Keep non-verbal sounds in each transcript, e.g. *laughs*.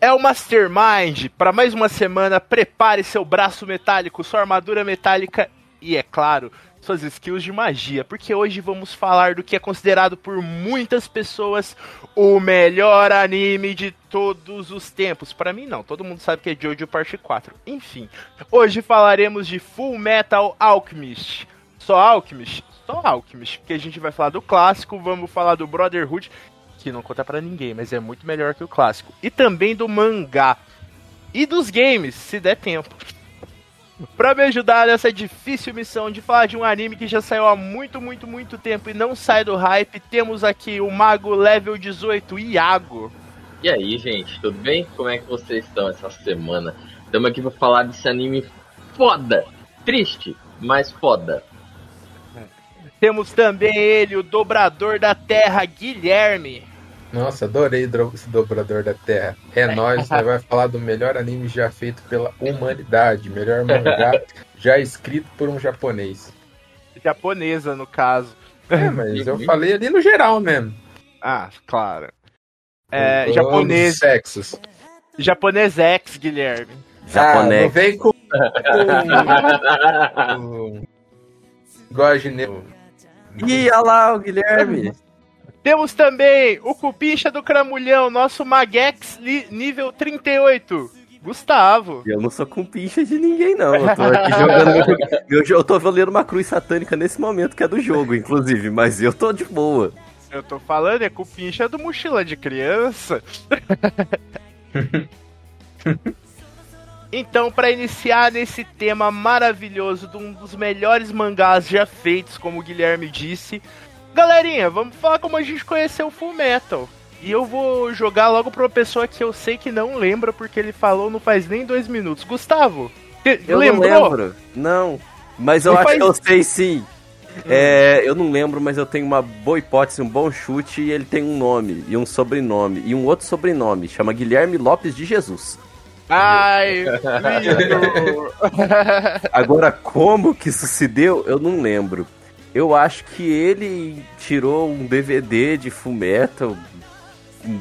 É o Mastermind. Para mais uma semana, prepare seu braço metálico, sua armadura metálica e, é claro, suas skills de magia, porque hoje vamos falar do que é considerado por muitas pessoas o melhor anime de todos os tempos. Para mim não, todo mundo sabe que é Jojo Parte 4. Enfim, hoje falaremos de Full Metal Alchemist. Só Alchemist? Só Alchemist, porque a gente vai falar do clássico, vamos falar do Brotherhood, que não conta para ninguém, mas é muito melhor que o clássico. E também do mangá. E dos games, se der tempo. Pra me ajudar nessa difícil missão de falar de um anime que já saiu há muito, muito, muito tempo e não sai do hype, temos aqui o Mago Level 18, Iago. E aí, gente, tudo bem? Como é que vocês estão essa semana? Estamos aqui pra falar desse anime foda! Triste, mas foda. Temos também ele, o dobrador da terra, Guilherme. Nossa, adorei esse dobrador da Terra. É nóis, nós vai falar do melhor anime já feito pela humanidade, melhor mangá já escrito por um japonês. Japonesa, no caso. É, mas eu falei ali no geral mesmo. Ah, claro. É, japonês, Sexos. japonês X, Guilherme. Ah, não Japonês. vem com. com... Gogineu. Ih, olha lá o Guilherme. Temos também o Cupincha do Cramulhão, nosso Magex nível 38, Gustavo. Eu não sou com pincha de ninguém, não. Eu tô aqui jogando. Meu, eu tô lendo uma cruz satânica nesse momento, que é do jogo, inclusive, mas eu tô de boa. Eu tô falando, é Cupincha do Mochila de Criança. *laughs* então, pra iniciar nesse tema maravilhoso de um dos melhores mangás já feitos, como o Guilherme disse, galerinha, vamos falar como a gente conheceu o Full Metal. E eu vou jogar logo pra uma pessoa que eu sei que não lembra, porque ele falou não faz nem dois minutos. Gustavo, Eu lembrou? não lembro. Não. Mas eu Não acho faz- que eu sei sim. É, eu não lembro, mas eu tenho uma boa hipótese, um bom chute, e ele tem um nome, e um sobrenome, e um outro sobrenome, chama Guilherme Lopes de Jesus. Ai. *laughs* Agora, como que isso se deu, eu não lembro. Eu acho que ele tirou um DVD de Fullmetal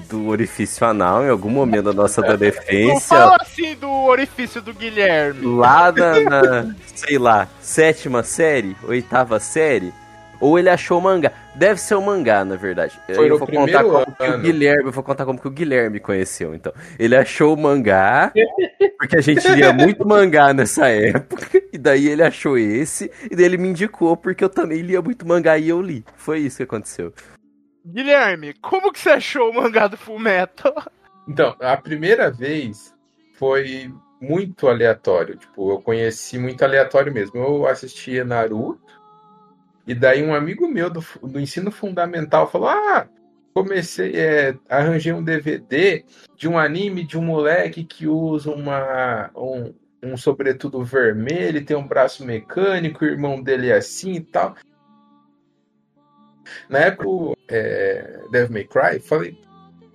do orifício anal em algum momento da nossa Não adolescência. fala assim do orifício do Guilherme. Lá na, na, sei lá, sétima série, oitava série, ou ele achou o mangá. Deve ser o mangá, na verdade. Foi eu no vou contar primeiro como que o. Guilherme, eu vou contar como que o Guilherme conheceu, então. Ele achou o mangá, *laughs* porque a gente lia muito mangá nessa época, e daí ele achou esse, e daí ele me indicou porque eu também lia muito mangá e eu li. Foi isso que aconteceu. Guilherme, como que você achou o mangá do Full Metal? Então, a primeira vez foi muito aleatório. Tipo, eu conheci muito aleatório mesmo. Eu assistia Naruto, e daí um amigo meu do, do ensino fundamental falou: Ah, comecei, é, arranjei um DVD de um anime de um moleque que usa uma, um, um sobretudo vermelho, tem um braço mecânico, o irmão dele é assim e tal. Na época, é, Devil May Cry, falei,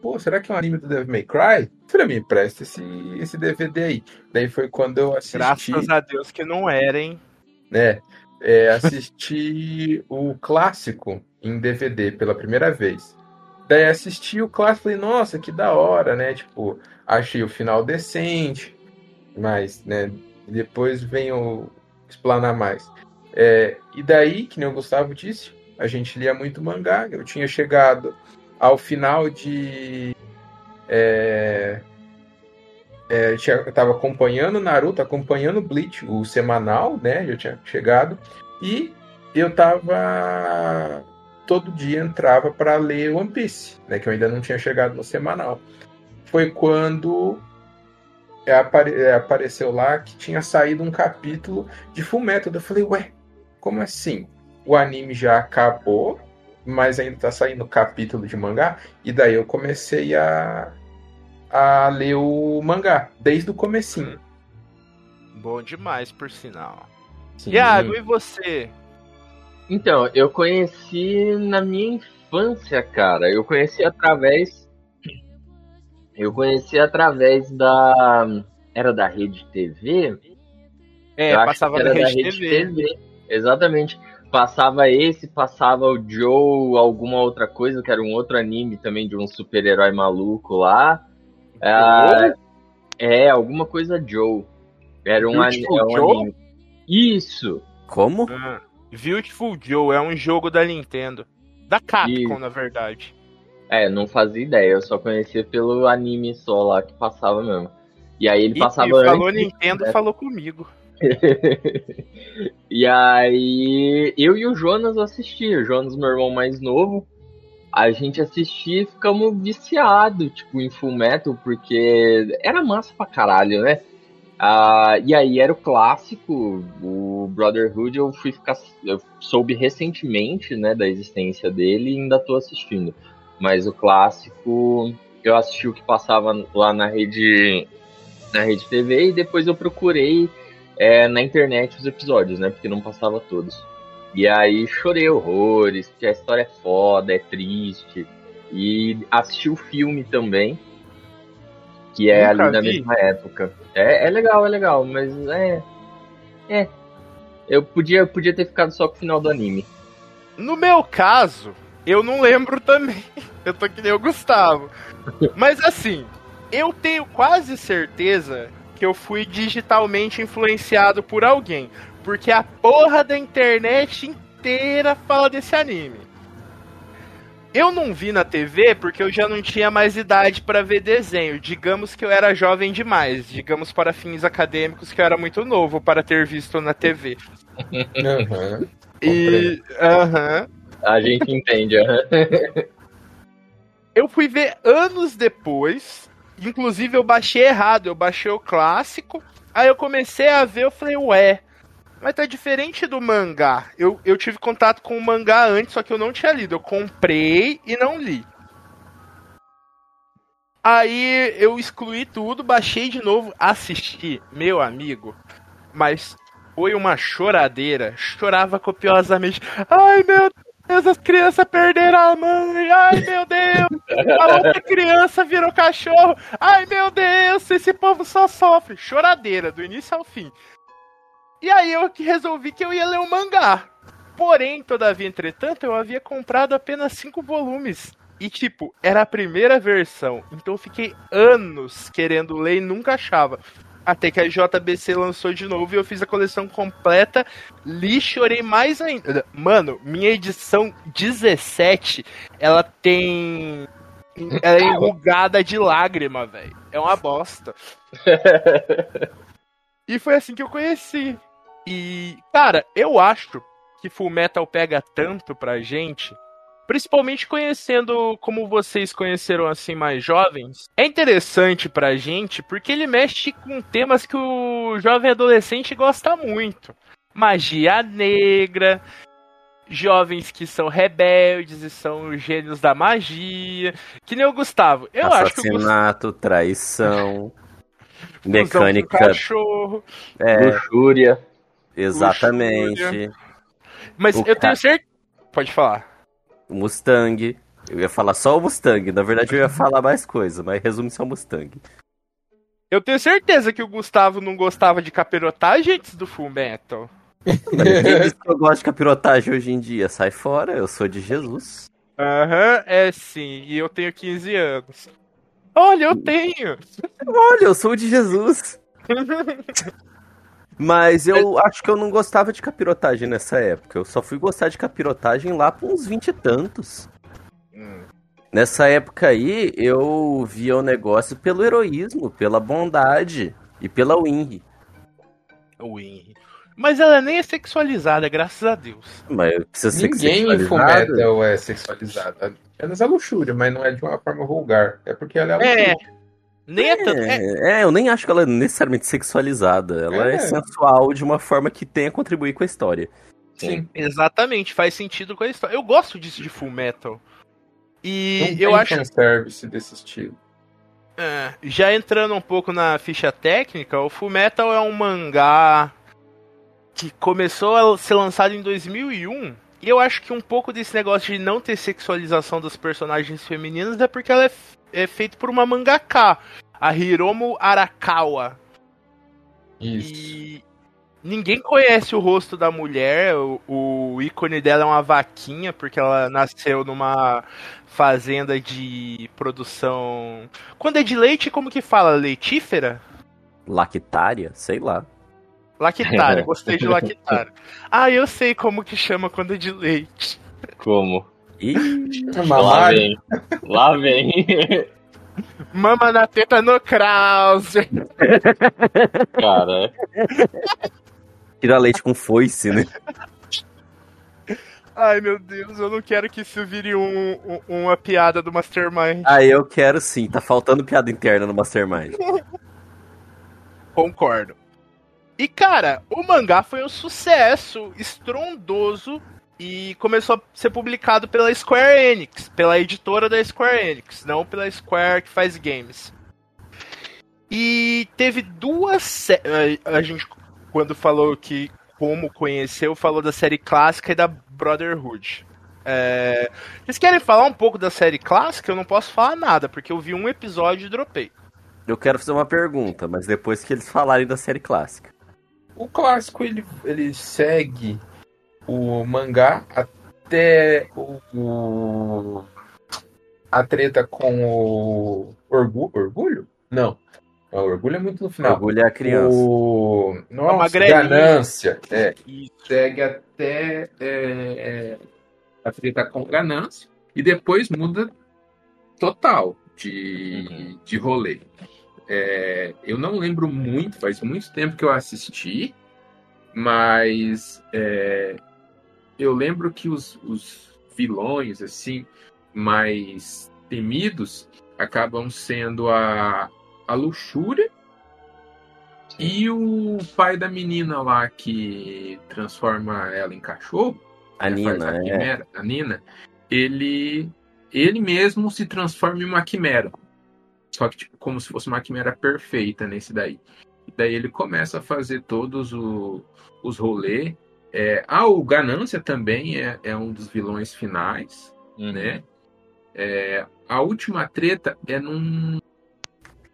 pô, será que é um anime do Devil May Cry? Falei, me empresta esse, esse DVD aí. Daí foi quando eu assisti, Graças a Deus que não era, hein? né, é, assisti o clássico em DVD pela primeira vez. Daí assisti o clássico e falei, nossa, que da hora, né? Tipo, achei o final decente, mas, né, depois venho explanar mais. É, e daí, que nem o Gustavo disse, a gente lia muito mangá. Eu tinha chegado ao final de. É, é, eu tinha- eu tava acompanhando Naruto, acompanhando Bleach, o semanal, né? Eu tinha chegado. E eu tava. Todo dia entrava para ler One Piece, né? Que eu ainda não tinha chegado no semanal. Foi quando é, apare- é, apareceu lá que tinha saído um capítulo de Fullmetal. Eu falei, ué, como assim? O anime já acabou, mas ainda tá saindo capítulo de mangá. E daí eu comecei a, a ler o mangá, desde o comecinho. Bom demais, por sinal. Sim. Iago, e você? Então, eu conheci na minha infância, cara. Eu conheci através. Eu conheci através da. Era da Rede TV? É, eu passava na da Rede TV. Exatamente. Passava esse, passava o Joe, alguma outra coisa, que era um outro anime também de um super-herói maluco lá. Ah, é, alguma coisa Joe. Era um, Beautiful é um Joe? anime. Isso! Como? Ah, Beautiful Joe é um jogo da Nintendo. Da Capcom, Isso. na verdade. É, não fazia ideia, eu só conhecia pelo anime só lá que passava mesmo. E aí ele E, passava e falou antes, Nintendo, né? falou comigo. *laughs* e aí eu e o Jonas assistia, o Jonas, meu irmão mais novo, a gente assistia e ficamos viciados, tipo, em Full Metal, porque era massa pra caralho, né? Ah, e aí era o clássico, o Brotherhood eu fui ficar. Eu soube recentemente, né, da existência dele e ainda tô assistindo. Mas o clássico eu assisti o que passava lá na rede. Na rede TV e depois eu procurei é, na internet os episódios, né? Porque não passava todos. E aí chorei horrores, porque a história é foda, é triste. E assisti o filme também, que é Nunca ali na vi. mesma época. É, é legal, é legal, mas é. É. Eu podia, eu podia ter ficado só com o final do anime. No meu caso, eu não lembro também. *laughs* Eu tô que nem o Gustavo. *laughs* Mas assim, eu tenho quase certeza que eu fui digitalmente influenciado por alguém. Porque a porra da internet inteira fala desse anime. Eu não vi na TV porque eu já não tinha mais idade pra ver desenho. Digamos que eu era jovem demais. Digamos para fins acadêmicos que eu era muito novo para ter visto na TV. Aham. E. Aham. A gente entende, aham. Eu fui ver anos depois. Inclusive, eu baixei errado. Eu baixei o clássico. Aí eu comecei a ver, eu falei, ué. Mas tá diferente do mangá. Eu, eu tive contato com o mangá antes, só que eu não tinha lido. Eu comprei e não li. Aí eu excluí tudo, baixei de novo, assisti, meu amigo. Mas foi uma choradeira. Chorava copiosamente. Ai, meu Deus, as crianças perderam a mãe. Ai, meu Deus. A outra criança virou cachorro. Ai, meu Deus, esse povo só sofre. Choradeira, do início ao fim. E aí eu que resolvi que eu ia ler o mangá. Porém, todavia, entretanto, eu havia comprado apenas cinco volumes. E, tipo, era a primeira versão. Então eu fiquei anos querendo ler e nunca achava. Até que a JBC lançou de novo e eu fiz a coleção completa. Li, chorei mais ainda. Mano, minha edição 17, ela tem. Ela é enrugada de lágrima, velho. É uma bosta. *laughs* E foi assim que eu conheci. E, cara, eu acho que Full Metal pega tanto pra gente, principalmente conhecendo como vocês conheceram assim mais jovens. É interessante pra gente porque ele mexe com temas que o jovem adolescente gosta muito. Magia negra, jovens que são rebeldes e são os gênios da magia. Que nem o Gustavo. Eu acho que Assassinato, traição, *laughs* mecânica. cachorro. É, Luxúria. exatamente. Mas O eu ca- tenho certeza. Pode falar. Mustang. Eu ia falar só o Mustang. Na verdade, eu ia falar mais coisa, mas resume-se ao Mustang. Eu tenho certeza que o Gustavo não gostava de capirotagem antes do Full Metal. Ninguém disse que eu gosto de capirotagem hoje em dia. Sai fora, eu sou de Jesus. Aham, é sim. E eu tenho 15 anos. Olha, eu tenho. Olha, eu sou de Jesus. *laughs* Mas eu acho que eu não gostava de capirotagem nessa época. Eu só fui gostar de capirotagem lá por uns vinte e tantos. Nessa época aí, eu via o negócio pelo heroísmo, pela bondade e pela Winry. O Henry. Mas ela nem é sexualizada, graças a Deus. Mas precisa ser Ninguém em. Fullmetal é sexualizado. Apenas a luxúria, mas não é de uma forma vulgar. É porque ela é É. luxúria. Nem é tanto. É, É, é, eu nem acho que ela é necessariamente sexualizada. Ela é. É. sensual de uma forma que tenha a contribuir com a história. Sim. exatamente, faz sentido com a história. Eu gosto disso de Full Metal. Não E tem eu acho. fanservice desse estilo. É, já entrando um pouco na ficha técnica, o Fullmetal é um mangá que começou a ser lançado em 2001. E eu acho que um pouco desse negócio de não ter sexualização das personagens femininas é porque ela é, é feita por uma mangaka, a Hiromu Arakawa. Isso. E ninguém conhece o rosto da mulher. O, o ícone dela é uma vaquinha, porque ela nasceu numa fazenda de produção. Quando é de leite, como que fala? Leitífera? Lactária? Sei lá. Lactária, *laughs* gostei de lactária. Ah, eu sei como que chama quando é de leite. Como? Ih, Lá Mamário. vem. Lá vem. Mama na teta no Krause. Cara, tira leite com foice, né? Ai, meu Deus, eu não quero que isso vire um, um- uma piada do Mastermind. Ah, eu quero sim. Tá faltando piada interna no Mastermind. Concordo. E cara, o mangá foi um sucesso estrondoso e começou a ser publicado pela Square Enix, pela editora da Square Enix, não pela Square que faz games. E teve duas a gente quando falou que como conheceu, falou da série clássica e da Brotherhood. É... Vocês querem falar um pouco da série clássica? Eu não posso falar nada, porque eu vi um episódio e dropei. Eu quero fazer uma pergunta, mas depois que eles falarem da série clássica. O clássico ele, ele segue o mangá até o, o- a treta com o orgu, orgulho? Não. O orgulho é muito no final. Orgulho é a criança. O nossa, magrelinha. ganância. É, E segue até é, é, a treta com ganância e depois muda total de, Uhum. de rolê. É, eu não lembro muito, faz muito tempo que eu assisti, mas é, eu lembro que os, os vilões assim mais temidos acabam sendo a, a luxúria e o pai da menina lá que transforma ela em cachorro, A né, Nina, a é. quimera, a Nina, ele ele mesmo se transforma em uma quimera. Só que tipo, como se fosse uma quimera perfeita nesse daí. E daí ele começa a fazer todos o- os rolês. É, ah, o Ganância também é, é um dos vilões finais, Uhum. né? É, a última treta é num,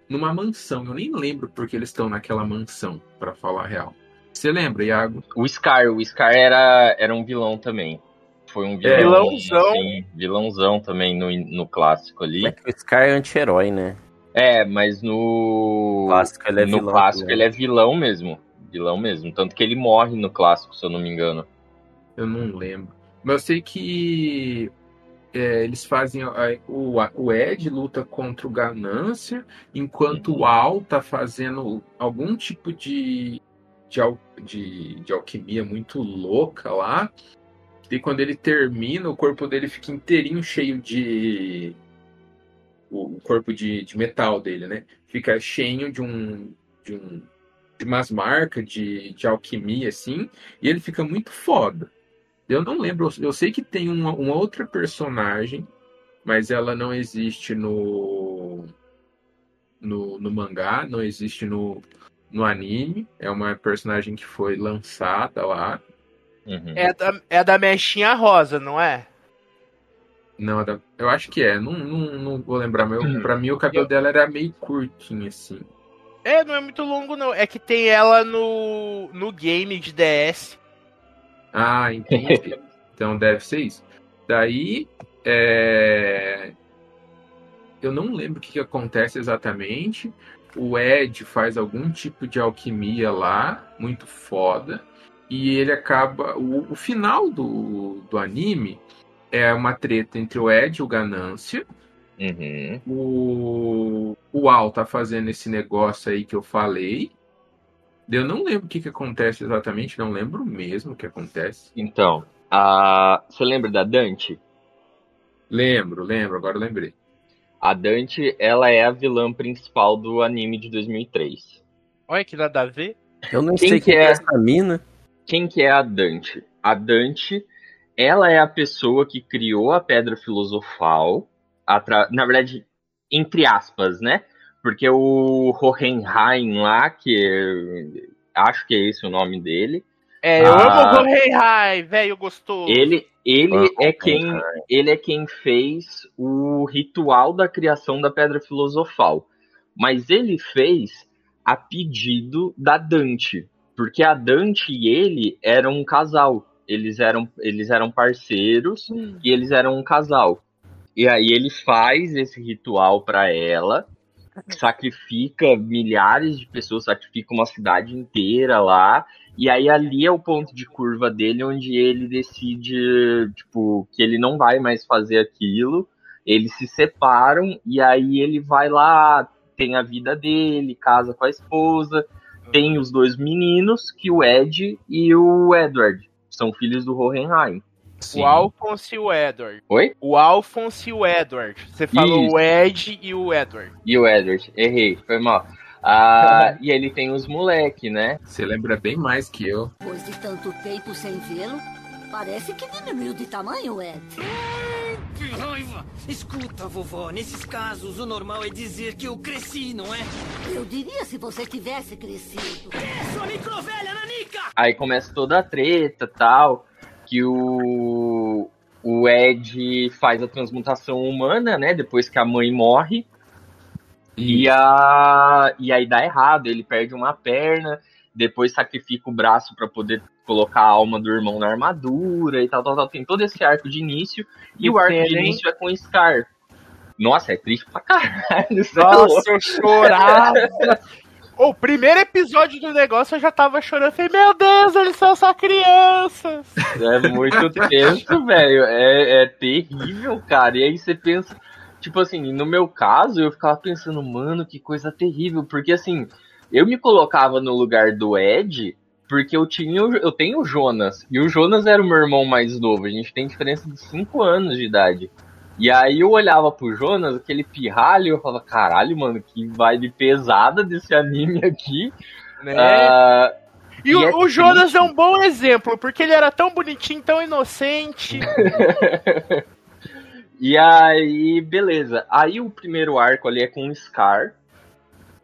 numa mansão. Eu nem lembro porque eles estão naquela mansão, pra falar a real. Você lembra, Iago? O Scar, o Scar era, era um vilão também. Foi um vilão. Vilãozão. assim, vilãozão também no, no clássico ali. É que o Scar é anti-herói, né? É, mas no. O clássico ele é no vilão. clássico ele é vilão mesmo. Vilão mesmo. Tanto que ele morre no clássico, se eu não me engano. Eu não lembro. Mas eu sei que é, eles fazem. o, o Ed luta contra o Ganância, enquanto o Al tá fazendo algum tipo de, de, de, de alquimia muito louca lá. E quando ele termina, o corpo dele fica inteirinho cheio de. O corpo de, de metal dele, né? Fica cheio de um. De, um, umas marcas de, de alquimia, assim. E ele fica muito foda. Eu não lembro, eu sei que tem uma, uma outra personagem, mas ela não existe no, no, no mangá, não existe no, no anime. É uma personagem que foi lançada lá. Uhum. é da, é da mechinha rosa, não é? Não, é eu acho que é, não, não, não vou lembrar, mas eu- Uhum. pra mim o cabelo Eu- dela era meio curtinho, assim. É, não é muito longo, não. É que tem ela no, no game de DS. Ah, entendi. *laughs* então deve ser isso. Daí, é, eu não lembro o que, que acontece exatamente. O Ed faz algum tipo de alquimia lá, muito foda. E ele acaba. O, o final do, do anime é uma treta entre o Ed e o Ganância. Uhum. O, o Al tá fazendo esse negócio aí que eu falei. Eu não lembro o que, que acontece exatamente, não lembro mesmo o que acontece. Então, a... você lembra da Dante? Lembro, lembro, agora eu lembrei. A Dante, ela é a vilã principal do anime de 2003. Olha que nada a ver. Eu não Quem sei que quem é é? essa mina. Quem que é a Dante? A Dante, ela é a pessoa que criou a Pedra Filosofal, atra... na verdade, entre aspas, né? Porque o Hohenheim lá, que acho que é esse o nome dele, É, eu Ah. amo o Hohenheim, velho gostoso. ele, ele Ah, é quem ele é quem fez o ritual da criação da Pedra Filosofal. Mas ele fez a pedido da Dante, porque a Dante e ele eram um casal. Eles eram, eles eram parceiros e eles eram um casal. E aí ele faz esse ritual para ela, sacrifica milhares de pessoas, sacrifica uma cidade inteira lá. E aí ali é o ponto de curva dele onde ele decide, tipo, que ele não vai mais fazer aquilo. Eles se separam e aí ele vai lá, tem a vida dele, casa com a esposa, tem os dois meninos, que o Ed e o Edward são filhos do Hohenheim. O Alphonse e o Edward. Oi? O Alphonse e o Edward. Você falou Isso. o Ed e o Edward. E o Edward, errei, foi mal. Ah, *laughs* e ele tem os moleque, né? Você lembra bem mais que eu. Depois de tanto tempo sem vê-lo, parece que diminuiu de tamanho, Ed. Que raiva! Escuta, vovó, nesses casos o normal é dizer que eu cresci, não é? Eu diria se você tivesse crescido. É sua microvelha, nanica! Aí começa toda a treta tal, que o, o Ed faz a transmutação humana, né? Depois que a mãe morre. E, a, e aí dá errado, ele perde uma perna, depois sacrifica o braço para poder colocar a alma do irmão na armadura e tal, tal, tal. Tem todo esse arco de início. E Que o arco de início é com o Scar. Nossa, é triste pra caralho. *laughs* é. Nossa, eu chorava. *laughs* O primeiro episódio do negócio eu já tava chorando. Falei, meu Deus, eles são só crianças. É muito *laughs* tenso, velho. É, é terrível, cara. E aí você pensa, tipo assim, no meu caso, eu ficava pensando, mano, que coisa terrível. Porque assim, eu me colocava no lugar do Ed, porque eu tinha. Eu tenho o Jonas. E o Jonas era o meu irmão mais novo. A gente tem diferença de 5 anos de idade. E aí eu olhava pro Jonas, aquele pirralho, e eu falava, caralho, mano, que vibe pesada desse anime aqui. Né? Ah, e e o, é o Jonas é um bom exemplo, porque ele era tão bonitinho, tão inocente. *laughs* E aí, beleza. Aí o primeiro arco ali é com o Scar.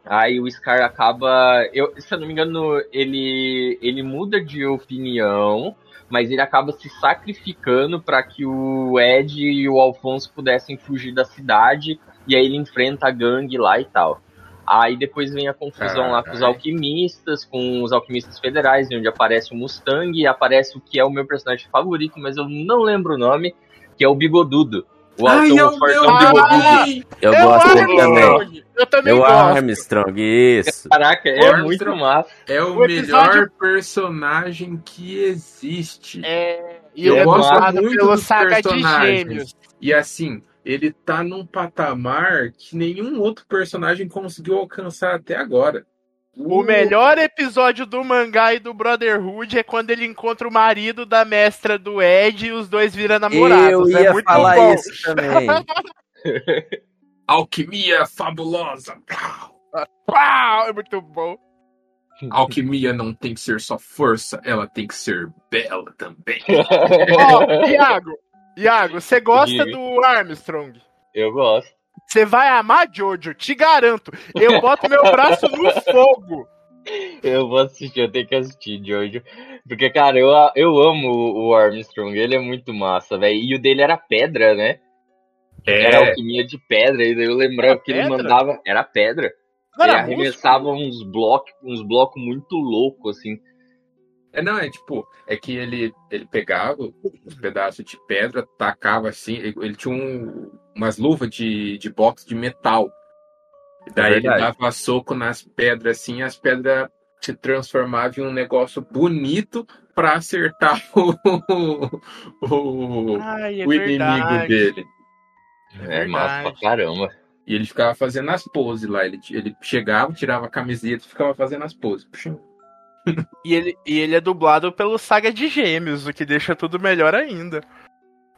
Aí o Scar acaba. Eu, se eu não me engano, ele, ele muda de opinião, mas ele acaba se sacrificando para que o Ed e o Alfonso pudessem fugir da cidade. E aí ele enfrenta a gangue lá e tal. Aí depois vem a confusão lá com os alquimistas, com os alquimistas federais, onde aparece o Mustang e aparece o que é o meu personagem favorito, mas eu não lembro o nome, que é o Bigodudo. O Ai, Alton é o Fortão também! Eu Eu gosto dele também. Armstrong. Eu também Eu gosto. Armstrong, isso. Caraca, é Armstrong. muito massa. É o, O episódio- melhor personagem que existe. É, e Eu é gosto muito pelo dos de personagens. E assim, ele tá num patamar que nenhum outro personagem conseguiu alcançar até agora. O melhor episódio do mangá e do Brotherhood é quando ele encontra o marido da mestra do Ed e os dois viram namorados. Eu é ia muito falar bom. isso também. *laughs* Alquimia fabulosa. Uau, é muito bom. Alquimia não tem que ser só força, ela tem que ser bela também. *laughs* Ó, Iago, Iago, você gosta do Armstrong? Eu gosto. Você vai amar Jojo, te garanto. Eu boto meu braço no fogo. Eu vou assistir, eu tenho que assistir, Jojo. Porque, cara, eu, eu amo o Armstrong, ele é muito massa, velho. E o dele era pedra, né? Era É, alquimia de pedra, e daí eu lembrava Era que ele pedra? mandava. Era pedra. Não ele era arremessava uns blocos, uns blocos muito loucos, assim. É, não, é tipo, é que ele, ele pegava uns pedaços de pedra, tacava assim, ele, ele tinha um- umas luvas de, de boxe de metal. E daí ele verdade. dava soco nas pedras assim, e as pedras se transformavam em um negócio bonito pra acertar *laughs* o, o, Ai, é o inimigo dele. É, massa pra caramba. E ele ficava fazendo as poses lá. Ele, ele chegava, tirava a camiseta e ficava fazendo as poses. Puxa, E ele, e ele é dublado pelo Saga de Gêmeos, o que deixa tudo melhor ainda.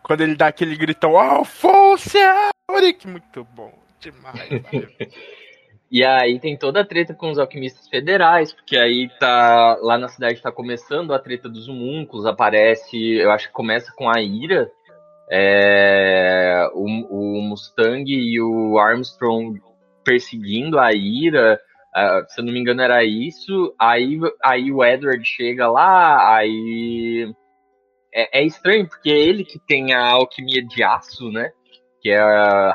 Quando ele dá aquele gritão, Alfonso Auric! Muito bom, demais. *laughs* E aí tem toda a treta com os alquimistas federais, porque aí tá. Lá na cidade tá começando a treta dos homúnculos, aparece. Eu acho que começa com a Ira. é, o, o Mustang e o Armstrong perseguindo a Ira. Uh, se eu não me engano, era isso. Aí, aí o Edward chega lá, aí. É, é, estranho, porque é ele que tem a alquimia de aço, né? Que é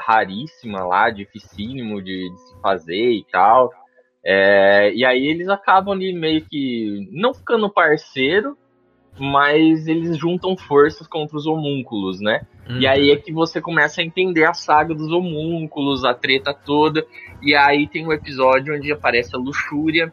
raríssima lá, dificílimo de, de se fazer e tal. É, e aí eles acabam ali meio que não ficando parceiro, mas eles juntam forças contra os homúnculos, né? Uhum. E aí é que você começa a entender a saga dos homúnculos, a treta toda. E aí tem um episódio onde aparece a Luxúria,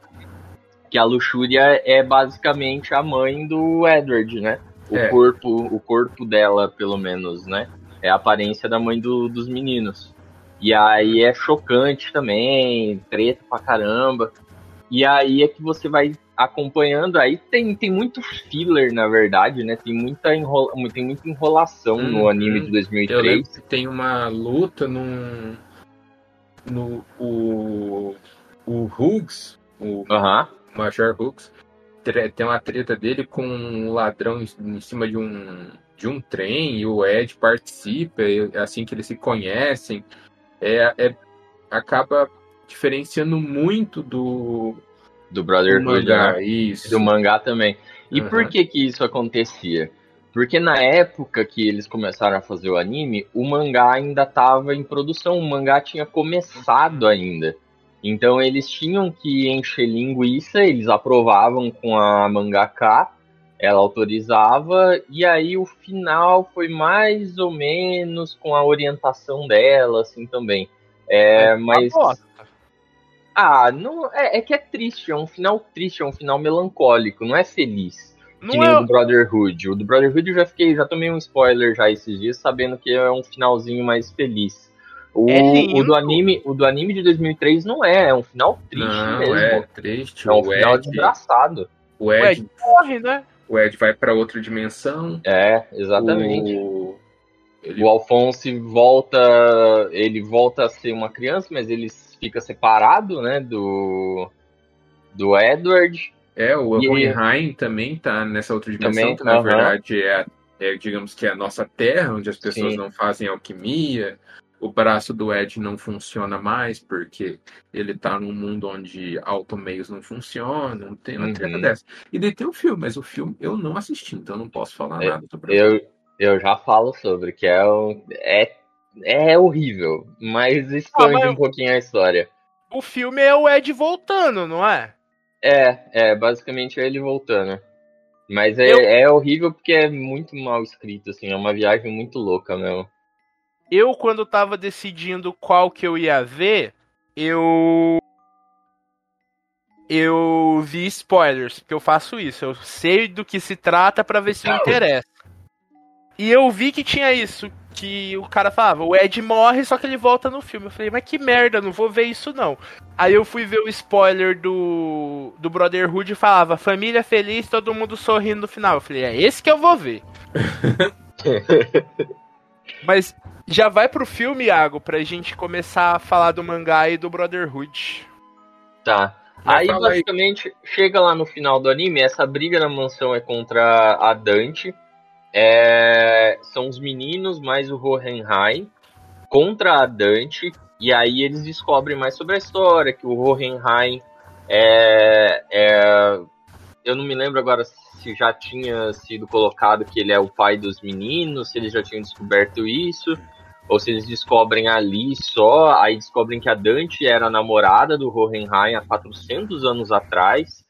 que a Luxúria é basicamente a mãe do Edward, né? O é. corpo, o corpo dela, pelo menos, né? É a aparência da mãe do, dos meninos. E aí é chocante também, treta pra caramba. E aí é que você vai acompanhando, aí tem, tem muito filler, na verdade, né? Tem muita, enrola, tem muita enrolação hum, no anime de 2003. Eu lembro que tem uma luta num... No, o, o Hughes, o uh -huh. Major Hughes, tem uma treta dele com um ladrão em, em cima de um, de um trem e o Ed participa, é assim que eles se conhecem. É, é, acaba diferenciando muito do, do Brotherhood, do mangá, né? isso. do mangá também. E uhum. por que que isso acontecia? Porque na época que eles começaram a fazer o anime, o mangá ainda estava em produção, o mangá tinha começado ainda. Então eles tinham que encher linguiça, eles aprovavam com a mangaka, ela autorizava, e aí o final foi mais ou menos com a orientação dela, assim também. É, mas. Ah, não, é, é, que é triste, é um final triste, é um final melancólico, não é feliz. Não que nem é... o do Brotherhood. O do Brotherhood eu já fiquei, já tomei um spoiler já esses dias, sabendo que é um finalzinho mais feliz. O, é o do anime, o do anime de 2003 não é, é um final triste não, mesmo. É triste. É um o final Ed, desgraçado. O Ed, o Ed morre, né? O Ed vai para outra dimensão. É, exatamente. O, ele... o Alphonse volta, ele volta a ser uma criança, mas ele fica separado, né, do, do Edward. É, o Hohenheim também tá nessa outra dimensão, também, que na uh -huh. verdade é, é, digamos que é a nossa terra, onde as pessoas Sim. não fazem alquimia. O braço do Ed não funciona mais, porque ele tá num mundo onde automeios não funcionam, não tem uma uhum. treta dessa. E daí tem o filme, mas o filme eu não assisti, então não posso falar nada sobre eu, Eu já falo sobre, que é, um, é é horrível, mas expande ah, mas um pouquinho a história. O filme é o Ed voltando, não é? É, é, basicamente é ele voltando. Mas é, eu... é horrível porque é muito mal escrito, assim, é uma viagem muito louca mesmo. Eu, quando tava decidindo qual que eu ia ver, eu. Eu vi spoilers, porque eu faço isso. Eu sei do que se trata para ver se me interessa. E eu vi que tinha isso, que o cara falava, o Ed morre, só que ele volta no filme. Eu falei, mas que merda, não vou ver isso não. Aí eu fui ver o spoiler do, do Brotherhood e falava, família feliz, todo mundo sorrindo no final. Eu falei, é esse que eu vou ver. *laughs* mas já vai pro filme, Iago, pra gente começar a falar do mangá e do Brotherhood. Tá. Aí basicamente chega lá no final do anime, essa briga na mansão é contra a Dante é, são os meninos mais o Hohenheim contra a Dante. E aí eles descobrem mais sobre a história, que o Hohenheim é, é, Eu não me lembro agora se já tinha sido colocado que ele é o pai dos meninos, se eles já tinham descoberto isso, ou se eles descobrem ali só, aí descobrem que a Dante era a namorada do Hohenheim há 400 anos atrás,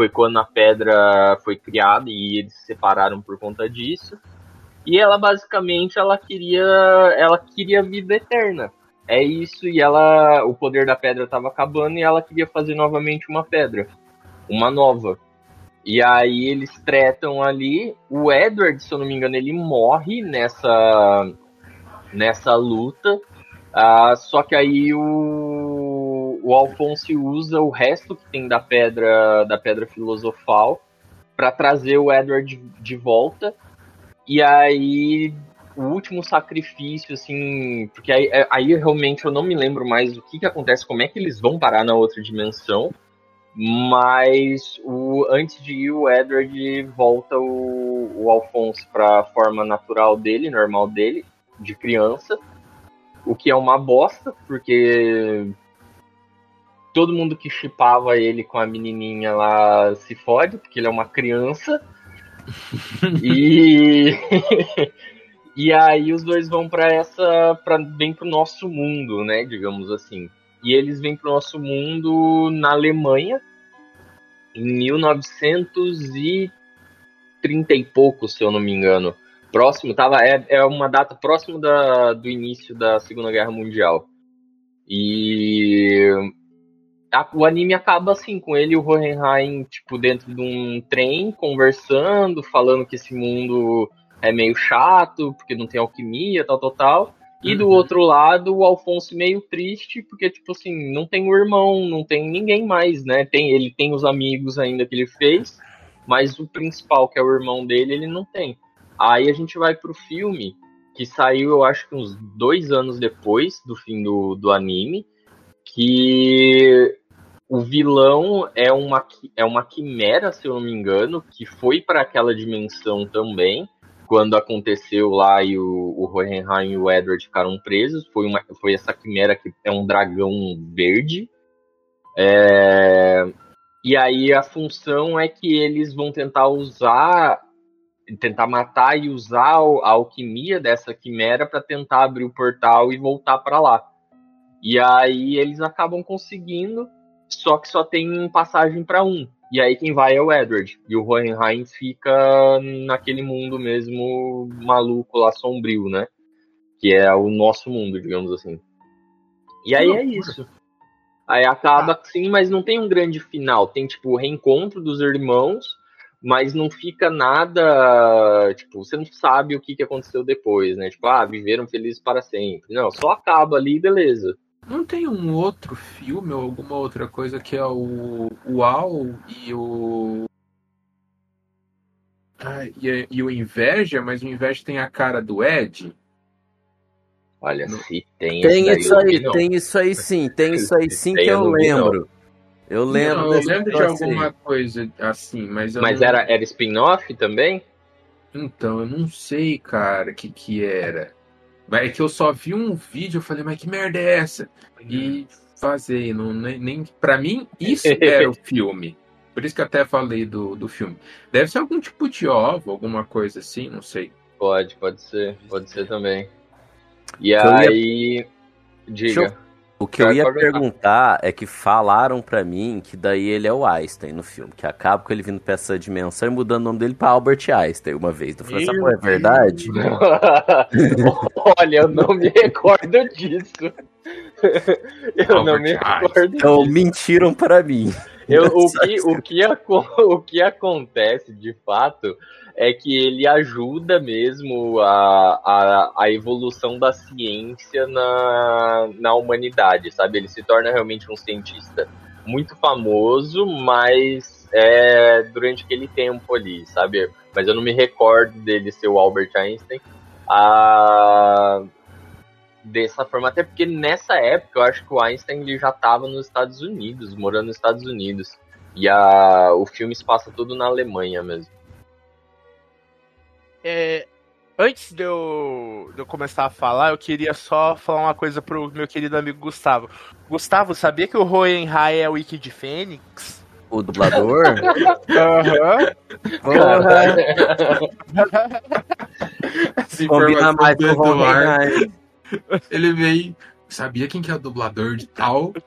foi quando a pedra foi criada e eles se separaram por conta disso. E ela basicamente ela queria ela queria vida eterna. É isso e ela o poder da pedra estava acabando e ela queria fazer novamente uma pedra, uma nova. E aí eles tretam ali, o Edward, se eu não me engano, ele morre nessa nessa luta. Uh, só que aí o o Alphonse usa o resto que tem da pedra da pedra filosofal para trazer o Edward de, volta. E aí o último sacrifício, assim, porque aí, é, aí realmente eu não me lembro mais o que, que acontece, como é que eles vão parar na outra dimensão. Mas o, antes de ir, o Edward volta o, o Alphonse para a forma natural dele, normal dele, de criança. O que é uma bosta, porque todo mundo que chipava ele com a menininha lá se fode, porque ele é uma criança. *laughs* e *laughs* e aí os dois vão para essa para bem pro nosso mundo, né, digamos assim. E eles vêm pro nosso mundo na Alemanha em 1930 e pouco, se eu não me engano. Próximo, tava é, é uma data próximo da, do início da Segunda Guerra Mundial. E a, o anime acaba assim, com ele e o Hohenheim, tipo, dentro de um trem, conversando, falando que esse mundo é meio chato, porque não tem alquimia, tal, tal, tal. E do Uhum. outro lado, o Alfonso meio triste, porque, tipo assim, não tem o irmão, não tem ninguém mais, né? Tem, ele tem os amigos ainda que ele fez, mas o principal, que é o irmão dele, ele não tem. Aí a gente vai pro filme, que saiu, eu acho que uns dois anos depois do fim do, do anime, que o vilão é uma, é uma quimera, se eu não me engano, que foi para aquela dimensão também, quando aconteceu lá e o, o Hohenheim e o Edward ficaram presos. Foi, uma, foi essa quimera que é um dragão verde. É, e aí a função é que eles vão tentar usar, tentar matar e usar a alquimia dessa quimera para tentar abrir o portal e voltar para lá. E aí eles acabam conseguindo, só que só tem passagem para um. E aí quem vai é o Edward. E o Hohenheim fica naquele mundo mesmo maluco lá, sombrio, né? Que é o nosso mundo, digamos assim. E aí é isso. Aí acaba assim, mas não tem um grande final. Tem, tipo, o reencontro dos irmãos, mas não fica nada. Tipo, você não sabe o que, que aconteceu depois, né? Tipo, ah, viveram felizes para sempre. Não, só acaba ali e beleza. Não tem um outro filme ou alguma outra coisa que é o Uau e o. Ah, e, e o Inveja, mas o Inveja tem a cara do Ed? Olha, se tem. Tem isso aí, vi, não. tem isso aí sim, tem isso aí sim que eu eu não vi, não. lembro. Eu lembro Não, eu lembro de negócio aí. alguma coisa assim, mas eu Mas não... era, era spin-off também? Então, eu não sei, cara, o que que era. É que eu só vi um vídeo, eu falei, mas que merda é essa? E vazei, não, nem, nem... Pra mim, isso era *laughs* o filme. Por isso que eu até falei do, do filme. Deve ser algum tipo de ovo, alguma coisa assim, não sei. Pode, pode ser. Pode ser também. E Eu ia- aí. Diga. Deixa O que eu ia perguntar. é que falaram pra mim que daí ele é o Einstein no filme, que acaba com ele vindo pra essa dimensão e mudando o nome dele pra Albert Einstein uma vez. Eu falei, essa é verdade? *laughs* Olha, eu não me recordo disso. *laughs* Eu não me Albert recordo Então disso. mentiram pra mim. Eu- o, *laughs* que, o, que o que acontece de fato é que ele ajuda mesmo a, a, a evolução da ciência na, na humanidade, sabe? Ele se torna realmente um cientista muito famoso, mas é durante aquele tempo ali, sabe? Mas eu não me recordo dele ser o Albert Einstein. Dessa forma, até porque nessa época eu acho que o Einstein ele já estava nos Estados Unidos, morando nos Estados Unidos. E a, o filme se passa tudo na Alemanha mesmo. É, antes de eu, de eu começar a falar, eu queria só falar uma coisa pro meu querido amigo Gustavo. Gustavo, sabia que o Hohenheim é o Wiki de Fênix? O dublador? *laughs* Aham. Essa Combina informação mais do com o Hohenheim. Ele veio. Sabia quem que é o dublador de tal? *laughs*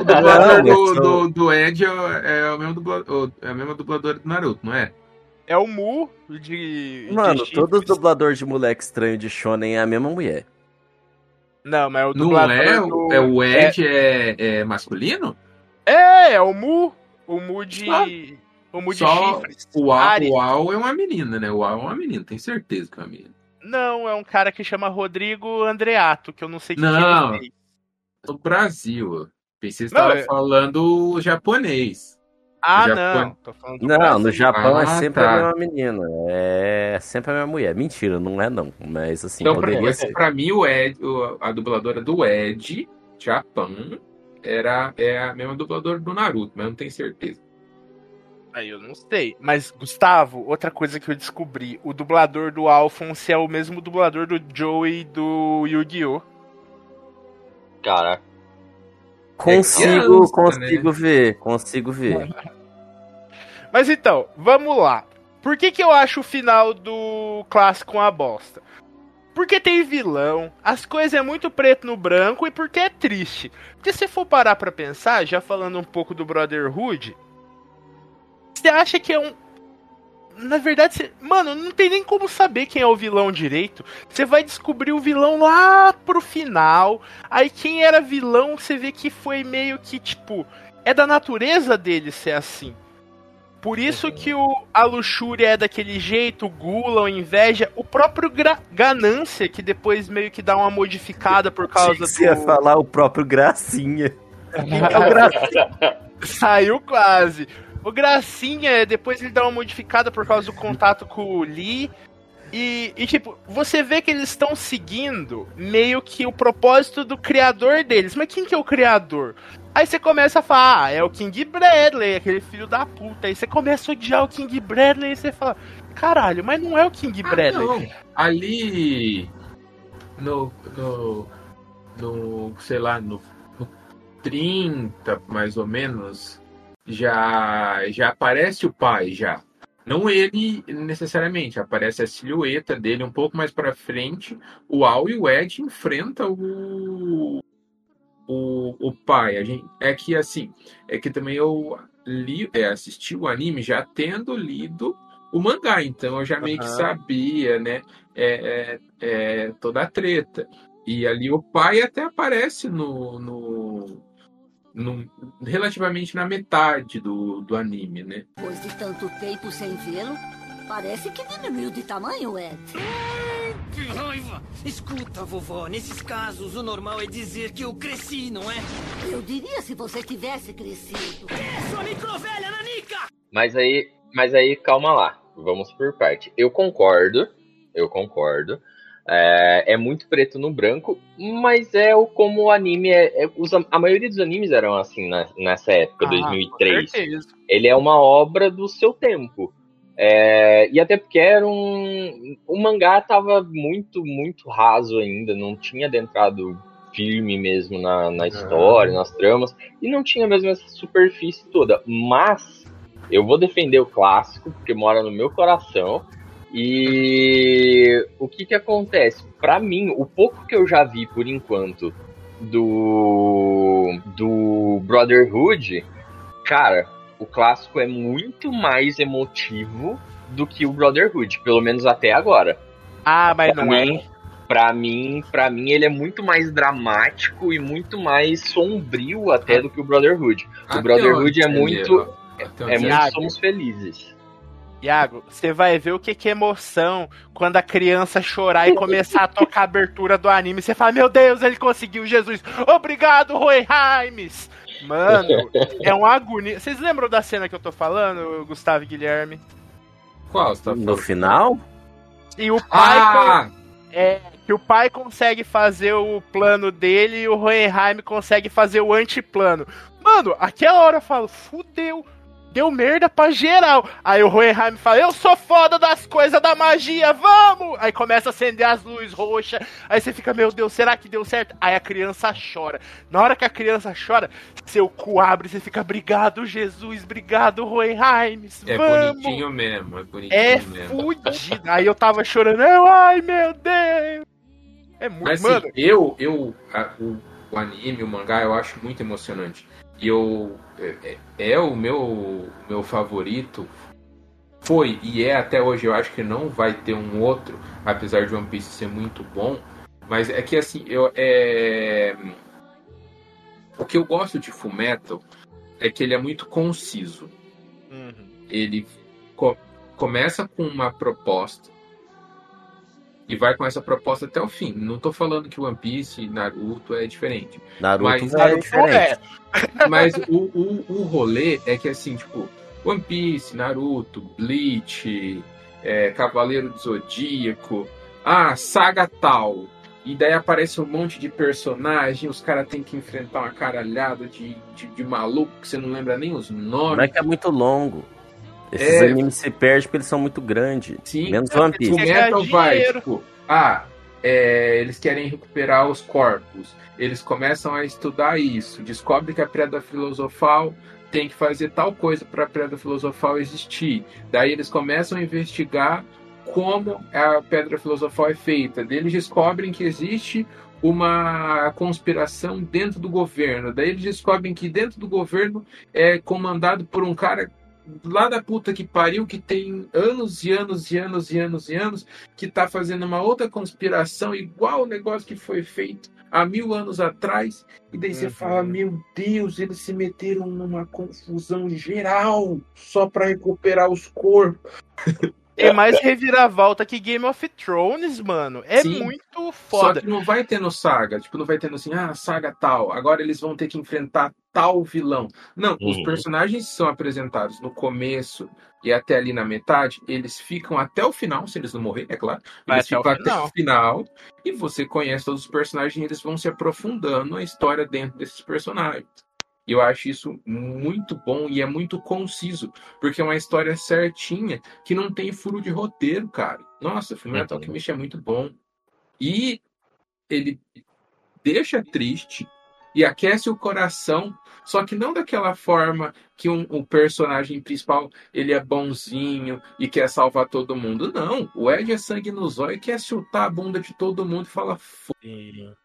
O dublador Não, do, do, do Ed é, o- é o mesmo dublador, é a mesma dubladora do Naruto, não é? É o Mu de. Mano, de todos os chifres. dubladores de moleque estranho de Shonen é a mesma mulher. Não, mas é o Não dublador. é? do- o- É o Ed é, é masculino? É, é o Mu. O Mu de. Só- o Mu de Só chifres. o Al, o Al é uma menina, né? O Al é uma menina, tenho certeza que é uma menina. Não, é um cara que chama Rodrigo Andreato, que eu não sei o que Não. que ele fez. Do Brasil. Pensei que você Não, estava é- falão japonês. Ah, Japão. não. Tô falando do Não, Brasil. no Japão é Ah, sempre tá. a mesma menina. É sempre a mesma mulher. Mentira, não é não. Mas assim, Então, pra, poderia ser. pra mim, o Ed, o- a dubladora do Ed, Japão, era, é a mesma dubladora do Naruto, mas eu não tenho certeza. Aí eu não sei. Mas, Gustavo, outra coisa que eu descobri: o dublador do Alphonse é o mesmo dublador do Joey do Yu-Gi-Oh! Caraca. Consigo, criança, consigo ver, consigo ver. Mas então, vamos lá. Por que, que eu acho o final do clássico uma bosta? Porque tem vilão, as coisas é muito preto no branco e porque é triste. Porque se for parar pra pensar, já falando um pouco do Brotherhood, você acha que é um. Na verdade, você... mano, não tem nem como saber quem é o vilão direito. Você vai descobrir o vilão lá pro final. Aí quem era vilão, você vê que foi meio que tipo. É da natureza dele ser assim. Por isso que o, a luxúria é daquele jeito, o gula, a inveja, o próprio ganância, que depois meio que dá uma modificada por causa Você ia do. falar o próprio Gracinha. É o Gracinha. *laughs* Saiu quase. O Gracinha, depois ele dá uma modificada por causa do contato com o Lee. E, e, tipo, você vê que eles estão seguindo meio que o propósito do criador deles. Mas quem que é o criador? Aí você começa a falar, ah, é o King Bradley, aquele filho da puta. Aí você começa a odiar o King Bradley e você fala, caralho, mas não é o King Ah, Bradley. Ali no, no, no sei lá, no, no 30, mais ou menos, já, já aparece o pai, já. Não ele necessariamente, aparece a silhueta dele um pouco mais pra frente. O Al e o Ed enfrentam o, o, o pai. A gente, é que assim, é que também eu li, é, assisti o anime já tendo lido o mangá, então eu já meio que Aham. sabia, né? É, é, é, toda a treta. E ali o pai até aparece no, no, no- relativamente na metade do, do anime, né? Depois de tanto tempo sem vê-lo, parece que diminuiu de tamanho, Ed. Que raiva! Escuta, vovó, nesses casos o normal é dizer que eu cresci, não é? Eu diria se você tivesse crescido. É sua microvelha, Nanica! Mas aí, mas aí, calma lá. Vamos por parte. Eu concordo, eu concordo. É, é muito preto no branco, mas é o como o anime é. é- os- a maioria dos animes eram assim na- nessa época, Ah, 2003. Com certeza. Ele é uma obra do seu tempo. É, e até porque era um. O mangá tava muito, muito raso ainda, não tinha adentrado firme mesmo na, na história, nas tramas, e não tinha mesmo essa superfície toda. Mas eu vou defender o clássico, porque mora no meu coração. E o que que acontece? Pra mim, o pouco que eu já vi por enquanto do do Brotherhood, cara, o clássico é muito mais emotivo do que o Brotherhood, pelo menos até agora. Ah, mas Pra não é. mim, pra mim, pra mim ele é muito mais dramático e muito mais sombrio até do que o Brotherhood. Até Brotherhood onde é muito- É você- muito somos felizes. Iago, você vai ver o que, que é emoção quando a criança chorar e começar a tocar a abertura do anime. Você fala, meu Deus, ele conseguiu, Jesus. Obrigado, Roy Himes. Mano, é uma agonia. Vocês lembram da cena que eu tô falando, Gustavo e Guilherme? Qual você tá No final? E o pai, Ah! é, que o pai consegue fazer o plano dele e o Hohenheim consegue fazer o antiplano. Mano, aquela hora eu falo, fudeu. Deu merda pra geral. Aí o Hohenheim fala, eu sou foda das coisas da magia, vamos! Aí começa a acender as luzes roxas. Aí você fica, meu Deus, será que deu certo? Aí a criança chora. Na hora que a criança chora, seu cu abre, você fica, obrigado, Jesus, obrigado, Hohenheim. É vamos! bonitinho mesmo, é bonitinho É mesmo. *laughs* fudido. Aí eu tava chorando, eu, ai meu Deus. É muito, Mas mano. assim, eu, eu a- o, o anime, o mangá, eu acho muito emocionante. E eu é, é- é o meu meu favorito. Foi e é até hoje. Eu acho que não vai ter um outro, apesar de One Piece ser muito bom. Mas é que assim, eu é o que eu gosto de Fullmetal é que ele é muito conciso. Uhum. Ele co- começa com uma proposta e vai com essa proposta até o fim. Não tô falando que One Piece e Naruto é diferente. Naruto Mas é Naruto diferente. Mas o, o, o rolê é que assim, tipo, One Piece, Naruto, Bleach, é, Cavaleiro do Zodíaco, ah, saga tal. E daí aparece um monte de personagem, os caras têm que enfrentar uma caralhada de, de, de maluco que você não lembra nem os nomes. Não é que é muito longo. Esses É. animes se perdem porque eles são muito grandes. Sim, Menos One O Piece. Ganhar Metal vai, tipo, ah, é, eles querem recuperar os corpos. Eles começam a estudar isso, descobrem que a pedra filosofal tem que fazer tal coisa para a pedra filosofal existir. Daí eles começam a investigar como a pedra filosofal é feita. Daí eles descobrem que existe uma conspiração dentro do governo. Daí eles descobrem que dentro do governo é comandado por um cara lá da puta que pariu, que tem anos e anos e anos e anos e anos, que tá fazendo uma outra conspiração igual o negócio que foi feito há mil anos atrás. E daí você Uhum. fala, meu Deus, eles se meteram numa confusão geral só para recuperar os corpos. *laughs* Tem mais reviravolta que Game of Thrones, mano. É Sim. muito Só foda. que não vai tendo saga, tipo, não vai tendo assim, ah, saga tal, agora eles vão ter que enfrentar tal vilão. Não, os Uhum. personagens que são apresentados no começo e até ali na metade, eles ficam até o final, se eles não morrerem, é claro. Vai Eles até o ficam até final. o final e você conhece todos os personagens e eles vão se aprofundando a história dentro desses personagens. E eu acho isso muito bom e é muito conciso, porque é uma história certinha que não tem furo de roteiro, cara. Nossa, o filme Uhum. Metal Alchemist é muito bom. E ele deixa triste e aquece o coração, só que não daquela forma que um, o personagem principal ele é bonzinho e quer salvar todo mundo. Não, o Ed é sangue no zóio e quer chutar a bunda de todo mundo e fala, "Foda-se,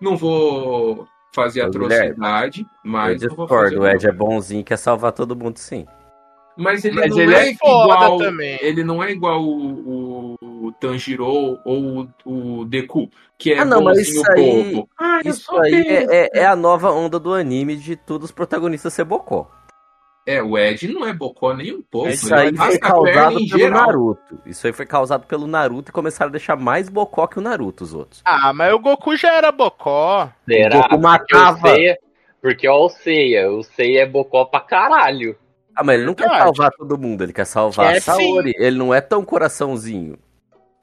não vou fazer Ô, Guilherme, atrocidade, Eu mas não vou fazer discordo, o Ed é bonzinho e quer salvar todo mundo, sim. Mas ele Mas não ele é, é igual. também. Ele não é igual o, o, o Tanjiro ou o, o Deku, que é Ah, não, mas bonzinho isso aí- bobo. Ah, eu Isso aí é, é- é a nova onda do anime de todos os protagonistas ser bocó. É, o Ed não é bocó nem um pouco. Isso ele aí foi causado pelo geral. Naruto. Isso aí foi causado pelo Naruto e começaram a deixar mais bocó que o Naruto, os outros. Ah, mas o Goku já era bocó. Será? O Goku Porque o matava. Porque ó, o Seiya, o Seiya é bocó pra caralho. Ah, mas ele não quer salvar todo mundo, ele quer salvar Quer a Saori. Ele não é tão coraçãozinho.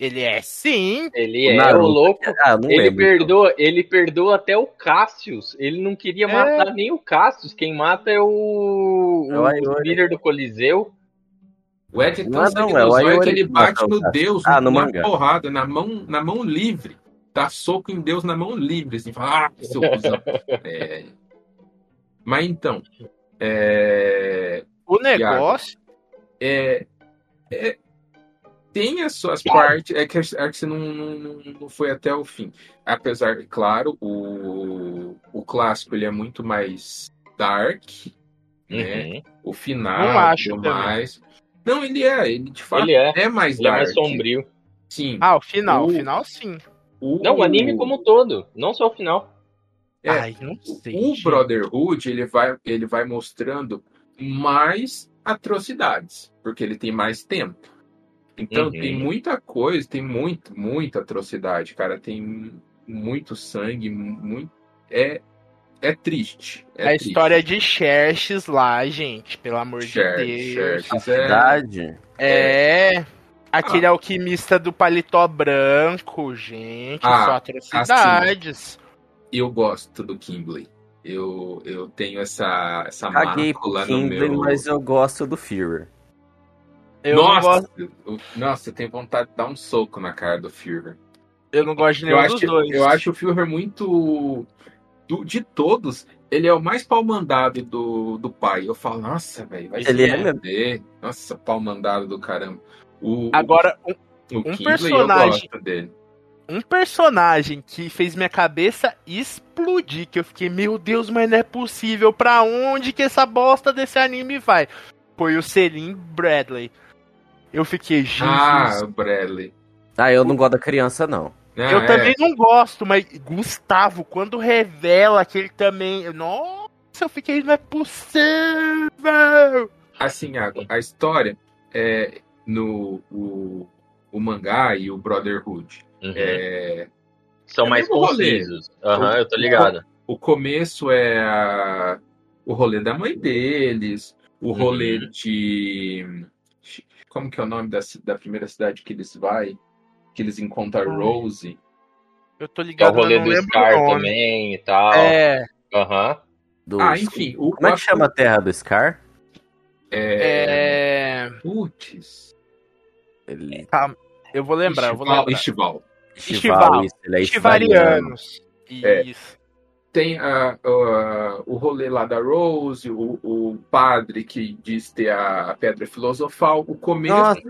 Ele é sim. Ele O é Naruto- o louco. Ah, não Ele lembro. então. perdoa, ele perdoa até o Cassius. Ele não queria É. matar nem o Cassius. Quem mata é o, É o líder do Coliseu. O Ed é não, sangue é zóio Aiori que ele bate o no. Deus Ah, no na mangá. porrada, na mão, na mão livre. Dá soco em Deus na mão livre. Assim, fala, ah, seu cuzão. *laughs* É. Mas então, é, O negócio. é, é- tem as suas partes, é que, é que você não, não, não foi até o fim. Apesar, claro, o, o clássico ele é muito mais dark, né? Uhum. O final, Não acho também. mais. Não, ele é, ele de fato Ele é. mais Ele é dark. mais sombrio. Sim. Ah, o final. O- O final sim. o, Não, o anime como um todo. Não só o final. É, Ai, não sei. o gente. Brotherhood ele vai, ele vai mostrando mais atrocidades, porque ele tem mais tempo. Então Uhum. tem muita coisa, tem muito, muita atrocidade, cara. Tem muito sangue, muito. É, é triste. É a triste. história de Xerxes lá, gente. Pelo amor Xer- de Deus. Xerxes é- cidade. É. Aquele Ah. alquimista do paletó branco, gente. Ah, só atrocidades. Eu gosto do Kimbley. Eu, eu tenho essa, essa Caguei mácula no meu. mas eu gosto do Führer. Eu, não nossa, gosto, eu, nossa, eu tenho vontade de dar um soco na cara do Führer. eu não gosto de Eu nenhum acho, dos dois. eu acho o Führer muito. do- de todos, ele é o mais pau mandado do, do pai. Eu falo, nossa, velho, vai Ele se é mesmo. fuder. Nossa, pau mandado do caramba. O, Agora, um, o um personagem- eu gosto dele. um personagem que fez minha cabeça explodir, que eu fiquei, meu Deus, mas não é possível, pra onde que essa bosta desse anime vai? Foi o Selim Bradley. Eu fiquei, Jesus. Ah, o Bradley. Ah, eu não gosto da criança, não. Eu é. também não gosto, mas Gustavo, quando revela que ele também. Nossa, eu fiquei, não é possível! Assim, a, a história é no o, o mangá e o Brotherhood. Uhum. É, São é mais concisos. Aham, eu tô ligado. o começo é a- o rolê da mãe deles, o rolê Uhum. de. Como que é o nome da, da primeira cidade que eles vai? Que eles encontram. Rose. Eu tô Que é o ligado, rolê não do lembro Scar também e tal. É, Aham. Do- Ah, enfim. O, Como é que chama a terra do Scar? É... é. Putz. Ele... Eu vou lembrar, eu vou Estival- lembrar. Estival. Estival. isso, ele é estivaliano. Estivalianos. É. Isso. Tem a- a- o rolê lá da Rose, o, o padre que diz ter a pedra filosofal, o começo Nossa,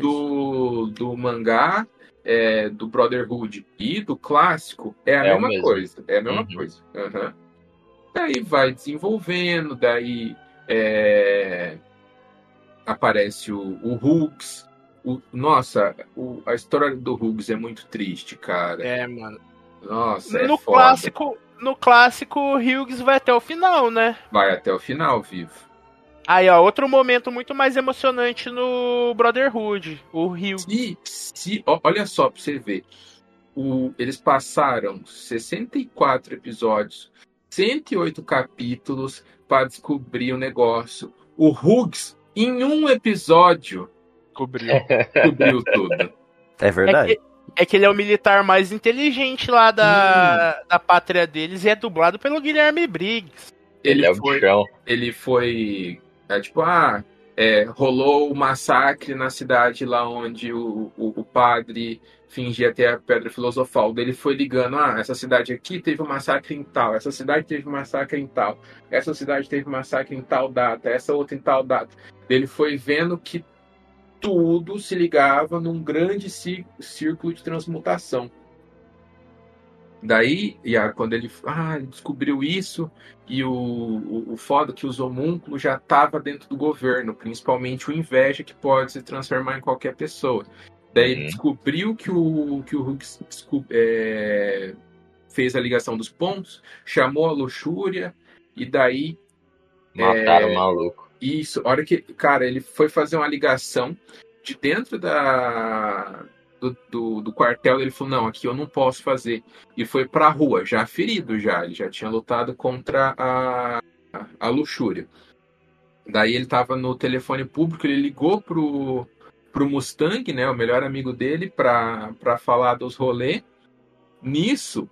do, do mangá, é, do Brotherhood e do clássico é a É mesma coisa. É a mesma Uhum. coisa. Aham. Daí vai desenvolvendo, daí é, aparece o, o Hooks. O, nossa, o- a história do Hooks é muito triste, cara. É, mano. Nossa, é no foda. clássico, no clássico, o Hughes vai até o final, né? Vai até o final, vivo. Aí, ó, outro momento muito mais emocionante no Brotherhood. O Hughes. Se, se, ó, olha só pra você ver. O, eles passaram 64 episódios, 108 capítulos para descobrir o negócio. O Hughes, em um episódio, Descobriu. descobriu *laughs* tudo. É verdade. É que, é que ele é o militar mais inteligente lá da, da pátria deles e é dublado pelo Guilherme Briggs. Ele, Ele é o foi, bichão. ele foi é, tipo, ah, é, rolou o massacre na cidade lá onde o, o, o padre fingia ter a pedra filosofal. Ele foi ligando, ah, essa cidade aqui teve um massacre em tal, essa cidade teve um massacre em tal, essa cidade teve um massacre em tal data, essa outra em tal data. Ele foi vendo que tudo se ligava num grande cí- círculo de transmutação. Daí, e a- quando ele, ah, descobriu isso, e o, o, o foda é que os homúnculos já estavam dentro do governo, principalmente o inveja que pode se transformar em qualquer pessoa. Daí ele Uhum. descobriu que o, que o Hulk é, fez a ligação dos pontos, chamou a luxúria, e daí Mataram É. o maluco. Isso, a hora que, cara, ele foi fazer uma ligação de dentro da do, do, do quartel, ele falou, não, aqui eu não posso fazer. E foi pra rua, já ferido já, ele já tinha lutado contra a, a luxúria. Daí ele tava no telefone público, ele ligou pro, pro Mustang, né, o melhor amigo dele, pra, pra falar dos rolês. Nisso,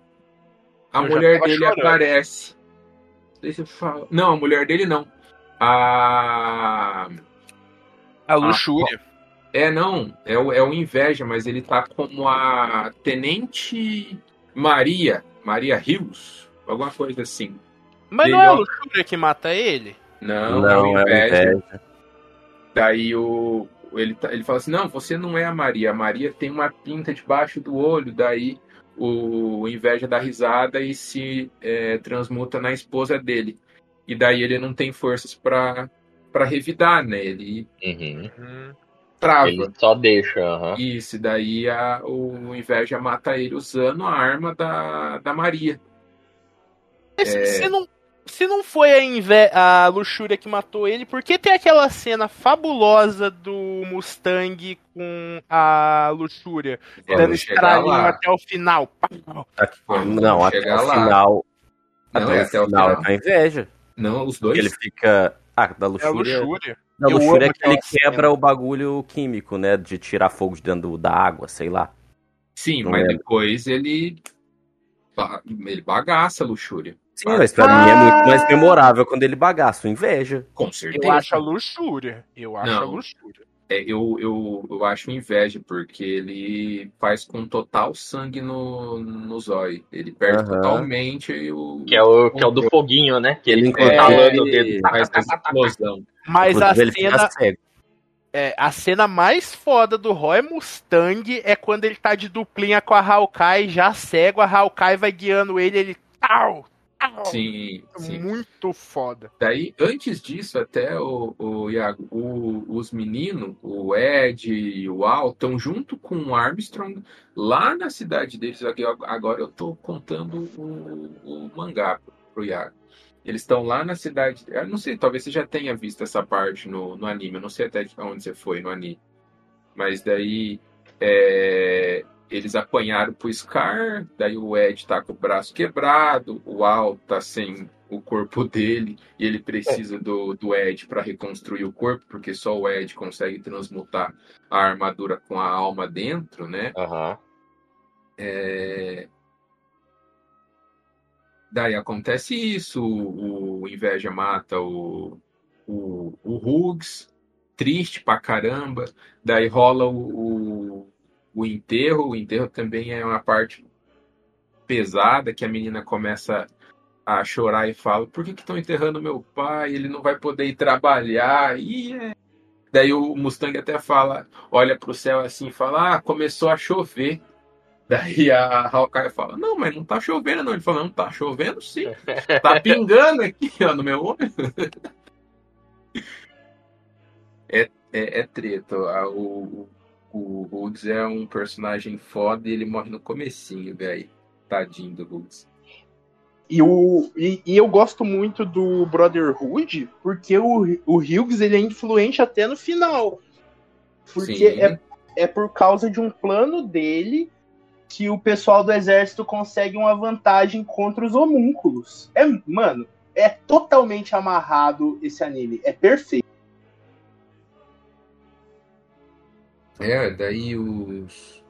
a Eu mulher dele chorando. aparece. Deixa eu falar. Não, a mulher dele não. A. A luxúria. É, não. É o, é o Inveja, mas ele tá como a Tenente Maria. Maria Rios. Alguma coisa assim. Mas não é a ele- luxúria que mata ele? Não, Não, é o é Inveja. inveja. Daí o. Ele, tá- ele fala assim: não, você não é a Maria. A Maria tem uma pinta debaixo do olho. Daí o Inveja dá risada e se é, transmuta na esposa dele. E daí ele não tem forças pra pra revidar, né? Ele Uhum. trava. Ele só deixa, aham. Isso, e daí a, o Inveja mata ele usando a arma da, da Maria. Mas É. Se, não, se não foi a, inve- a luxúria que matou ele, por que tem aquela cena fabulosa do Mustang com a luxúria? dando Vamos lá. até o final. Não, até o final. Não, até, o até o final é a inveja. Não, os dois. Ele fica. Ah, da É a luxúria. luxúria. Da Eu luxúria é que ele aquela quebra o bagulho químico, né? De tirar fogo de dentro da água, sei lá. Sim, Não mas lembro. depois ele. Ele bagaça a luxúria. Sim, mas pra mim é muito mais memorável quando ele bagaça, inveja. Com certeza. Eu acho a luxúria. Eu acho Não. a luxúria. É, eu, eu, eu acho inveja, porque ele faz com total sangue no, no zóio. Ele perde Aham. totalmente o. Que é o, que é o do foguinho, né? Que ele fica É, o dedo. faz essa explosão. Mas a Inclusive, cena, é, a cena mais foda do Roy Mustang é quando ele tá de duplinha com a Hawkeye, já cego, a Hawkeye vai guiando ele, ele. Au! Sim, sim. Muito foda. Daí, antes disso, até o, o Iago, o- os meninos, o Ed e o Al, estão junto com o Armstrong lá na cidade deles. Agora eu tô contando o, o mangá pro, pro Iago. Eles estão lá na cidade. Eu não sei, talvez você já tenha visto essa parte no, no anime. Eu não sei até onde você foi no anime. Mas daí. é, eles apanharam pro Scar, daí o Ed tá com o braço quebrado, o Al tá sem o corpo dele e ele precisa do, do Ed para reconstruir o corpo, porque só o Ed consegue transmutar a armadura com a alma dentro, né? Aham. É, Daí acontece isso, o, o Inveja mata o, o, o Hughes, triste pra caramba. Daí rola o, o, o enterro. O enterro também é uma parte pesada que a menina começa a chorar e fala: Por que estão enterrando meu pai? Ele não vai poder ir trabalhar. E é... daí o Mustang até fala, olha para o céu assim e fala: Ah, começou a chover. Daí a Hawkeye fala: Não, mas não tá chovendo, não. Ele fala: Não, tá chovendo sim. Tá *laughs* pingando aqui ó, no meu olho. *laughs* é, é, é treta. O, o, Woods é um personagem foda e ele morre no comecinho, velho. Tadinho do Woods. E, o, e, e, eu gosto muito do Brotherhood, porque o, o Hughes ele é influente até no final. Porque é, é por causa de um plano dele que o pessoal do exército consegue uma vantagem contra os homúnculos. É, mano, é totalmente amarrado esse anime. É perfeito. É, daí os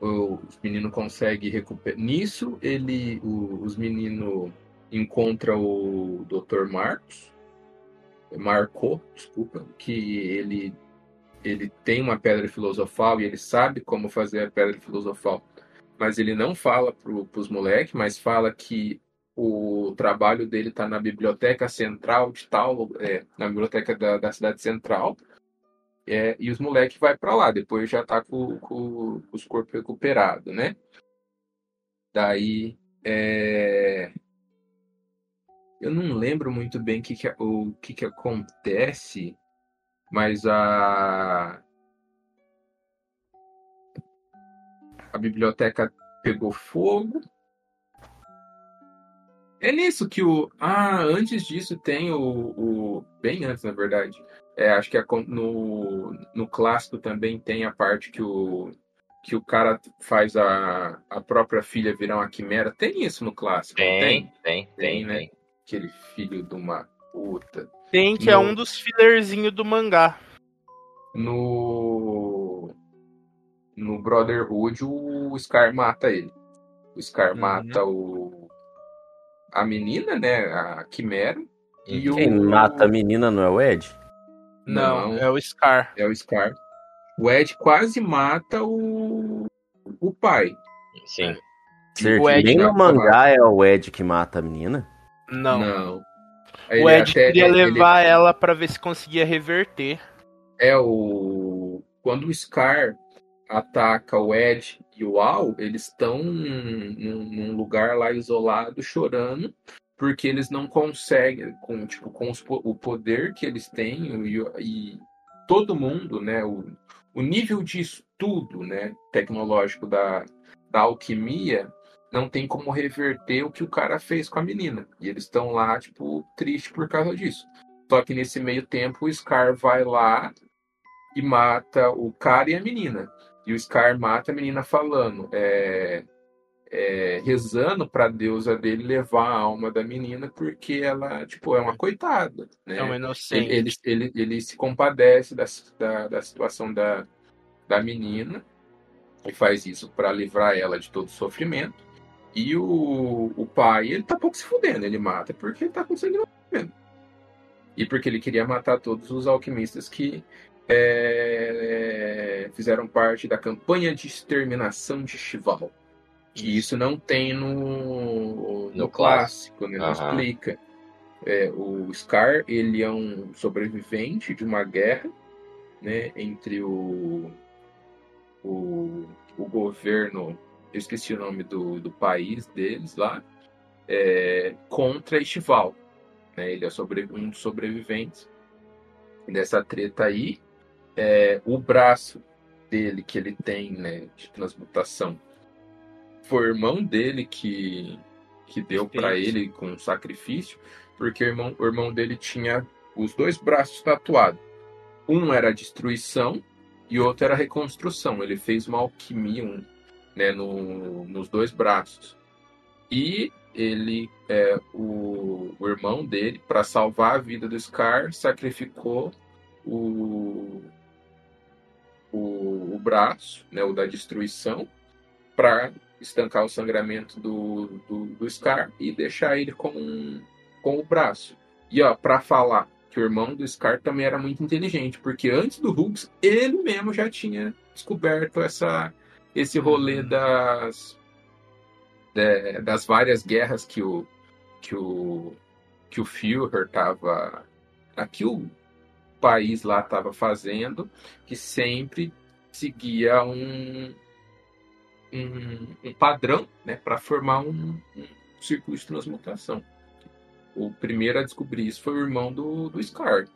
os meninos conseguem recuperar. Nisso, ele, o, os meninos encontram o Dr. Marcos, Marco, desculpa, que ele ele tem uma pedra filosofal e ele sabe como fazer a pedra filosofal, mas ele não fala para os moleques, mas fala que o trabalho dele está na biblioteca central de tal, é, na biblioteca da, da cidade central, é, e os moleques vai para lá, depois já tá com, com, com os corpos recuperados, né? Daí, é... eu não lembro muito bem que que, o que, que acontece, mas a a biblioteca pegou fogo. É nisso que o. Ah, antes disso tem o. o... Bem antes, na verdade. É, acho que é no, no clássico também tem a parte que o, que o cara faz a, a própria filha virar uma quimera. Tem isso no clássico? Tem, tem, tem, tem né? Tem. Aquele filho de uma puta. Tem, que é no, é um dos fillerzinhos do mangá. No. No Brotherhood, o Scar mata ele. O Scar uhum. mata o. A menina, né? A Quimera. E Quem o... mata a menina não é o Ed? Não, Não, é o Scar. É o Scar. O Ed quase mata o, o pai. Sim. Certo. O Ed Nem no mangá é o Ed que mata a menina? Não. Não. o Ed até, queria levar ele... ela para ver se conseguia reverter. É o quando o Scar ataca o Ed e o Al, eles estão num, num, lugar lá isolado chorando porque eles não conseguem, com, tipo, com os, o poder que eles têm e, e todo mundo, né, o, o nível de estudo né, tecnológico da, da alquimia não tem como reverter o que o cara fez com a menina. E eles estão lá, tipo, triste por causa disso. Só que nesse meio tempo o Scar vai lá e mata o cara e a menina. E o Scar mata a menina falando: é, é, rezando para a deusa dele levar a alma da menina, porque ela, tipo, é uma coitada, né? É uma inocente. Ele, ele, ele, se compadece da, da, da, situação da, da menina e faz isso para livrar ela de todo o sofrimento. E o, o pai, ele tá pouco se fudendo, ele mata porque ele tá no E porque ele queria matar todos os alquimistas que é, fizeram parte da campanha de exterminação de Chival. Que isso não tem no, no, no clássico, né? Não explica. É, o Scar, ele é um sobrevivente de uma guerra, né? Entre o, o, o governo, eu esqueci o nome do, do país deles lá, é, contra Estival. Né? Ele é sobre, um dos sobreviventes dessa treta aí. É, o braço dele que ele tem, né, de transmutação, foi o irmão dele que, que deu para ele com sacrifício, porque o irmão, o irmão dele tinha os dois braços tatuados. Um era destruição e outro era reconstrução. Ele fez uma alquimia um, né, no, nos dois braços. E ele, é, o, o irmão dele, para salvar a vida do Scar, sacrificou o, o, o braço, né, o da destruição, para estancar o sangramento do, do, do Scar e deixar ele com, com o braço. E ó, para falar, que o irmão do Scar também era muito inteligente, porque antes do Hughes, ele mesmo já tinha descoberto essa, esse rolê das, de- das várias guerras que o, que o, que o Führer tava. que o país lá estava fazendo, que sempre seguia um, um, um padrão né, para formar um, um círculo de transmutação. O primeiro a descobrir isso foi o irmão do, do Scar.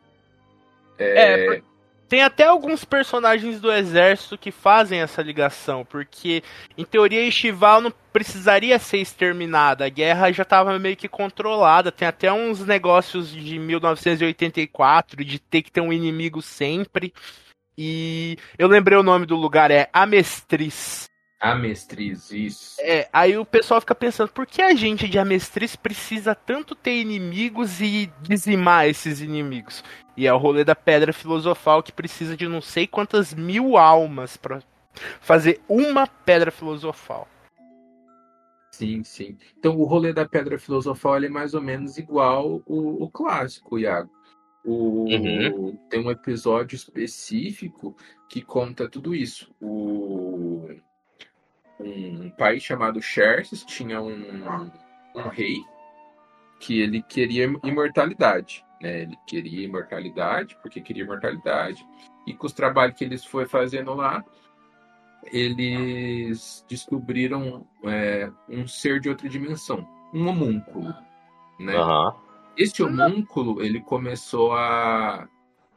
É, por- Tem até alguns personagens do exército que fazem essa ligação, porque em teoria Estival não precisaria ser exterminada, a guerra já estava meio que controlada, tem até uns negócios de 1984 de ter que ter um inimigo sempre. E eu lembrei o nome do lugar, é Amestriz. A mestriz, isso. É, aí o pessoal fica pensando, por que a gente de Amestriz precisa tanto ter inimigos e dizimar esses inimigos? E é o rolê da pedra filosofal que precisa de não sei quantas mil almas pra fazer uma pedra filosofal. Sim, sim. Então o rolê da pedra filosofal ele é mais ou menos igual o, o clássico, Iago. O, Tem um episódio específico que conta tudo isso. O, um país chamado Xerxes tinha um, um rei que ele queria imortalidade. Né? Ele queria imortalidade porque queria imortalidade. E com os trabalhos que eles foi fazendo lá, eles descobriram é, um ser de outra dimensão, um homúnculo, né? Aham. Este homúnculo, ele começou a...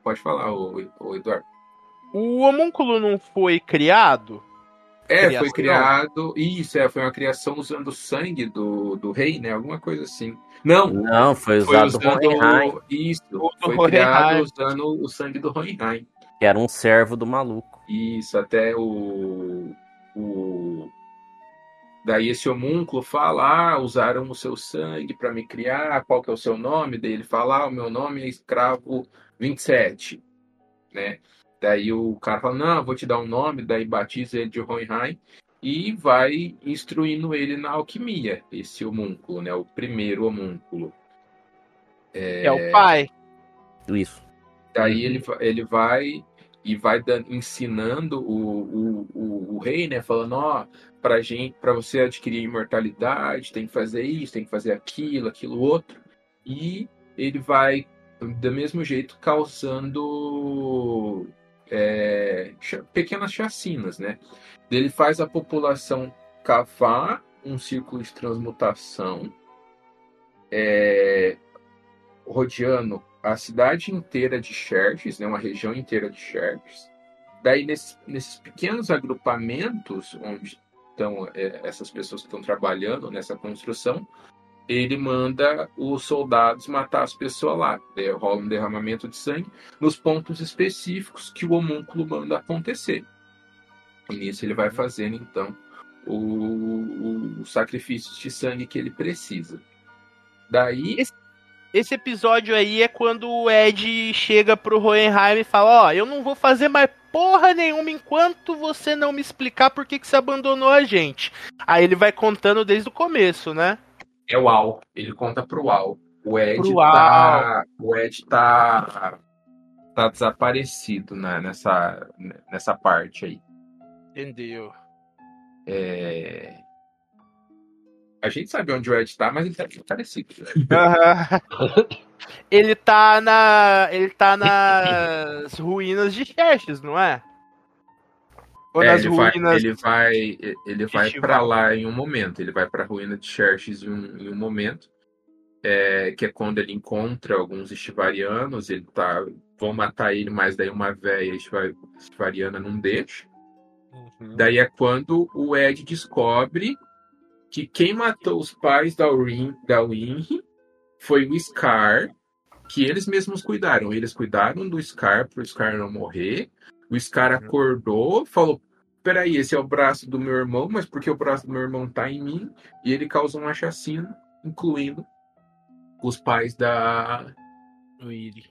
Pode falar, ô, ô Eduardo. O homúnculo não foi criado? É, Criação. foi criado... Isso, é, foi uma criação usando o sangue do, do rei, né? Alguma coisa assim. Não, Não, foi foi usado usando... o Hohenheim, Isso, do foi criado Hohenheim. usando o sangue do Hohenheim. que era um servo do maluco. Isso, até o. o... Daí esse homúnculo fala, ah, usaram o seu sangue para me criar, qual que é o seu nome? Daí ele fala, ah, o meu nome é escravo 27, né? Daí o cara fala, não, vou te dar um nome, daí batiza ele de Hohenheim e vai instruindo ele na alquimia, esse homúnculo, né? O primeiro homúnculo. É, o pai. Isso. Daí ele, ele vai e vai dan- ensinando o, o, o, o rei, né? Falando, ó, pra gente, para você adquirir imortalidade, tem que fazer isso, tem que fazer aquilo, aquilo outro. E ele vai, do mesmo jeito, causando é, pequenas chacinas, né? Ele faz a população cavar um círculo de transmutação, é, rodeando a cidade inteira de Xerxes, né, uma região inteira de Xerxes. Daí, nesses, nesses pequenos agrupamentos, onde estão é, essas pessoas que estão trabalhando nessa construção, ele manda os soldados matar as pessoas lá. Daí rola um derramamento de sangue nos pontos específicos que o homúnculo manda acontecer. E nisso ele vai fazendo, então, o, o, os sacrifícios de sangue que ele precisa. Daí, Esse episódio aí é quando o Ed chega pro Hohenheim e fala, ó, eu não vou fazer mais porra nenhuma enquanto você não me explicar por que, que você abandonou a gente. Aí ele vai contando desde o começo, né? É o Al. Ele conta pro Al. O Ed Pro tá. O Ed tá. tá desaparecido né, nessa, nessa parte aí. Entendeu? É, A gente sabe onde o Ed tá, mas ele tá desaparecido. *laughs* ele tá na. Ele tá nas ruínas de Xerxes, não é? Ou É, nas ele, vai, ruínas. ele vai, ele vai para lá em um momento. Ele vai para a ruína de Xerxes em um, em um momento, é, que é quando ele encontra alguns estivarianos. Ele tá, vão matar ele, mas daí uma velha estivar- estivariana não deixa. Uhum. Daí é quando o Ed descobre que quem matou os pais da Win, da Winry foi o Scar, que eles mesmos cuidaram. Eles cuidaram do Scar para o Scar não morrer. O Scar acordou, falou: Peraí, esse é o braço do meu irmão, mas porque o braço do meu irmão tá em mim? E ele causou uma chacina, incluindo os pais da,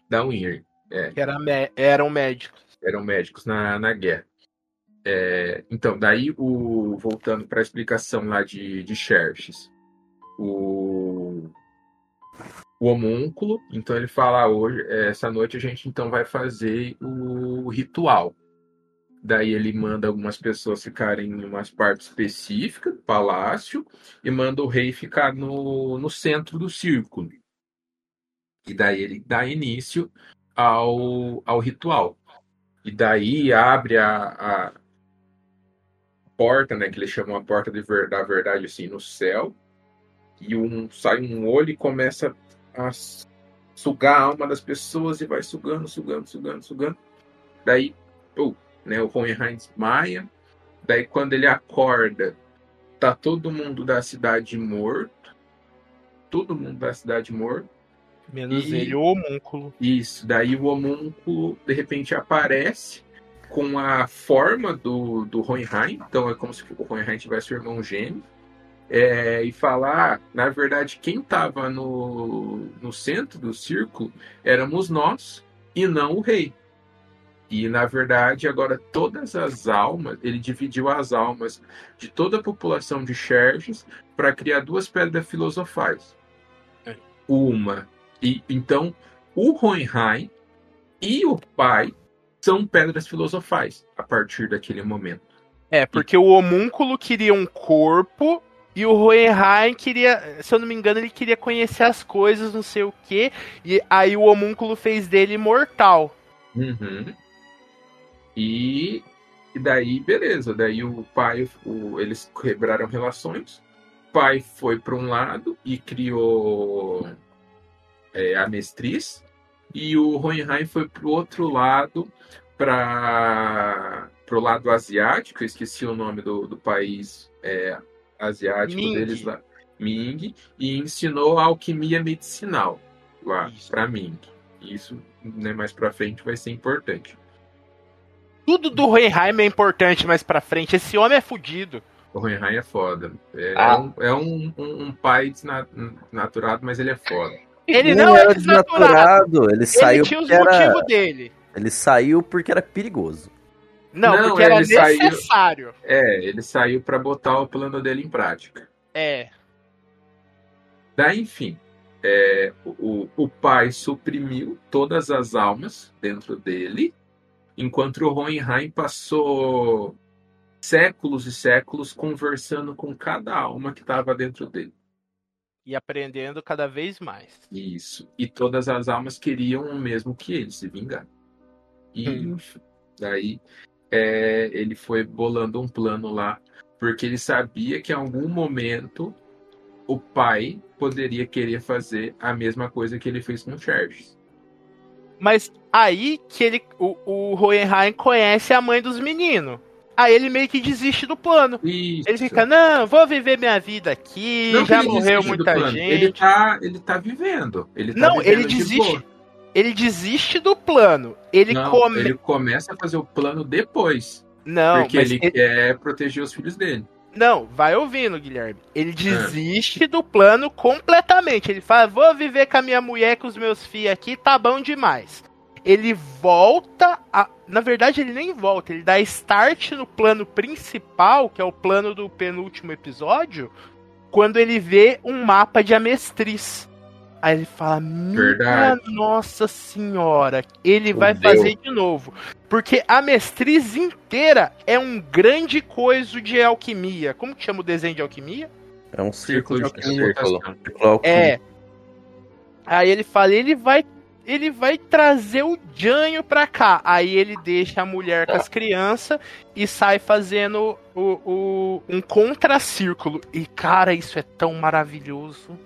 da Winry. que era eram médicos. eram médicos na, na guerra. É, então, daí, o, voltando para a explicação lá de, de Xerxes, o, o o homúnculo. Então ele fala: ah, hoje, essa noite a gente então vai fazer o ritual. Daí ele manda algumas pessoas ficarem em umas partes específicas do palácio e manda o rei ficar no, no centro do círculo. E daí ele dá início ao, ao ritual. E daí abre a, a porta, né, que eles chamam a porta de ver, da verdade, assim, no céu. E um, sai um olho e começa a sugar a alma das pessoas e vai sugando, sugando, sugando, sugando. Daí, oh, né, o Hohenheim desmaia. Daí, quando ele acorda, tá todo mundo da cidade morto. Todo mundo da cidade morto. Menos e... ele, o homúnculo. Isso, daí o homúnculo de repente aparece com a forma do, do Hohenheim. Então é como se o Hohenheim tivesse um irmão gêmeo. É, e falar, na verdade, quem estava no, no centro do círculo éramos nós e não o rei. E, na verdade, agora todas as almas, ele dividiu as almas de toda a população de Xerxes para criar duas pedras filosofais. É. Uma. E, então, o Hohenheim e o pai são pedras filosofais a partir daquele momento. É, porque e... o homúnculo queria um corpo e o Hohenheim queria, se eu não me engano, ele queria conhecer as coisas, não sei o quê. E aí o homúnculo fez dele imortal. Uhum. E, e daí, beleza. Daí o pai, o, eles quebraram relações. O pai foi para um lado e criou é, a mestriz. E o Hohenheim foi para o outro lado, para o lado asiático. Eu esqueci o nome do, do país é, asiático Ming. deles lá. Ming. E ensinou alquimia medicinal lá para Ming. Isso né, mais para frente vai ser importante. Tudo do Hohenheim é importante mais pra frente. Esse homem é fudido. O Hohenheim é foda. É, ah. é, um, é um, um, um, pai desnaturado, mas ele é foda. Ele não, não é desnaturado. Ele saiu ele tinha os motivos dele. Ele saiu porque era perigoso. Não, não porque era necessário. Saiu, é, ele saiu para botar o plano dele em prática. É. Daí, enfim, é, o, o pai suprimiu todas as almas dentro dele enquanto o Hohenheim passou séculos e séculos conversando com cada alma que estava dentro dele. E aprendendo cada vez mais. Isso. E todas as almas queriam o mesmo que ele, se vingar. E hum. daí é, ele foi bolando um plano lá, porque ele sabia que em algum momento o pai poderia querer fazer a mesma coisa que ele fez com Charles. Mas aí que ele, o, o Hohenheim conhece a mãe dos meninos. Aí ele meio que desiste do plano. Isso. Ele fica, não, vou viver minha vida aqui, não já morreu muita gente. Ele tá, ele tá vivendo. Ele tá não, vivendo ele desiste. De ele desiste do plano. Ele, não, come... ele começa a fazer o plano depois. Não, porque ele, ele quer proteger os filhos dele. Não, vai ouvindo, Guilherme. Ele desiste é. do plano completamente. Ele fala: vou viver com a minha mulher, com os meus filhos aqui, tá bom demais. Ele volta a. Na verdade, ele nem volta, ele dá start no plano principal, que é o plano do penúltimo episódio, quando ele vê um mapa de amestriz. Aí ele fala: Minha Nossa Senhora, ele vai Deus. fazer de novo. Porque a mestriz inteira é um grande coisa de alquimia. Como que chama o desenho de alquimia? É um círculo de alquimia. É. Aí ele fala: ele vai. Ele vai trazer o Janho pra cá. Aí ele deixa a mulher com as crianças e sai fazendo o, o, um contracírculo. E, cara, isso é tão maravilhoso.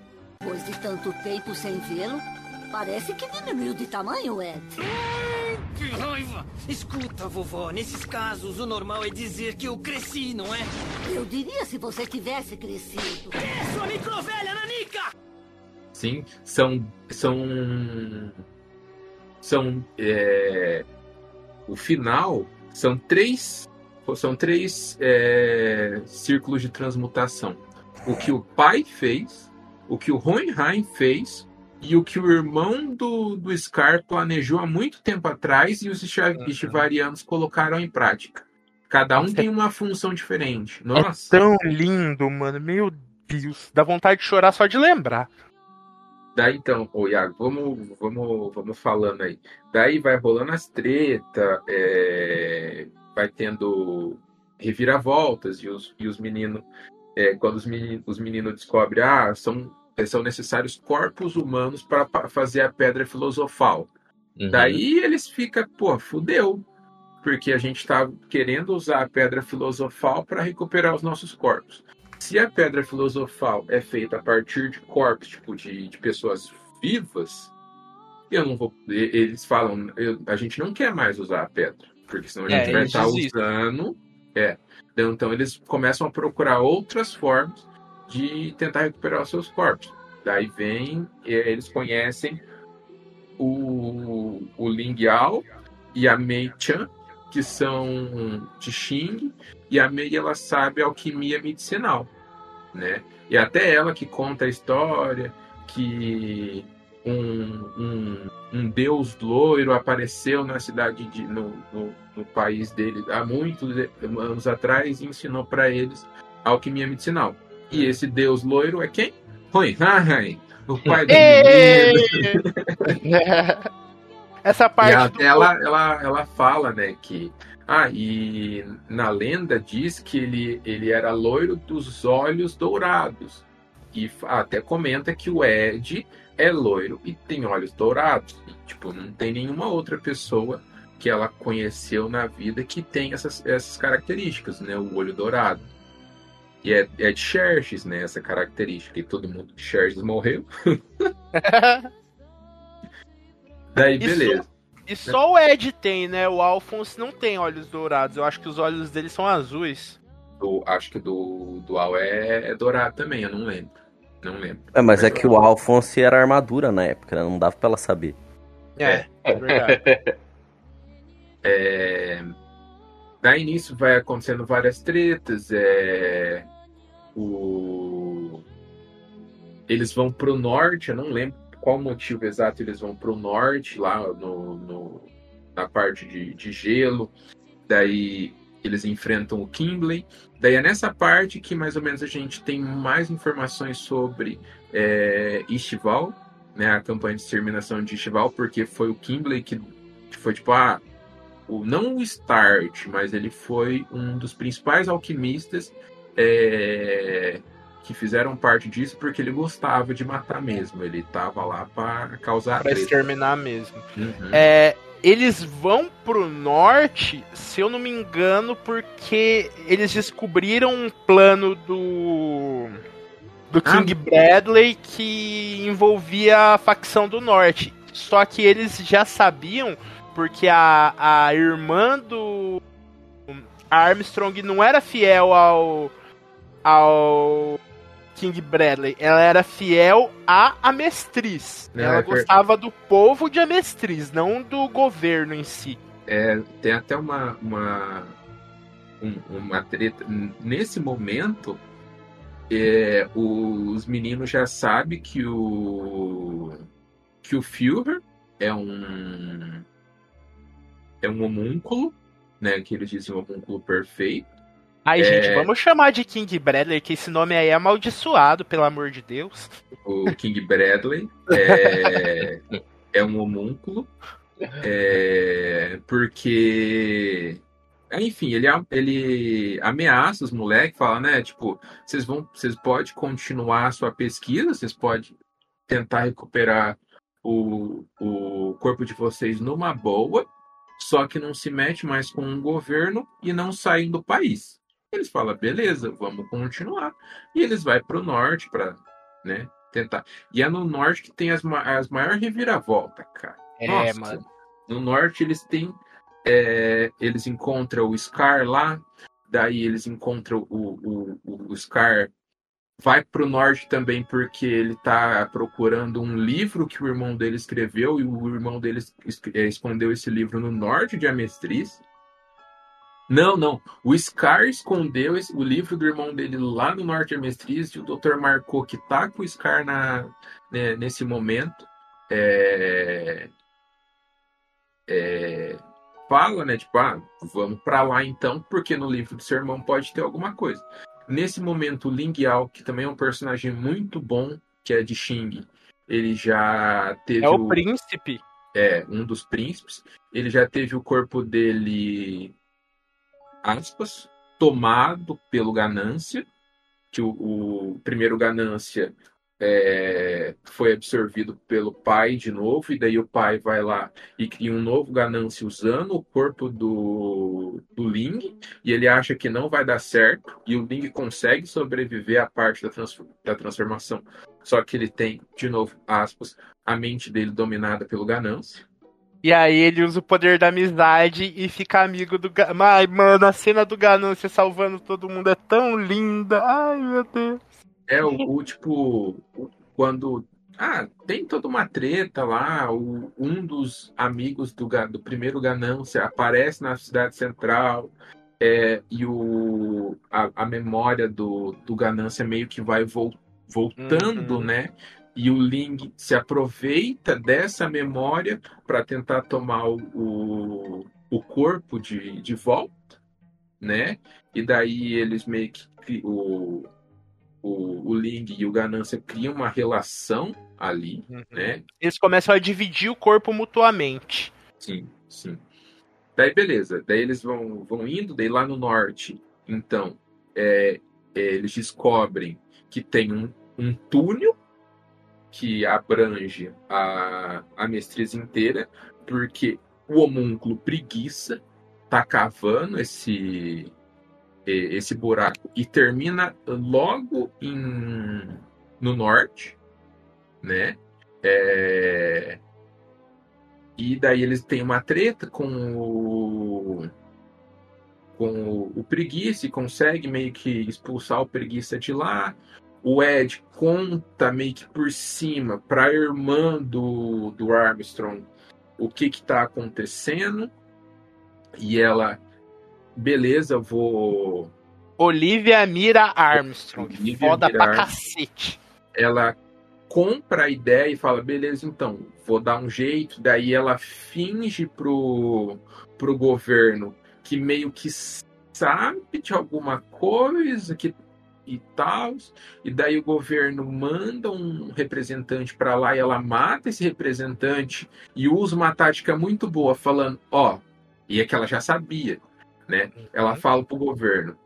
Depois de tanto tempo sem vê-lo, parece que diminuiu de tamanho, Ed. Que raiva! Escuta, vovó, nesses casos o normal é dizer que eu cresci, não é? Eu diria se você tivesse crescido. É sua microvelha, Nanica! Sim, são. São. São. É, o final são três. São três é, círculos de transmutação. O que o pai fez, o que o Hohenheim fez e o que o irmão do, do Scar planejou há muito tempo atrás e os Stivarianos colocaram em prática. Cada um tem uma função diferente. Nossa. É tão lindo, mano. Meu Deus. Dá vontade de chorar só de lembrar. Daí então, ô Iago, vamos, vamos, vamos falando aí. Daí vai rolando as tretas, é, vai tendo reviravoltas e os, e os meninos, é, quando os meninos, os meninos descobrem, ah, são, são necessários corpos humanos para fazer a pedra filosofal. Uhum. Daí eles ficam, pô, fudeu. Porque a gente tá querendo usar a pedra filosofal para recuperar os nossos corpos. Se a pedra filosofal é feita a partir de corpos, tipo, de, de pessoas vivas, eu não vou. Eles falam, eu- a gente não quer mais usar a pedra. Porque senão a É, gente vai eles estar desistem. usando. É. Então, então eles começam a procurar outras formas de tentar recuperar seus corpos. Daí vem, eh, eles conhecem o, o Ling Yao e a Mei Chan, que são de Xing, e a Mei ela sabe alquimia medicinal, né? E até ela que conta a história que um, um, um deus loiro apareceu na cidade de, no, no, no país dele há muitos anos atrás e ensinou para eles alquimia medicinal. E esse deus loiro é quem? Hoi Hai, o pai do. *laughs* Essa E parte a- do... ela, ela, ela fala, né, que. Ah, e na lenda diz que ele, ele era loiro dos olhos dourados. E até comenta que o Ed é loiro e tem olhos dourados. E, tipo, não tem nenhuma outra pessoa que ela conheceu na vida que tem essas, essas características, né? O olho dourado. E é, é de Xerxes, né? Essa característica. E todo mundo de Xerxes morreu. *laughs* Daí, beleza. E só o Ed tem, né? O Alphonse não tem olhos dourados. Eu acho que os olhos dele são azuis. Do, acho que do, do Al é, é dourado também, eu não lembro. Não lembro. É, mas é que o Alphonse era armadura na época, né? Não dava pra ela saber. É, é verdade. *laughs* É... Daí nisso vai acontecendo várias tretas. É... O... Eles vão pro norte, eu não lembro qual motivo exato eles vão pro norte, lá no, no- na parte de, de gelo. Daí eles enfrentam o Kimbley. Daí é nessa parte que mais ou menos a gente tem mais informações sobre é, Ishval, né, a campanha de exterminação de Ishval, porque foi o Kimbley que que foi tipo, ah, o, não o Start, mas ele foi um dos principais alquimistas é, que fizeram parte disso porque ele gostava de matar mesmo. Ele tava lá para causar pra treta. exterminar mesmo. Uhum. É, eles vão pro norte, se eu não me engano, porque eles descobriram um plano do do Ah. King Bradley que envolvia a facção do norte. Só que eles já sabiam porque a, a irmã do Armstrong não era fiel ao ao King Bradley, ela era fiel à Amestriz. Não, ela é gostava do povo de Amestriz, não do governo em si. É, tem até uma, uma, um- uma treta. Nesse momento, é, os meninos já sabem que o que o Führer é um é um homúnculo, né? Que eles dizem homúnculo perfeito. Ai, É. gente, vamos chamar de King Bradley, que esse nome aí é amaldiçoado, pelo amor de Deus. O King Bradley é, *laughs* é um homúnculo. É, porque. Enfim, ele, ele ameaça os moleques, fala, né? Tipo, vocês vão. Vocês podem continuar a sua pesquisa, vocês podem tentar recuperar o, o corpo de vocês numa boa, só que não se mete mais com o governo e não saem do país. Eles falam, beleza, vamos continuar. E eles vão para o norte para né, tentar. E é no norte que tem as, ma- as maiores reviravoltas, cara. É, Nossa, mano. No norte eles têm. é, eles encontram o Scar lá, daí eles encontram o, o, o Scar. Vai pro norte também porque ele tá procurando um livro que o irmão dele escreveu e o irmão dele é, escondeu esse livro no norte de Amestriz. Não, não. O Scar escondeu esse- o livro do irmão dele lá no norte de Amestriz e o Dr. marcou que tá com o Scar na, né, nesse momento. É, é, fala, né? Tipo, ah, vamos pra lá então, porque no livro do seu irmão pode ter alguma coisa. Nesse momento, o Ling Yao, que também é um personagem muito bom, que é de Xing, ele já teve É o príncipe. é, um dos príncipes, ele já teve o corpo dele, aspas, tomado pelo Ganância, que o, o primeiro Ganância é, foi absorvido pelo pai de novo, e daí o pai vai lá e cria um novo Ganância usando o corpo do, do Ling, e ele acha que não vai dar certo, e o Ling consegue sobreviver à parte da, trans, da transformação. Só que ele tem, de novo, aspas, a mente dele dominada pelo Ganância. E aí ele usa o poder da amizade e fica amigo do Ga- Ai, mano, a cena do Ganância salvando todo mundo é tão linda. Ai, meu Deus. É o, o, tipo, quando. Ah, tem toda uma treta lá. O, um dos amigos do, do primeiro Ganância aparece na cidade central. é, e o, a, a memória do, do Ganância meio que vai vol- voltando, Uhum. né? E o Ling se aproveita dessa memória para tentar tomar o, o, o corpo de, de volta, né? E daí eles meio que. O, o, o Ling e o Ganância criam uma relação ali, né? Eles começam a dividir o corpo mutuamente. Sim, sim. Daí beleza, daí eles vão, vão indo, daí lá no norte, então, é, é, eles descobrem que tem um, um túnel que abrange a, a mestreza inteira, porque o homúnculo preguiça tá cavando esse esse buraco e termina logo em, no norte, né? É, e daí eles têm uma treta com o com o, o preguiça e consegue meio que expulsar o preguiça de lá. O Ed conta meio que por cima para a irmã do, do Armstrong o que que tá acontecendo e ela beleza, vou Olivia Mira Armstrong. Olivia Foda Mira pra cacete. ela compra a ideia e fala, beleza, então, vou dar um jeito. Daí ela finge pro, pro governo que meio que sabe de alguma coisa que e tal. E daí o governo manda um representante para lá e ela mata esse representante e usa uma tática muito boa, falando, ó, e é que ela já sabia, né? Ela fala pro governo,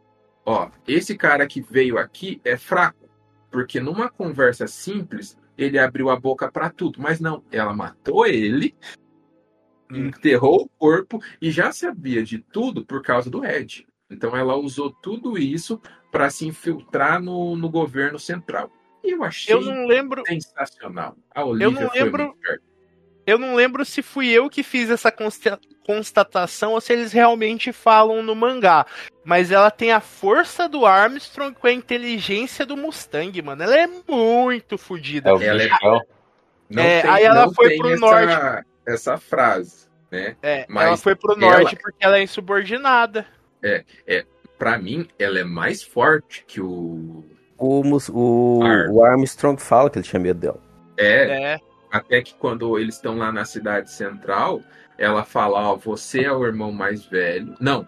ó, esse cara que veio aqui é fraco, porque numa conversa simples ele abriu a boca para tudo, mas não, ela matou ele, enterrou o corpo e já sabia de tudo por causa do Ed. Então ela usou tudo isso para se infiltrar no, no governo central. E eu achei Eu não lembro. sensacional. A Olivia não foi lembro-. Eu não lembro se fui eu que fiz essa constatação ou se eles realmente falam no mangá. Mas ela tem a força do Armstrong com a inteligência do Mustang, mano. Ela é muito fodida. É Ela é-. Não É, tem, aí ela não foi tem pro essa, norte. essa frase, né? É, Mas ela foi pro ela- norte porque ela é insubordinada. Para mim, ela é mais forte que o O, o, o Armstrong fala que ele tinha medo dela. é, É. Até que quando eles estão lá na cidade central, ela fala, ó, você é o irmão mais velho. Não,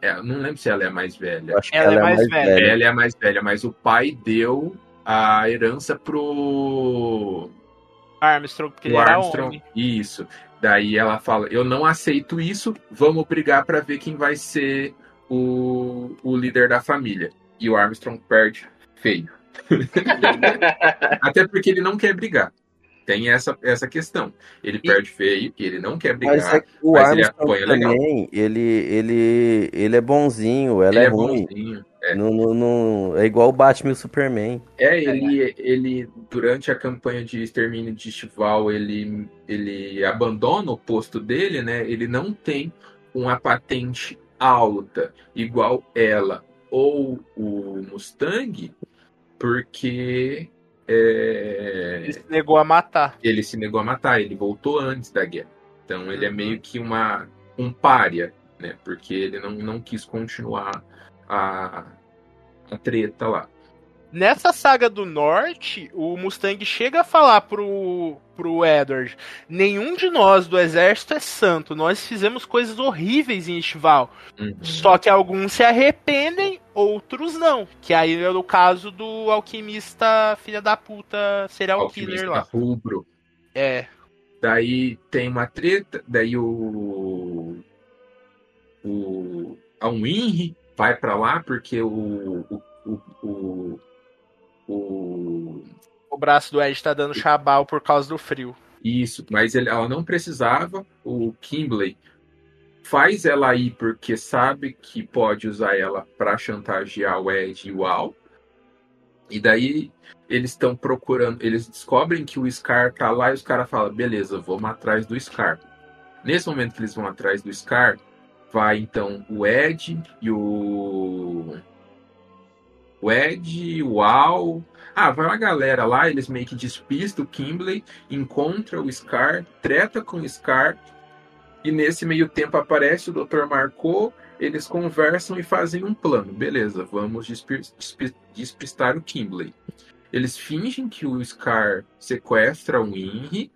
é, não lembro se ela é a mais velha. Acho que Ela ela, é é mais mais velha. velha. Ela é a mais velha, mas o pai deu a herança pro, Armstrong, porque ele pro era Armstrong. homem. Isso. Daí ela fala, eu não aceito isso, vamos brigar para ver quem vai ser o, o líder da família. E o Armstrong perde feio. *laughs* Até porque ele não quer brigar. Tem essa, essa questão. Ele perde feio e ele não quer brigar. Mas é que o mas ele Armstrong apoia legal. também, ele, ele, ele é bonzinho, ela ele é, é ruim. bonzinho. É. Não, não, não- é igual o Batman e o Superman. É, ele, ele durante a campanha de extermínio de Estival, ele, ele abandona o posto dele, né? Ele não tem uma patente alta igual ela ou o Mustang, porque é, Ele se negou a matar. ele se negou a matar, ele voltou antes da guerra. Então ele é Uhum. meio que uma um pária, né? Porque ele não, não quis continuar a, a treta lá. Nessa saga do norte, o Mustang chega a falar pro, pro Edward: nenhum de nós do exército é santo. Nós fizemos coisas horríveis em Estival. Uhum. Só que alguns se arrependem, outros não. Que aí é no caso do alquimista filha da puta serial Alquimista killer lá. rubro. É. Daí tem uma treta, daí o. O. A Winry vai pra lá porque o. O. O. o, o- O braço do Ed tá dando chabal por causa do frio. isso, mas ele- ela não precisava. O Kimbley faz ela ir porque sabe que pode usar ela pra chantagear o Ed e o Al. E daí eles estão procurando, eles descobrem que o Scar tá lá e os caras falam, beleza, vamos atrás do Scar. Nesse momento que eles vão atrás do Scar, vai então o Ed e o. O Ed, o Al. Ah, vai uma galera lá, eles meio que despistam o Kimbley, encontra o Scar, treta com o Scar, e nesse meio tempo aparece o Dr. Marco, eles conversam e fazem um plano. Beleza, vamos despi- despi- despistar o Kimbley. Eles fingem que o Scar sequestra o Inri,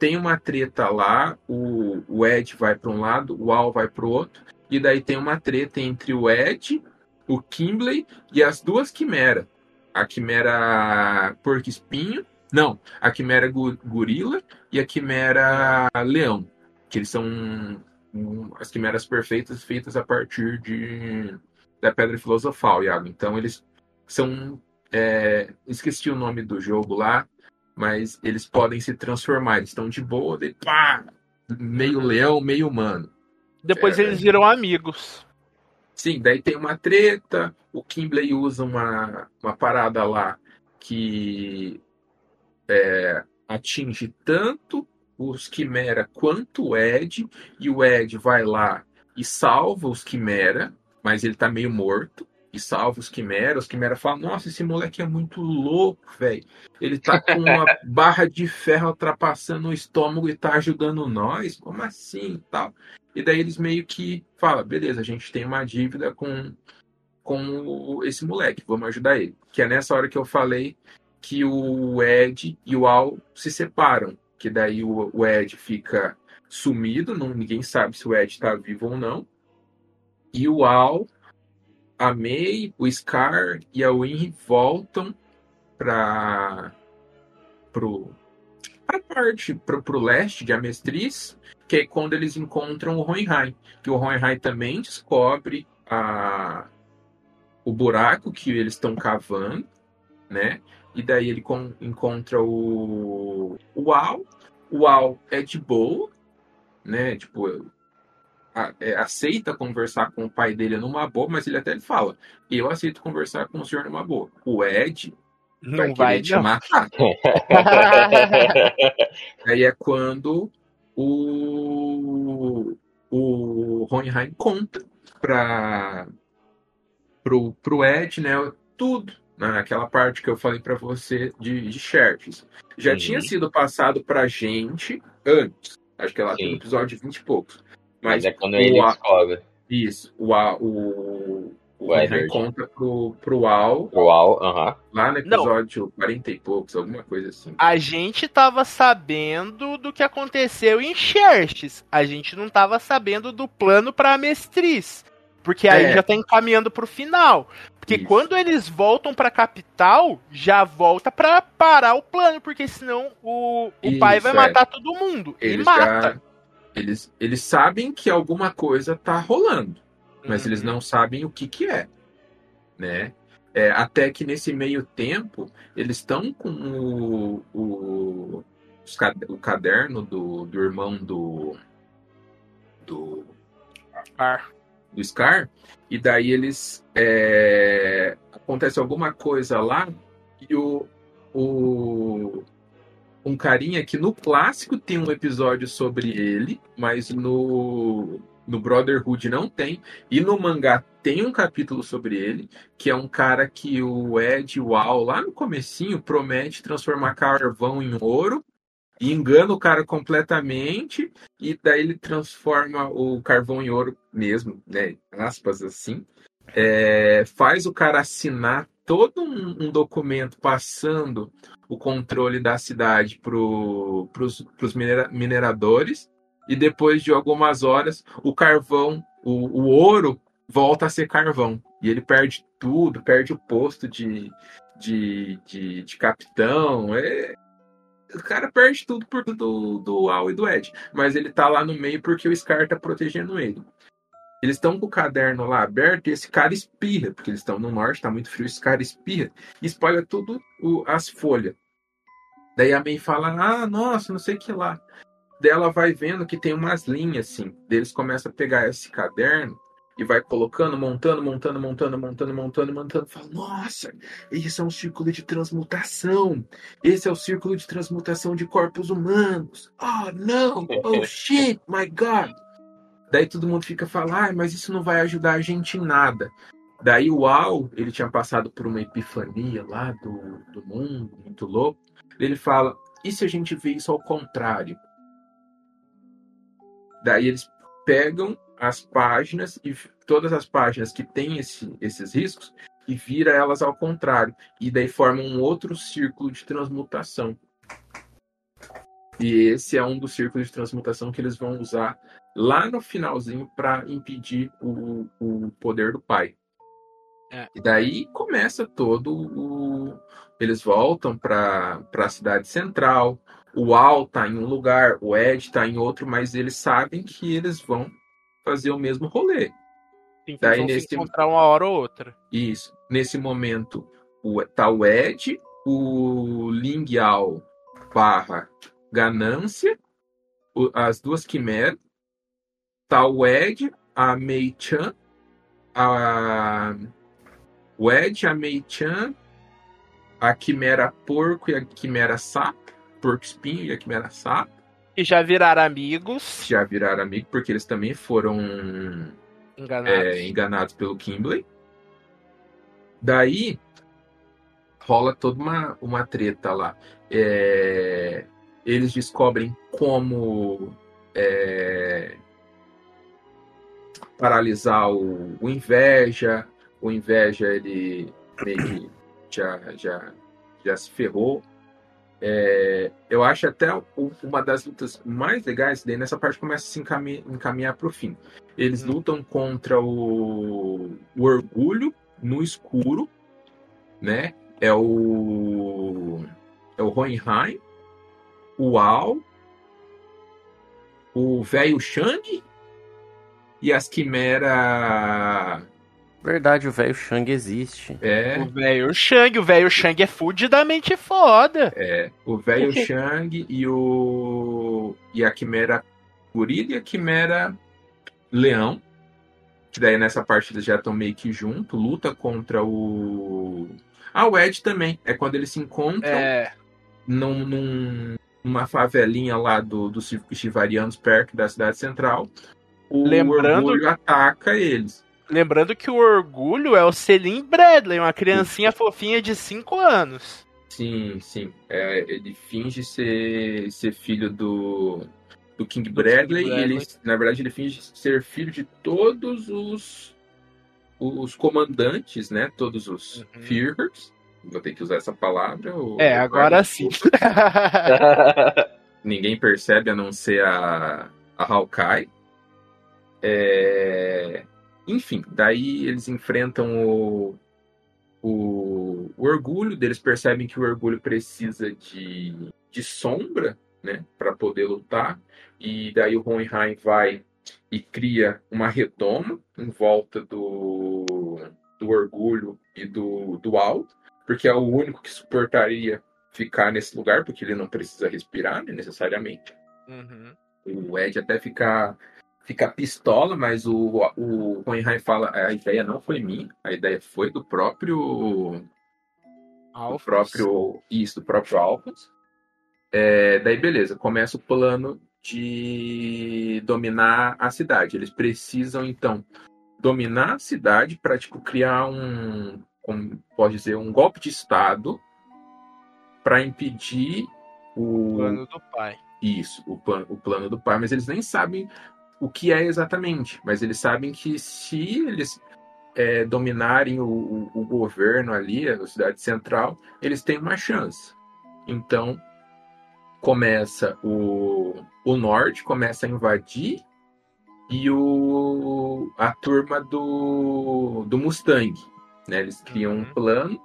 tem uma treta lá, o, o Ed vai para um lado, o Al vai para o outro, e daí tem uma treta entre o Ed, o Kimbley e as duas Quimera. A Quimera Porco Espinho, não, a Quimera Gorila e a Quimera Leão, que eles são as Quimeras perfeitas feitas a partir de da Pedra Filosofal, Iago. Então eles são é, esqueci o nome do jogo lá, mas eles podem se transformar. Eles estão de boa, de pá, meio leão, meio humano. Depois É. eles viram amigos. Sim, daí tem uma treta. O Kimbley usa uma, uma parada lá que é, atinge tanto os Quimera quanto o Ed. E o Ed vai lá e salva os Quimera, mas ele tá meio morto. E salva os Quimera. Os Quimera falam: Nossa, esse moleque é muito louco, velho. Ele tá com uma barra de ferro ultrapassando o estômago e tá ajudando nós. Como assim? Tal. E daí eles meio que falam: Beleza, a gente tem uma dívida com, com esse moleque, vamos ajudar ele. Que é nessa hora que eu falei que o Ed e o Al se separam. Que daí o, o Ed fica sumido, não, ninguém sabe se o Ed tá vivo ou não. E o Al, a May, o Scar e a Winry voltam para pro pra parte pro, pro leste de Amestriz, que é quando eles encontram o Hohenheim, que o Hohenheim também descobre a o buraco que eles estão cavando, né? E daí ele con- encontra o o Al, o Al é de boa, né? Tipo, a- é, aceita conversar com o pai dele numa boa, mas ele até ele fala: Eu aceito conversar com o senhor numa boa. O Ed vai Não querer vai, te não. matar. *laughs* Aí é quando o, o Hohenheim conta para pro, pro Ed, né? Tudo. Naquela parte que eu falei para você de, de Xerxes. Já Uhum. tinha sido passado pra gente antes. Acho que ela tem Sim. no episódio 20 e poucos. Mas Mas é quando ele o, A- descobre isso, o, o, o Edward. conta pro, pro Al, o Al, aham. lá no Não. episódio 40 e poucos, alguma coisa assim. A gente tava sabendo do que aconteceu em Xerxes. A gente não tava sabendo do plano pra Mestriz. Porque aí É. já tá encaminhando pro final. Porque Isso. quando eles voltam pra capital, já volta pra parar o plano. Porque senão o, o pai vai é. matar todo mundo. e Eles mata. já. Eles, eles sabem que alguma coisa tá rolando, mas Uhum. eles não sabem o que que é, né? É, até que nesse meio tempo, eles estão com o, o, o caderno do, do irmão do, do, Ah, do Scar, e daí eles. é, acontece alguma coisa lá e o, o. Um carinha que no clássico tem um episódio sobre ele, mas no, no Brotherhood não tem. E no mangá tem um capítulo sobre ele, que é um cara que o Ed Wall, lá no comecinho, promete transformar carvão em ouro. E engana o cara completamente, e daí ele transforma o carvão em ouro mesmo, né? Aspas assim. É, faz o cara assinar todo um, um documento passando o controle da cidade para os mineradores, e depois de algumas horas, o carvão, o, o ouro volta a ser carvão. E ele perde tudo, perde o posto de, de, de, de capitão. É... O cara perde tudo por do, do Al e do Ed. Mas ele tá lá no meio porque o Scar tá protegendo ele. Eles estão com o caderno lá aberto e esse cara espirra, porque eles estão no norte, tá muito frio, esse cara espirra e espalha tudo o, as folhas. Daí a May fala, ah, nossa, não sei o que lá. Daí ela vai vendo que tem umas linhas assim. Eles começam a pegar esse caderno e vai colocando, montando, montando, montando, montando, montando, montando. Fala, nossa, esse é um círculo de transmutação. Esse é o círculo de transmutação de corpos humanos. Oh, não! Oh, *laughs* shit, my God! Daí todo mundo fica falando, ah, mas isso não vai ajudar a gente em nada. Daí o Al, ele tinha passado por uma epifania lá do, do mundo, muito louco. Ele fala, e se a gente vê isso ao contrário? Daí eles pegam as páginas e todas as páginas que têm esse, esses riscos e vira elas ao contrário. E daí forma um outro círculo de transmutação. E esse é um dos círculos de transmutação que eles vão usar lá no finalzinho para impedir o, o poder do pai. É. E daí começa todo o. Eles voltam para a cidade central. O Al tá em um lugar, o Ed tá em outro, mas eles sabem que eles vão fazer o mesmo rolê. Sim, daí vão nesse... se encontrar uma hora ou outra. Isso. Nesse momento, o, tá o Ed, o Ling Yao barra Ganância, o, as duas quimeras, tá o Ed, a Mei Chan, a o Ed, a Mei Chan, a Quimera Porco e a Quimera Sapo, Porco Espinho e a Quimera Sapo. E já viraram amigos. Já viraram amigos, porque eles também foram enganados, é, enganados pelo Kimbley. Daí rola toda uma, uma treta lá. É, eles descobrem como é, paralisar o, o, inveja. O inveja ele meio que já, já, já se ferrou. É, eu acho até uma das lutas mais legais, daí nessa parte começa a se encaminhar, encaminhar para o fim. Eles hum. lutam contra o, o orgulho no escuro, né? É o é o Hohenheim, o Al, o velho Shang e as Quimera Verdade, o velho Shang existe. É. O velho Shang, o velho Shang é fudidamente foda. É, o velho Shang e o e a Quimera Gorila e a Quimera Leão. Que daí nessa parte eles já estão meio que junto, luta contra o Ah, o Ed também. É quando eles se encontram é. num, num, numa favelinha lá do, dos Chivarianos perto da cidade central. O Lembrando... orgulho ataca eles. Lembrando que o orgulho é o Selim Bradley, uma criancinha fofinha de 5 anos. Sim, sim. É, ele finge ser, ser filho do, do King Bradley, King Bradley. Ele, na verdade, ele finge ser filho de todos os, os comandantes, né? Todos os uhum. Führers. Vou ter que usar essa palavra. é, agora sim. *laughs* Ninguém percebe a não ser a, a Hawkeye. É... Enfim, daí eles enfrentam o, o, o orgulho, eles percebem que o orgulho precisa de, de sombra, né, para poder lutar. E daí o Hohenheim vai e cria uma redoma em volta do, do orgulho e do, do alto, porque é o único que suportaria ficar nesse lugar, porque ele não precisa respirar né, necessariamente. Uhum. O Ed até ficar fica pistola, mas o, o Hohenheim fala a ideia não foi minha, a ideia foi do próprio do próprio isso, do próprio Alphonse. É, daí beleza, começa o plano de dominar a cidade. Eles precisam então dominar a cidade para tipo criar um, como pode dizer, um golpe de estado para impedir o... o plano do pai. Isso, o, plan, o plano do pai, mas eles nem sabem o que é exatamente, mas eles sabem que se eles é, dominarem o, o, o, governo ali, a cidade central, eles têm uma chance. Então começa o, o norte começa a invadir e o a turma do, do Mustang. Né? Eles criam um Uhum. plano,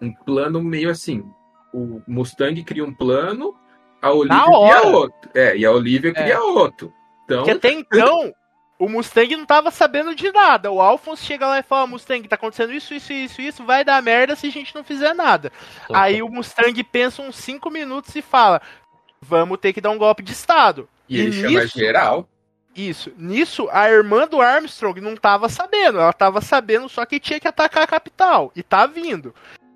um plano meio assim. O Mustang cria um plano, a Olivia cria outro. É, e a Olivia É. cria outro. Então, Porque até então, o Mustang não tava sabendo de nada. O Alphonse chega lá e fala: Mustang, tá acontecendo isso, isso, isso, isso, vai dar merda se a gente não fizer nada. Aí o Mustang pensa uns 5 minutos e fala: Vamos ter que dar um golpe de Estado. e ele chama nisso- geral. Isso. Nisso, a irmã do Armstrong não tava sabendo. Ela tava sabendo só que tinha que atacar a capital. E tá vindo.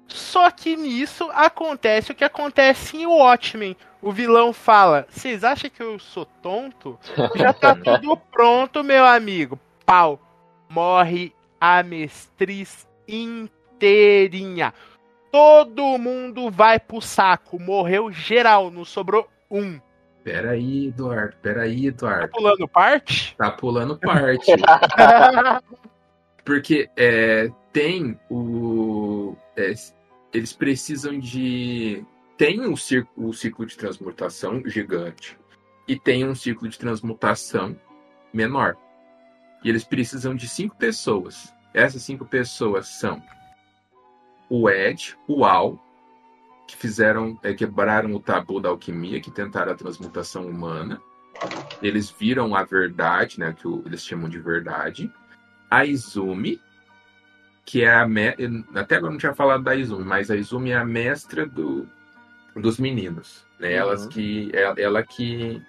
Só que nisso acontece o que acontece em Watchmen. O vilão fala: Vocês acham que eu sou tonto? *laughs* Já tá tudo pronto, meu amigo. Pau. Morre a mestriz inteirinha. Todo mundo vai pro saco. Morreu geral, não sobrou um. Peraí, Eduardo, peraí, Tá Eduardo. pulando parte? Tá pulando parte. *laughs* Porque é, tem o. é, eles precisam de. Tem um ciclo, o ciclo de transmutação gigante. E tem um ciclo de transmutação menor. E eles precisam de cinco pessoas. Essas cinco pessoas são o Ed, o Al, que fizeram, é, quebraram o tabu da alquimia, que tentaram a transmutação humana. Eles viram a verdade, né, que eles chamam de verdade. A Izumi, que é a me... até agora não tinha falado da Izumi, mas a Izumi é a mestra do, dos meninos, né? Elas Uhum. que ela, ela que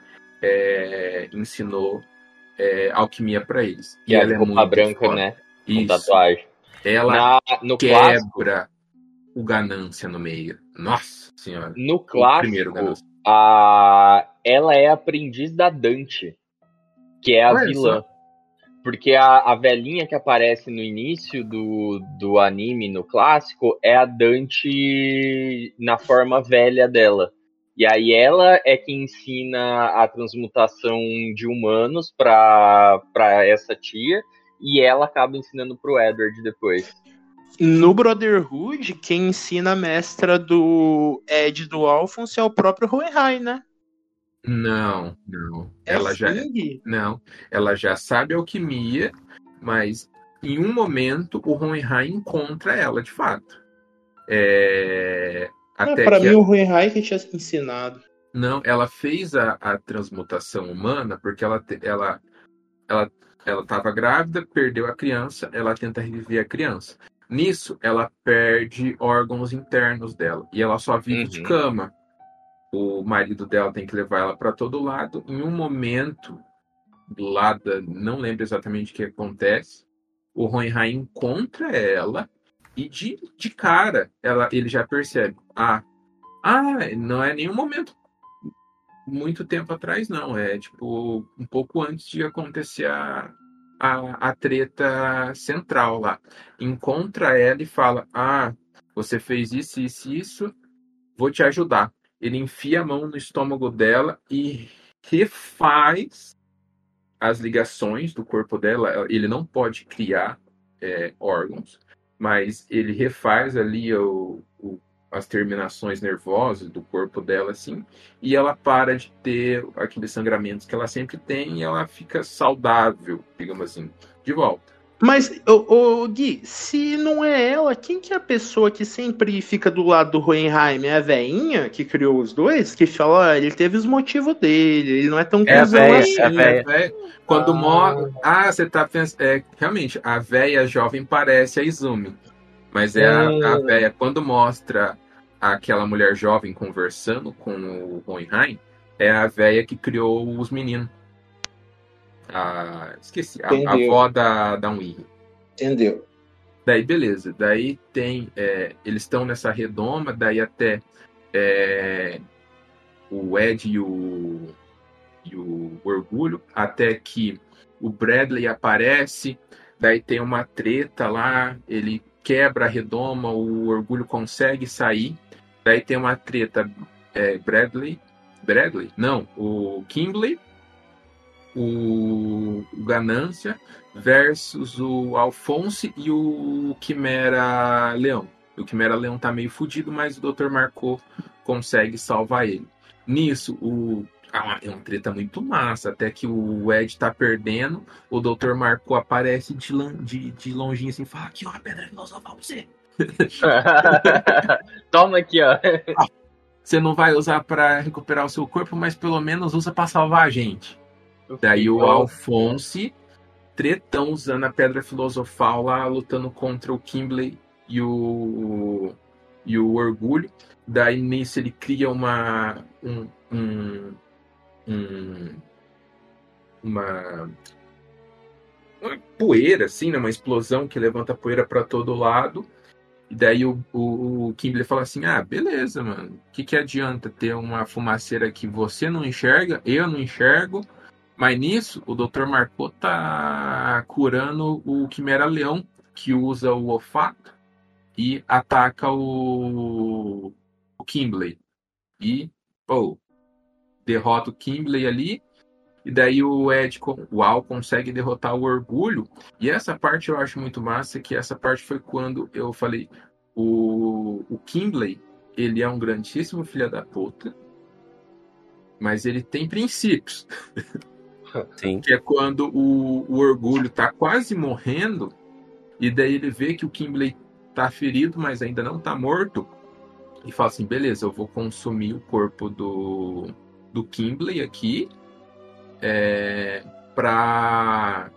é, ensinou é, alquimia para eles. Que é ela a roupa branca, foda. né? Com Isso. tatuagem. Ela Na, no clássico, quebra o ganância no meio. Nossa senhora. no clássico a, ela é aprendiz da Dante, que é a Olha vilã. Porque a, a velhinha que aparece no início do, do anime, no clássico, é a Dante na forma velha dela. E aí ela é que ensina a transmutação de humanos pra essa tia, e ela acaba ensinando pro Edward depois. No Brotherhood, quem ensina a mestra do Ed do Alphonse é o próprio Hohenheim, né? Não, não. É Ela já não, ela já sabe alquimia, mas em um momento o Hohenheim encontra ela de fato. É... Ah, Até pra que mim, o Hohenheim que tinha ensinado. Não, ela fez a, a transmutação humana porque ela ela ela ela estava grávida, perdeu a criança, ela tenta reviver a criança. Nisso, ela perde órgãos internos dela e ela só vive de Uhum. cama. O marido dela tem que levar ela para todo lado. Em um momento, lá da, não lembro exatamente o que acontece, o Hohenheim encontra ela e de, de cara ela, ele já percebe: ah, ah, não é nenhum momento muito tempo atrás, não. É tipo um pouco antes de acontecer a, a, a treta central lá. Encontra ela e fala: Ah, você fez isso, isso, isso, vou te ajudar. Ele enfia a mão no estômago dela e refaz as ligações do corpo dela. Ele não pode criar é, órgãos, mas ele refaz ali o, o- as terminações nervosas do corpo dela, assim, e ela para de ter aqueles sangramentos que ela sempre tem e ela fica saudável, digamos assim, de volta. Mas, ô, ô, Gui, se não é ela, quem que é a pessoa que sempre fica do lado do Hohenheim? É a veinha que criou os dois? Que fala, ó, ele teve os motivos dele, ele não é tão É cuzão véia, assim. é a véia. véia- Quando Ah. morre. Ah, você tá pensando. É, realmente, a véia jovem parece a Izumi. Mas é a, a Hum. véia, quando mostra aquela mulher jovem conversando com o Hohenheim, é a véia que criou os meninos. A, esqueci, a, a avó da, da Unir. Entendeu? Daí, beleza. Daí tem. é, eles estão nessa redoma, daí até é, o Ed e o, e o Orgulho, até que o Bradley aparece, daí tem uma treta lá, ele quebra a redoma, o Orgulho consegue sair, daí tem uma treta, é, Bradley, Bradley? Não, o Kimbley, o, Ganância versus o Alphonse e o Quimera Leão. O Quimera Leão tá meio fudido, mas o Dr. Marco consegue salvar ele. Nisso, o, uma, é uma treta muito massa. Até que o Ed tá perdendo, o Dr. Marco aparece de, de, de longinho assim e fala: Aqui, ó, a pedra filosofal pra você. *laughs* Toma aqui, ó. Você não vai usar pra recuperar o seu corpo, mas pelo menos usa pra salvar a gente. Daí o Alphonse, tretão usando a pedra filosofal lá, lutando contra o Kimbley e o, e o Orgulho. Daí nisso ele cria uma. Um, um, um- uma. Uma poeira, assim, né? Uma explosão que levanta poeira pra todo lado. E daí o, o, o fala assim: Ah, beleza, mano. O que, que adianta ter uma fumaceira que você não enxerga, eu não enxergo. Mas nisso, o Dr. Marco tá curando o Quimera Leão, que usa o olfato e ataca o, o Kimbley. E, pô, derrota o Kimbley ali. E daí o Ed, o Al consegue derrotar o Orgulho. E essa parte eu acho muito massa, que essa parte foi quando eu falei, o, o Kimbley, ele é um grandíssimo filho da puta, mas ele tem princípios. *laughs* Sim. Que é quando o, o orgulho tá quase morrendo, e daí ele vê que o Kimbley tá ferido, mas ainda não tá morto, e fala assim: beleza, eu vou consumir o corpo do, do Kimbley aqui é, pra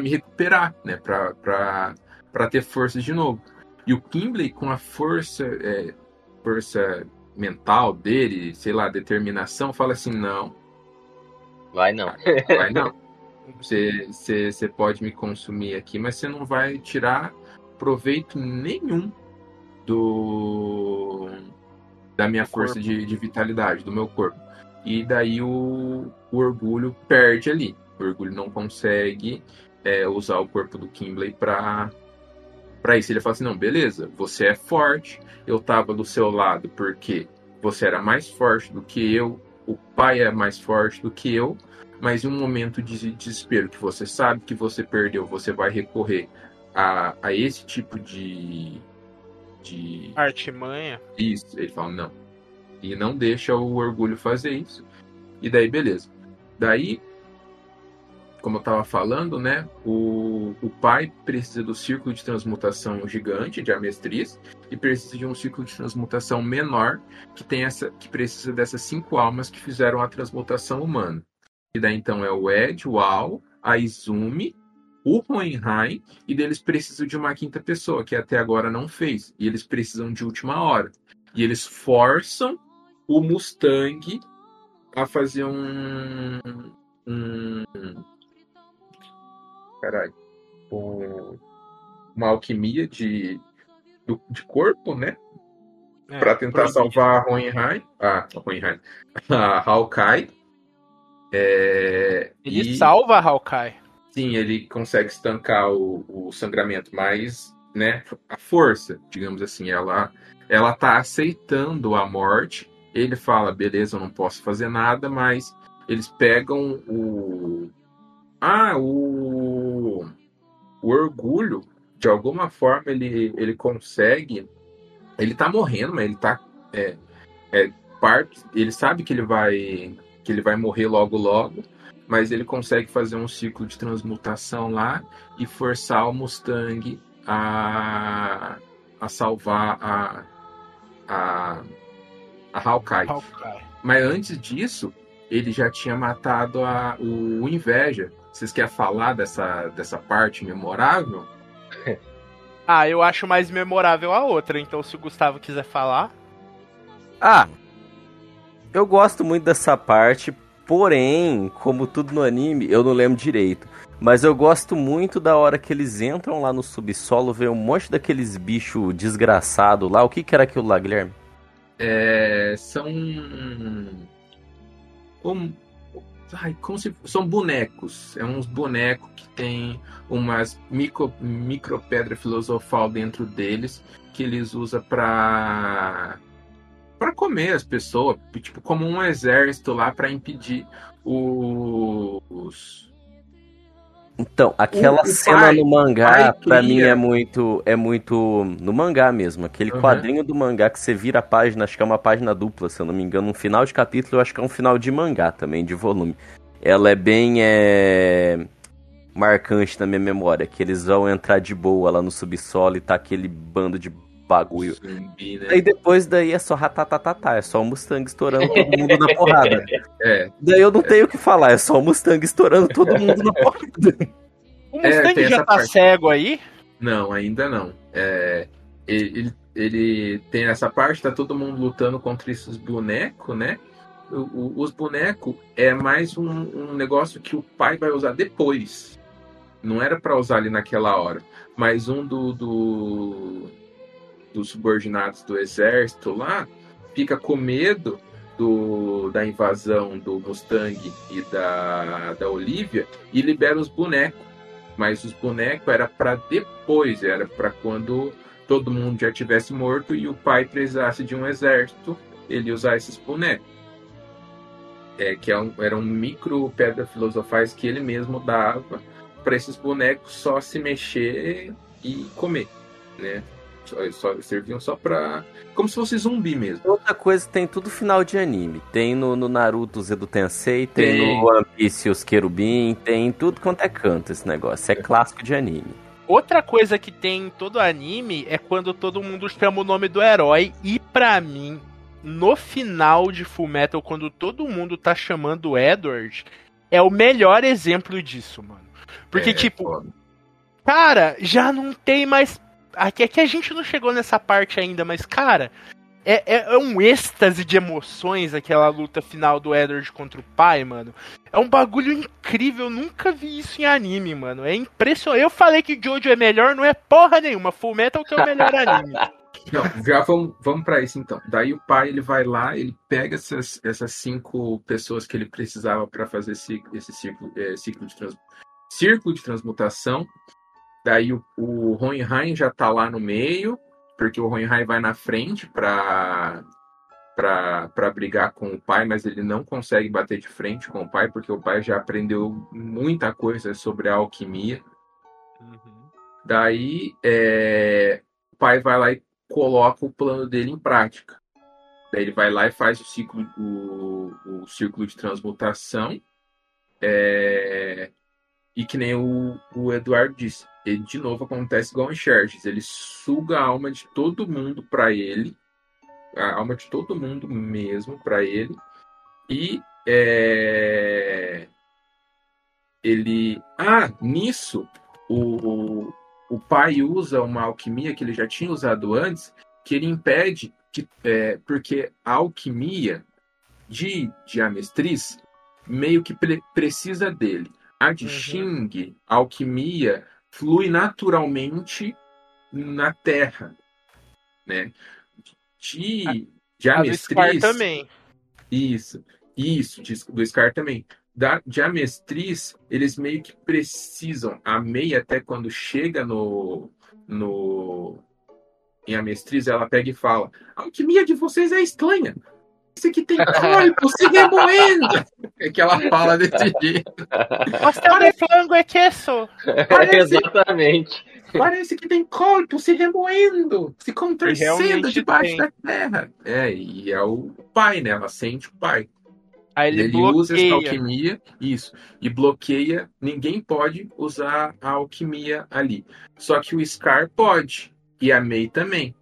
me recuperar, né? Pra ter força de novo. E o Kimbley, com a força, é, força mental dele, sei lá, determinação, fala assim: não, Vai não. *laughs* vai não. Você, você, você pode me consumir aqui, mas você não vai tirar proveito nenhum do da minha força de, de vitalidade, do meu corpo. E daí o, o orgulho perde ali. O orgulho não consegue é, usar o corpo do Kimbley para para isso. Ele fala assim: não, beleza, você é forte, eu tava do seu lado porque você era mais forte do que eu, o pai é mais forte do que eu, mas em um momento de desespero que você sabe que você perdeu, você vai recorrer a, a esse tipo de. de Artimanha. isso. Ele fala, não. E não deixa o orgulho fazer isso. E daí, beleza. Daí, como eu tava falando, né? O, o pai precisa do círculo de transmutação gigante de Amestriz e precisa de um círculo de transmutação menor que tem essa que precisa dessas cinco almas que fizeram a transmutação humana. E daí então é o Ed, o Al, a Izumi, o Hohenheim, e deles precisam de uma quinta pessoa, que até agora não fez. E eles precisam de última hora. E eles forçam o Mustang a fazer um. um caralho. um- uma alquimia de, do- de corpo, né? É, Pra tentar salvar a Hohenheim. Ah, a Hohenheim. *laughs* A Hawkeye. É, Ele e- salva a Hawkeye. Sim, ele consegue estancar o, o sangramento, mas, né, a força, digamos assim, ela, ela tá aceitando a morte. Ele fala, beleza, eu não posso fazer nada, mas eles pegam o. Ah, o. O orgulho, de alguma forma, ele, ele consegue. Ele tá morrendo, mas ele tá. É, é parte. Ele sabe que ele vai. Que ele vai morrer logo logo mas ele consegue fazer um ciclo de transmutação lá e forçar o Mustang a, a salvar a, a, a Hawkeye. Hawkeye. Mas antes disso, ele já tinha matado a, o, o Inveja. Vocês querem falar dessa, dessa parte memorável? *laughs* Ah, eu acho mais memorável a outra, então se o Gustavo quiser falar. Ah, eu gosto muito dessa parte, porém, como tudo no anime, eu não lembro direito. Mas eu gosto muito da hora que eles entram lá no subsolo, vê um monte daqueles bichos desgraçados lá. O que, que era aquilo lá, Guilherme? É, são. Um, ai, como se, são bonecos. É uns bonecos que tem umas micro, micro pedra filosofal dentro deles que eles usam para para comer as pessoas, tipo como um exército lá para impedir os Então, aquela O- o cena pai- no mangá, pai pra mim, é muito. É muito. No mangá mesmo. Aquele Uhum. quadrinho do mangá que você vira a página, acho que é uma página dupla, se eu não me engano. Um final de capítulo, eu acho que é um final de mangá também, de volume. Ela é bem. É... Marcante na minha memória. Que eles vão entrar de boa lá no subsolo e tá aquele bando de bagulho. Zumbi, né? Aí depois daí é só ratatatata, é só o Mustang estourando todo mundo na *laughs* porrada. É. Daí eu não tenho o que falar, é só o Mustang estourando todo mundo na *laughs* porrada. O É, Mustang tem já tá parte. cego aí? Não, ainda não. É, ele, ele, ele tem essa parte, tá todo mundo lutando contra esses bonecos, né? O- o- os bonecos é mais um, um negócio que o pai vai usar depois. Não era pra usar ali naquela hora. Mas um do, do- dos subordinados do exército lá fica com medo do, da invasão do Mustang e da, da Olivia e libera os bonecos mas os bonecos era para depois, era para quando todo mundo já tivesse morto e o pai precisasse de um exército, ele usar esses bonecos. É, que é era um micro pedra filosofais que ele mesmo dava para esses bonecos só se mexer e comer, né? Só, só- serviam só para como se fosse zumbi mesmo. Outra coisa, tem tudo final de anime. Tem no, no Naruto os Edo Tensei, tem, Tem. no One Piece os Querubim, tem em tudo quanto é canto esse negócio. É clássico de anime. Outra coisa que tem em todo anime é quando todo mundo chama o nome do herói. E pra mim, no final de Fullmetal, quando todo mundo tá chamando o Edward, é o melhor exemplo disso, mano. Porque, É, tipo, foda. cara, já não tem mais. Aqui, aqui a gente não chegou nessa parte ainda, mas, cara, é, é- é um êxtase de emoções aquela luta final do Edward contra o pai, mano. É um bagulho incrível, eu nunca vi isso em anime, mano. É impressionante. Eu falei que Jojo é melhor, não é porra nenhuma. Full Metal que é o melhor anime. *laughs* Não, já vamos, vamos para isso então. Daí o pai ele vai lá, ele pega essas, essas cinco pessoas que ele precisava para fazer esse, esse ciclo, é, ciclo de trans, círculo de transmutação. Daí o, o Hohenheim já tá lá no meio, porque o Hohenheim vai na frente para para brigar com o pai, mas ele não consegue bater de frente com o pai, porque o pai já aprendeu muita coisa sobre a alquimia. Daí é, o pai vai lá e coloca o plano dele em prática. Daí ele vai lá e faz o ciclo, o, o círculo de transmutação. é, e que nem o, o Eduardo disse, ele de novo acontece igual em Xerxes. Ele suga a alma de todo mundo para ele, a alma de todo mundo mesmo para ele. E é, ele. Ah, nisso, o, o pai usa uma alquimia que ele já tinha usado antes, que ele impede que. é, porque a alquimia de, Amestriz meio que pre- precisa dele. A de Uhum. Xing, a alquimia, flui naturalmente na Terra. Né? De, de A Amestriz. também. Isso, isso, de- do Scar também. Da, de Amestriz, eles meio que precisam. A Mei, até quando chega no. no em Amestriz, ela pega e fala: A alquimia de vocês é estranha. Aqui tem corpo se remoendo. *laughs* É que ela fala desse jeito. Pastel de flango é queso. *laughs* Parece, Exatamente. parece que tem corpo se remoendo, se contorcendo debaixo tem. da terra. É, e é o pai, né? Ela sente o pai. Aí ele, Ele, usa essa alquimia, isso, e bloqueia. Ninguém pode usar a alquimia ali. Só que o Scar pode, e a Mei também.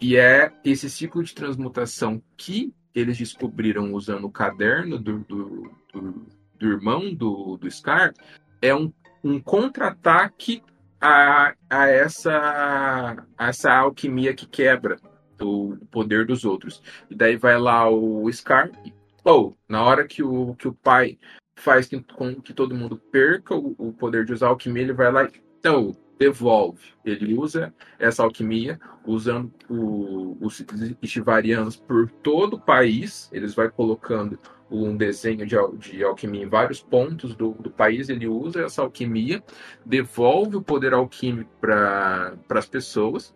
E é esse ciclo de transmutação que eles descobriram usando o caderno do, do, do, do irmão do, do Scar é um, um contra-ataque a, a, essa, a essa alquimia que quebra o poder dos outros. E daí vai lá o Scar ou, na hora que o, que o pai faz que, com que todo mundo perca o, o poder de usar alquimia, ele vai lá e então, devolve. Ele usa essa alquimia, usando o- os Ishivarianos por todo o país. Eles vai colocando um desenho de, de alquimia em vários pontos do, do país. Ele usa essa alquimia, devolve o poder alquímico para as pessoas.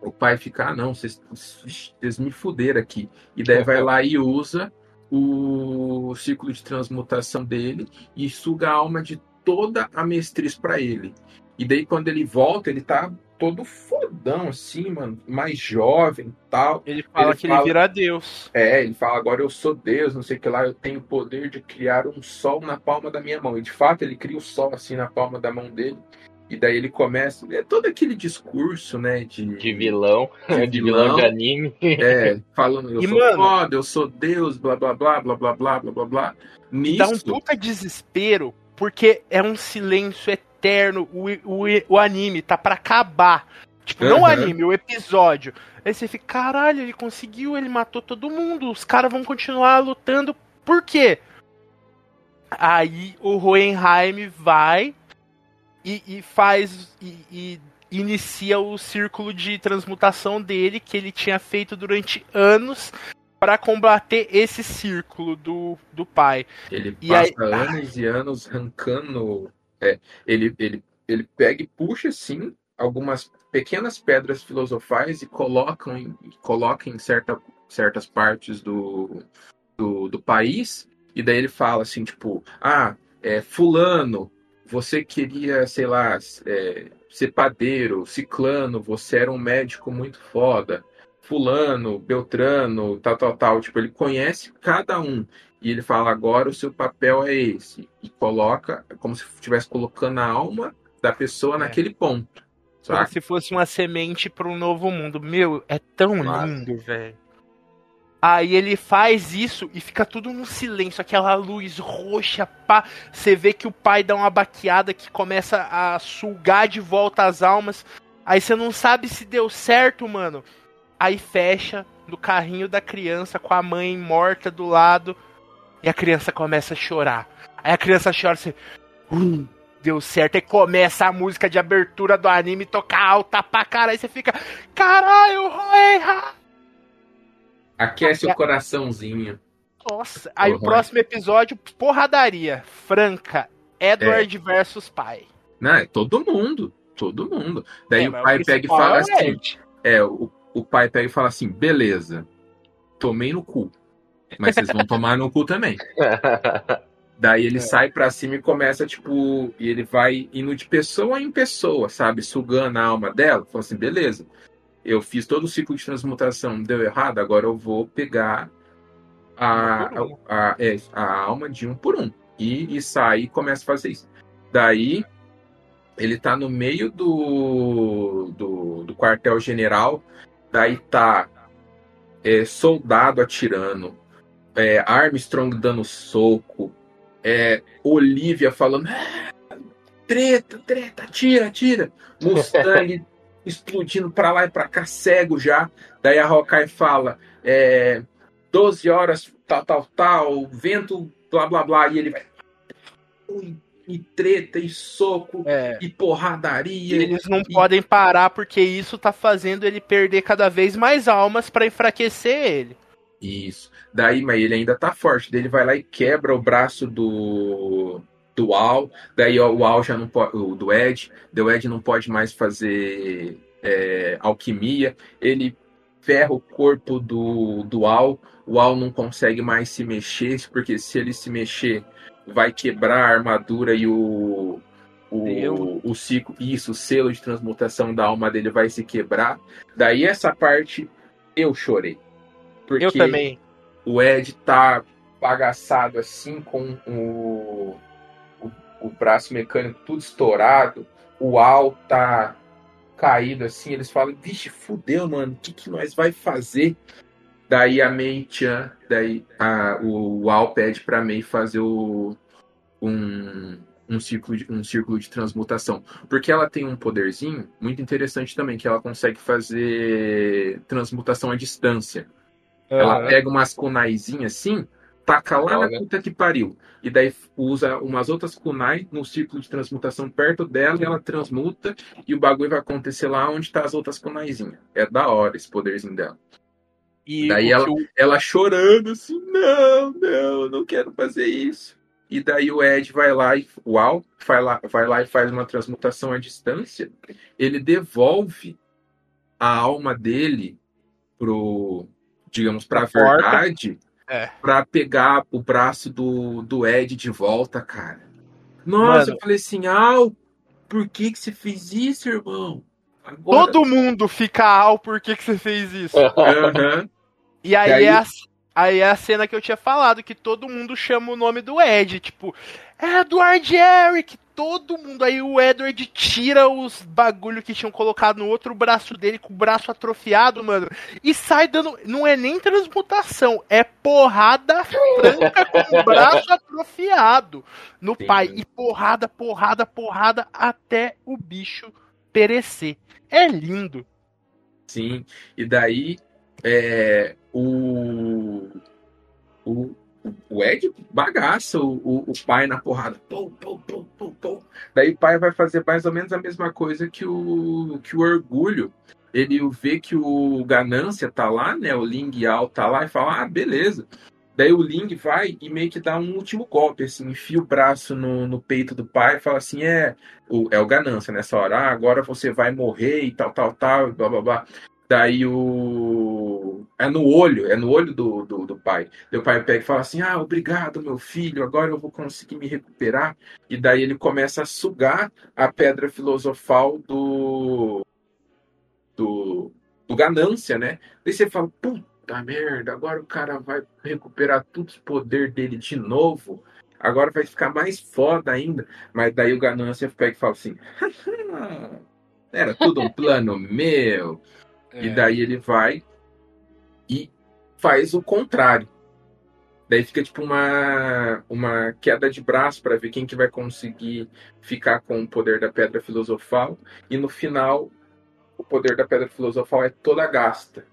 O pai fica, ah, não, vocês vocês me fuderam aqui. E daí vai lá e usa o ciclo de transmutação dele e suga a alma de toda a mestriz pra ele. E daí quando ele volta, ele tá todo fodão, assim, mano, mais jovem tal. Ele fala Ele que fala- ele vira Deus. É, ele fala, agora eu sou Deus, não sei o que lá, eu tenho o poder de criar um sol na palma da minha mão. E de fato ele cria o sol assim na palma da mão dele. E daí ele começa. É todo aquele discurso, né? De, De vilão, De *laughs* de vilão vilão. de anime. É, falando, eu E, sou mano- foda, eu sou Deus, blá blá blá, blá blá blá, blá blá blá. Dá um Nisso, puta desespero, porque é um silêncio eterno. O, o, o anime tá pra acabar. Tipo, não o Aham. anime, o episódio. Aí você fica, caralho, ele conseguiu, ele matou todo mundo. Os caras vão continuar lutando. Por quê? Aí o Hohenheim vai e, e faz. E, e inicia o círculo de transmutação dele, que ele tinha feito durante anos. Pra combater esse círculo do, do pai. ele E passa aí- anos e anos arrancando. É, ele, ele, ele pega e puxa assim algumas pequenas pedras filosofais e colocam em, coloca em certa, certas partes do, do, do país. E daí ele fala assim, tipo, ah, é, fulano, você queria, sei lá, é, ser padeiro, ciclano, você era um médico muito foda. Fulano, Beltrano, tal, tal, tal. Tipo, ele conhece cada um. E ele fala, agora o seu papel é esse. E coloca, como se estivesse colocando a alma da pessoa É. naquele ponto. Como Saca? se fosse uma semente para um novo mundo. Meu, é tão Massa. lindo, velho. Aí ele faz isso e fica tudo no silêncio, aquela luz roxa, pá. Você vê que o pai dá uma baqueada que começa a sugar de volta as almas. Aí você não sabe se deu certo, mano. Aí fecha no carrinho da criança com a mãe morta do lado. E a criança começa a chorar. Aí a criança chora assim. "Hum, deu certo. Aí começa a música de abertura do anime tocar alta pra caralho. Aí você fica. Caralho, Roeha! Aquece o coraçãozinho. Nossa. Aí o Uhum. próximo episódio, porradaria. Franca. Edward versus pai. Não, é todo mundo. Todo mundo. Daí É, o pai pega e fala é o assim. É, o, o pai pega e fala assim: beleza, tomei no cu. Mas vocês vão tomar no cu também. *laughs* Daí É. ele sai pra cima e começa, tipo, e ele vai indo de pessoa em pessoa, sabe? Sugando a alma dela. Fala assim: beleza, eu fiz todo o ciclo de transmutação, deu errado, agora eu vou pegar a, Um um. a, é, a alma de um por um. E, e sai e começa a fazer isso. Daí ele tá no meio do, do, do quartel-general, daí tá é, soldado atirando, é, Armstrong dando soco, é, Olivia falando "Ah, treta, treta, atira, atira, Mustang *laughs* explodindo pra lá e pra cá, cego já, daí a Hawkeye fala é, 12 horas, tal, tal, tal, vento, blá, blá, blá, e ele vai e, e treta, e soco, É. e E porradaria, eles não e- podem parar porque isso tá fazendo ele perder cada vez mais almas pra enfraquecer ele. Isso. Daí, mas ele ainda tá forte. Daí ele vai lá e quebra o braço do do Al. Daí ó, o Al já não pode. O do Ed. O Ed não pode mais fazer é, alquimia. Ele ferra o corpo do, do Al. O Al não consegue mais se mexer, porque se ele se mexer, vai quebrar a armadura e o. O, o ciclo, isso, o selo de transmutação da alma dele vai se quebrar. Daí essa parte eu chorei. Porque Eu também. o Ed tá bagaçado assim, com o, o, o braço mecânico tudo estourado, o Al tá caído assim, eles falam, vixe, fudeu, mano, o que, que nós vai fazer? Daí a Mei Chan, daí a, o, o Al pede pra Mei fazer o, um, um, círculo de, um círculo de transmutação. Porque ela tem um poderzinho muito interessante também, que ela consegue fazer transmutação à distância. Ela pega umas kunaizinhas assim, taca lá na puta que pariu. E daí usa umas outras kunai no círculo de transmutação perto dela e ela transmuta e o bagulho vai acontecer lá onde tá as outras kunaizinhas. É da hora esse poderzinho dela. E Daí ela, o- ela chorando assim, não, não, eu não quero fazer isso. E daí o Ed vai lá e uau, vai lá, vai lá e faz uma transmutação à distância. Ele devolve a alma dele pro, digamos, pra Pra porta. verdade, É. pra pegar o braço do, do Ed de volta, cara. Nossa, Mano. eu falei assim, Al, por que que você fez isso, irmão? Agora... Todo mundo fica ao por que, que você fez isso. *laughs* Aham. E aí, E aí- É a, aí é a cena que eu tinha falado, que todo mundo chama o nome do Ed, tipo, Edward Eric, todo mundo. Aí o Edward tira os bagulho que tinham colocado no outro braço dele, com o braço atrofiado, mano, e sai dando. Não é nem transmutação, é porrada franca com o braço atrofiado no Sim. pai. E porrada, porrada, porrada, até o bicho perecer. É lindo. Sim, e daí é, o, o, o Ed bagaça o, o, o pai na porrada. Pum, pum, pum, Daí o pai vai fazer mais ou menos a mesma coisa que o, que o orgulho. Ele vê que o ganância tá lá, né? O Ling Yao tá lá e fala: Ah, beleza. Daí o Ling vai e meio que dá um último golpe, assim, enfia o braço no, no peito do pai e fala assim: É, o, é o ganância nessa hora, ah, agora você vai morrer e tal, tal, tal, blá blá blá. Daí o. É no olho, é no olho do, do, do pai. O pai pega e fala assim: Ah, obrigado, meu filho, agora eu vou conseguir me recuperar. E daí ele começa a sugar a pedra filosofal do. do, do ganância, né? Daí você fala: Puta merda, agora o cara vai recuperar todos os poderes dele de novo. Agora vai ficar mais foda ainda. Mas daí o ganância pega e fala assim: Era tudo um plano meu. E daí ele vai e faz o contrário. Daí fica tipo uma, uma queda de braço para ver quem que vai conseguir ficar com o poder da pedra filosofal. E no final, o poder da pedra filosofal é toda gasta.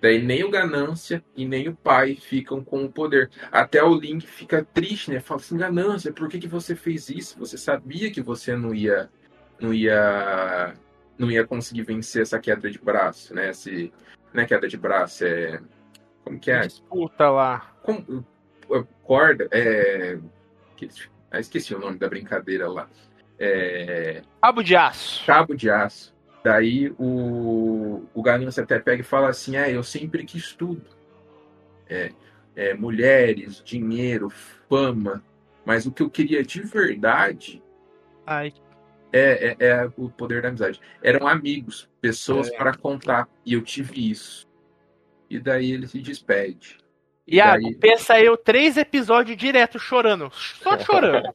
Daí nem o ganância e nem o pai ficam com o poder. Até o Link fica triste, né? Fala assim, ganância, por que, que você fez isso? Você sabia que você não ia, não ia, não ia conseguir vencer essa queda de braço, né? Esse, não é queda de braço, é como que é? Disputa lá. Como, corda, é, ah, esqueci o nome da brincadeira lá. É, Cabo de aço. cabo de aço. Daí o, o Ganância até pega e fala assim: é, eu sempre quis tudo. É, é, mulheres, dinheiro, fama. Mas o que eu queria de verdade Ai, é, é, é o poder da amizade. Eram amigos, pessoas É. para contar. E eu tive isso. E daí ele se despede. E Iago, daí- pensa eu três episódios direto chorando. Só *laughs* chorando.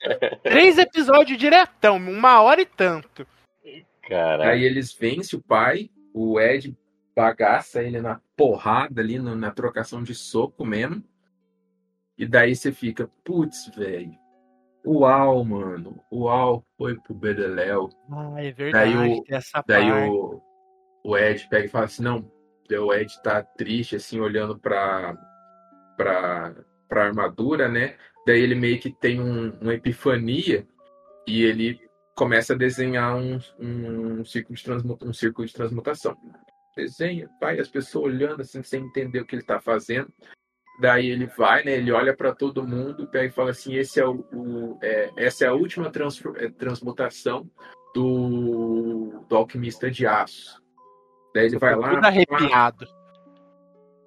três episódios diretão, uma hora e tanto. Caralho. Aí eles vencem o pai, o Ed bagaça ele na porrada ali, no- na trocação de soco mesmo. E daí você fica, putz, velho. Uau, mano. Uau, foi pro Bedeléu. Ah, é verdade. Daí o- essa Daí parte. o, o Ed pega e fala assim, não. O Ed tá triste, assim, olhando pra, pra, pra armadura, né? Daí ele meio que tem um, uma epifania e ele começa a desenhar um, um, círculo de transmuta, um círculo de transmutação. Desenha, vai, as pessoas olhando assim, sem entender o que ele tá fazendo. Daí ele vai, né? Ele olha para todo mundo, pega e fala assim: esse é o, o- é, essa é a última transfor- é, transmutação do, do alquimista de aço. Daí ele vai lá, arrepiado.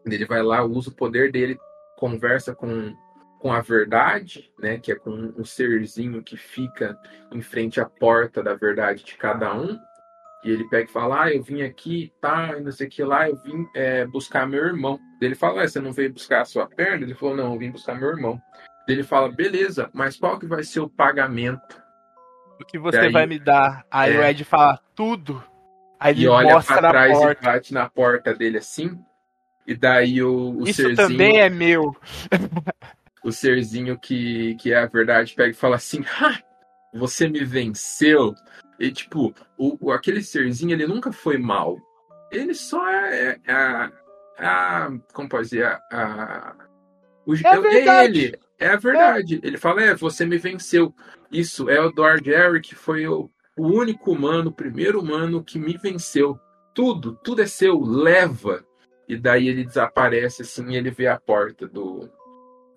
ele vai lá, usa o poder dele, conversa com, com a verdade, né? Que é com um serzinho que fica em frente à porta da verdade de cada um. E ele pega e fala: Ah, eu vim aqui, tá, e não sei o que lá, eu vim é, buscar meu irmão. Ele fala: "Ué, Você não veio buscar a sua perna? Ele falou: Não, eu vim buscar meu irmão. Ele fala: Beleza, mas qual que vai ser o pagamento? O que você Daí- vai me dar? Aí É. o Ed fala tudo. Aí ele E olha pra trás e bate na porta dele assim. E daí o, o Isso serzinho. também é meu. *laughs* o serzinho que, que é a verdade pega e fala assim: "Ha, você me venceu. E tipo, o, o- aquele serzinho ele nunca foi mal. Ele só é, é a, a. Como pode dizer? A, a- o, É a verdade. ele. É a verdade. Ele fala: é, você me venceu. Isso, é o Edward Eric, foi o, o único humano, o primeiro humano que me venceu. Tudo, tudo é seu, leva. E daí ele desaparece assim e ele vê a porta do,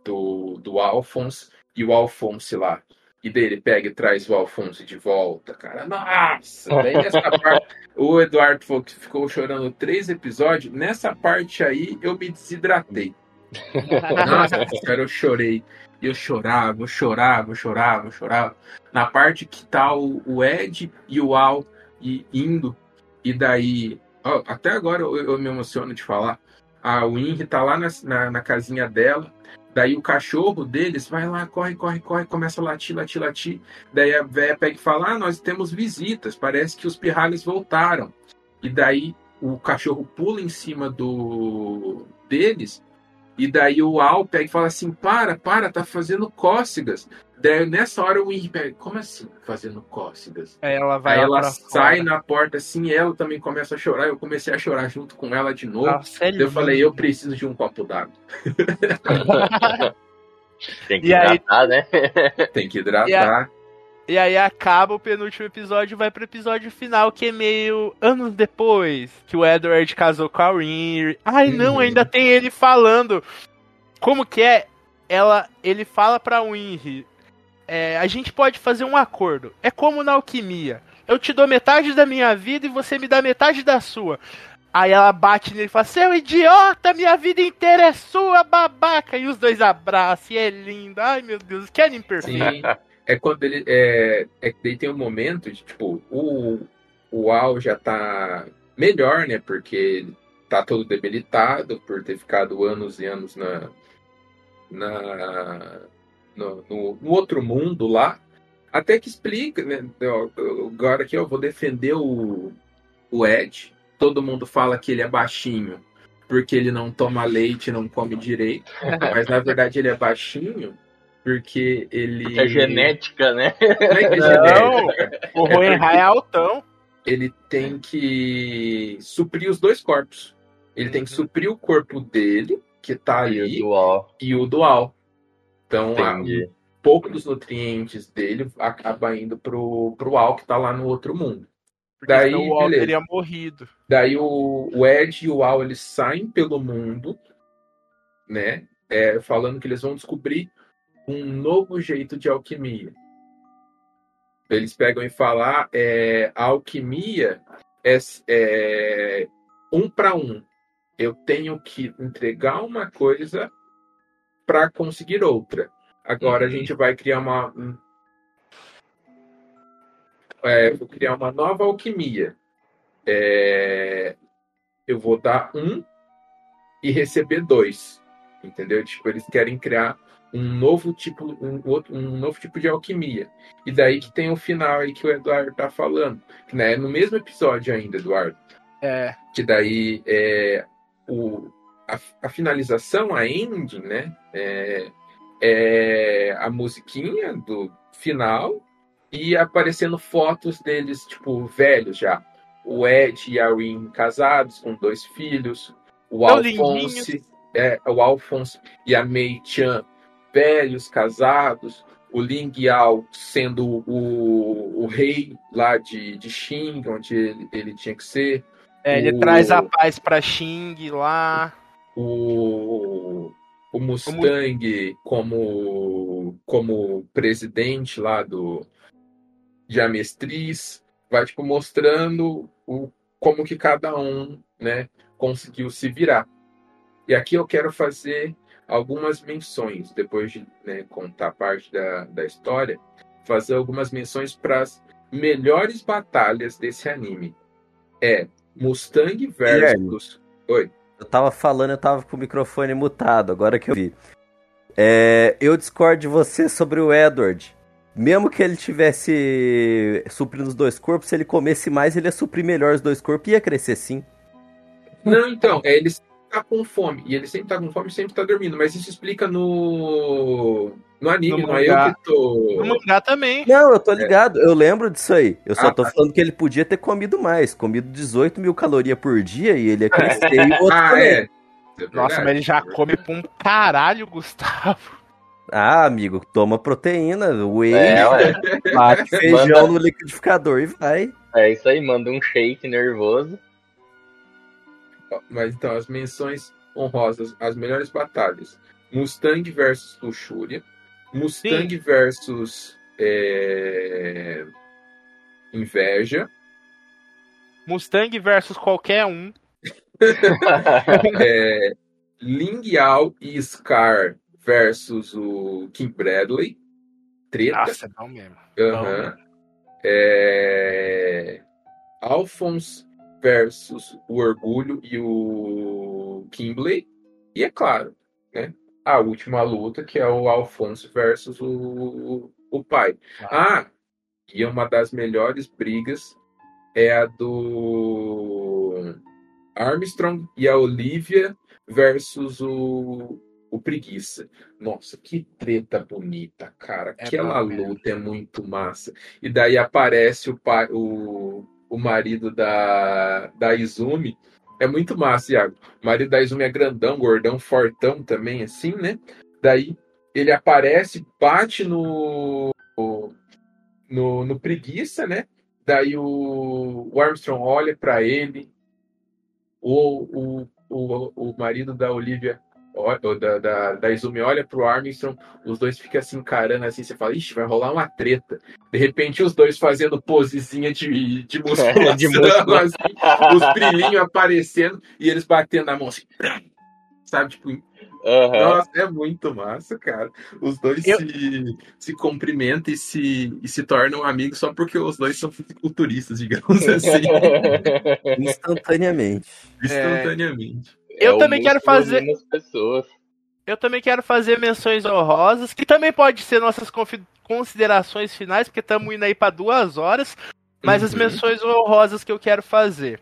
do, do Alphonse e o Alphonse lá. E daí ele pega e traz o Alphonse de volta, cara. Nossa! *laughs* Daí nessa parte, o Eduardo falou que ficou chorando três episódios. Nessa parte aí eu me desidratei. *laughs* Nossa, cara, eu chorei. E eu chorava, eu chorava, eu chorava, eu chorava. Na parte que tá o, o Ed e o Al e, indo, e daí. ó, até agora eu, eu me emociono de falar. A Winry tá lá na, na, na casinha dela. Daí o cachorro deles vai lá, corre, corre, corre, começa a latir, latir, latir. Daí a véia pega e fala: Ah, nós temos visitas, parece que os pirralhos voltaram. E daí o cachorro pula em cima do deles. E daí o Al pega e fala assim: Para, para, tá fazendo cócegas. Daí nessa hora o Winry pega: Como assim fazendo cócegas? Aí ela vai Aí ela sai fora. na porta assim, e ela também começa a chorar. Eu comecei a chorar junto com ela de novo. Nossa, é eu falei: Eu preciso de um copo d'água. *laughs* Tem que E aí- hidratar, né? *laughs* Tem que hidratar. E aí acaba o penúltimo episódio e vai pro episódio final, que é meio anos depois, que o Edward casou com a Winry. Ai, não, Uhum. ainda tem ele falando. Como que é? Ela, ele fala pra Winry, é, a gente pode fazer um acordo. É como na alquimia. Eu te dou metade da minha vida e você me dá metade da sua. Aí ela bate nele e fala, seu idiota, minha vida inteira é sua, babaca. E os dois abraçam, e é lindo. Ai, meu Deus, que anime perfeito. *laughs* É quando ele. É, é que tem um momento de, tipo, o, o Al já tá melhor, né? Porque tá todo debilitado por ter ficado anos e anos na. na no, no- no outro mundo lá. Até que explica, né? Agora aqui eu vou defender o, o Ed. Todo mundo fala que ele é baixinho porque ele não toma leite e não come direito. *laughs* Mas na verdade ele é baixinho porque ele. É genética, né? Não é é Não. genética. O É Hohenheim é altão. Ele tem que suprir os dois corpos. Ele tem que suprir o corpo dele, que tá ali, Dual. e o dual. Então, a- um pouco dos nutrientes dele acaba indo pro, pro Al, que tá lá no outro mundo. Porque Daí, o Al teria morrido. Daí o, o Ed e o Al eles saem pelo mundo, né? é, falando que eles vão descobrir um novo jeito de alquimia. Eles pegam e falam: ah, é, a alquimia é, é um para um. Eu tenho que entregar uma coisa para conseguir outra. Agora a gente vai criar uma. um- é, vou criar uma nova alquimia. É, eu vou dar um e receber dois. Entendeu? Tipo, eles querem criar um novo tipo, um, outro, um novo tipo de alquimia. E daí que tem o final aí que o Eduardo tá falando. Né, é no mesmo episódio ainda, Eduardo. É. Que daí é o, a, a finalização, a ending, né? É, é a musiquinha do final e aparecendo fotos deles, tipo, velhos já. O Ed e a Rin casados com dois filhos. O Alphonse, é, o Alphonse e a Mei Chan velhos, casados. O Ling Yao sendo o, o rei lá de, de Xing, onde ele, ele tinha que ser. É, ele O- traz a paz pra Xing lá. O, o Mustang como, como presidente lá do de Amestriz, vai tipo mostrando o, como que cada um né, conseguiu se virar. E aqui eu quero fazer algumas menções, depois de né, contar parte da, da história, fazer algumas menções para as melhores batalhas desse anime. É Mustang versus. Oi. Eu tava falando, eu tava com o microfone mutado, agora que eu vi. É, eu discordo de você sobre o Edward. Mesmo que ele tivesse suprindo os dois corpos, se ele comesse mais, ele ia suprir melhor os dois corpos e ia crescer sim. Não, então, é, ele sempre tá com fome. E ele sempre tá com fome e sempre tá dormindo. Mas isso explica no. No anime, No não é eu que tô. No mangá também. Não, eu tô ligado, eu lembro disso aí. Eu só Ah, tô tá. falando que ele podia ter comido mais. Comido 18 mil calorias por dia e ele ia crescer e *laughs* o outro Ah, também. é. É Nossa, mas ele já come pra um caralho, Gustavo. Ah, amigo, toma proteína, whey, É, ué. bate feijão Manda- no liquidificador e vai. É isso aí, manda um shake nervoso. Mas então, as menções honrosas, as melhores batalhas: Mustang versus Luxúria, Mustang versus é, Inveja, Mustang versus qualquer um. *laughs* é, Ling Yao e Scar versus o Kim Bradley. Treta. Nossa, é bom mesmo. Aham. É... Alphonse versus o Orgulho e o Kimbley. E é claro, né? A última luta, que é o Alphonse versus o, o pai. Ah, e uma das melhores brigas é a do Armstrong e a Olivia versus o, o Preguiça. Nossa, que treta bonita, cara. É Aquela luta é muito massa. E daí aparece o, pai, o, o marido da, da Izumi. É muito massa, Iago. O marido da Izumi é grandão, gordão, fortão também, assim, né? Daí ele aparece, bate no, no, no preguiça, né? Daí o, o Armstrong olha pra ele, o, o, o, o marido da Olivia, ou da, da, da Izumi olha pro Armstrong, os dois ficam assim encarando assim, você fala, ixi, vai rolar uma treta. De repente os dois fazendo posezinha de, de *laughs* musculação, De assim, os brilhinhos aparecendo e eles batendo a mão assim, sabe, tipo, Aham. nossa, é muito massa, cara. Os dois Eu- se, se cumprimentam e se, e se tornam amigos só porque os dois são fisiculturistas, digamos *laughs* assim, *laughs* Instantaneamente. instantaneamente. Eu É também quero fazer- as. Eu também quero fazer menções honrosas, que também pode ser nossas confi- considerações finais, porque estamos indo aí para duas horas. Mas as Uhum. menções honrosas que eu quero fazer.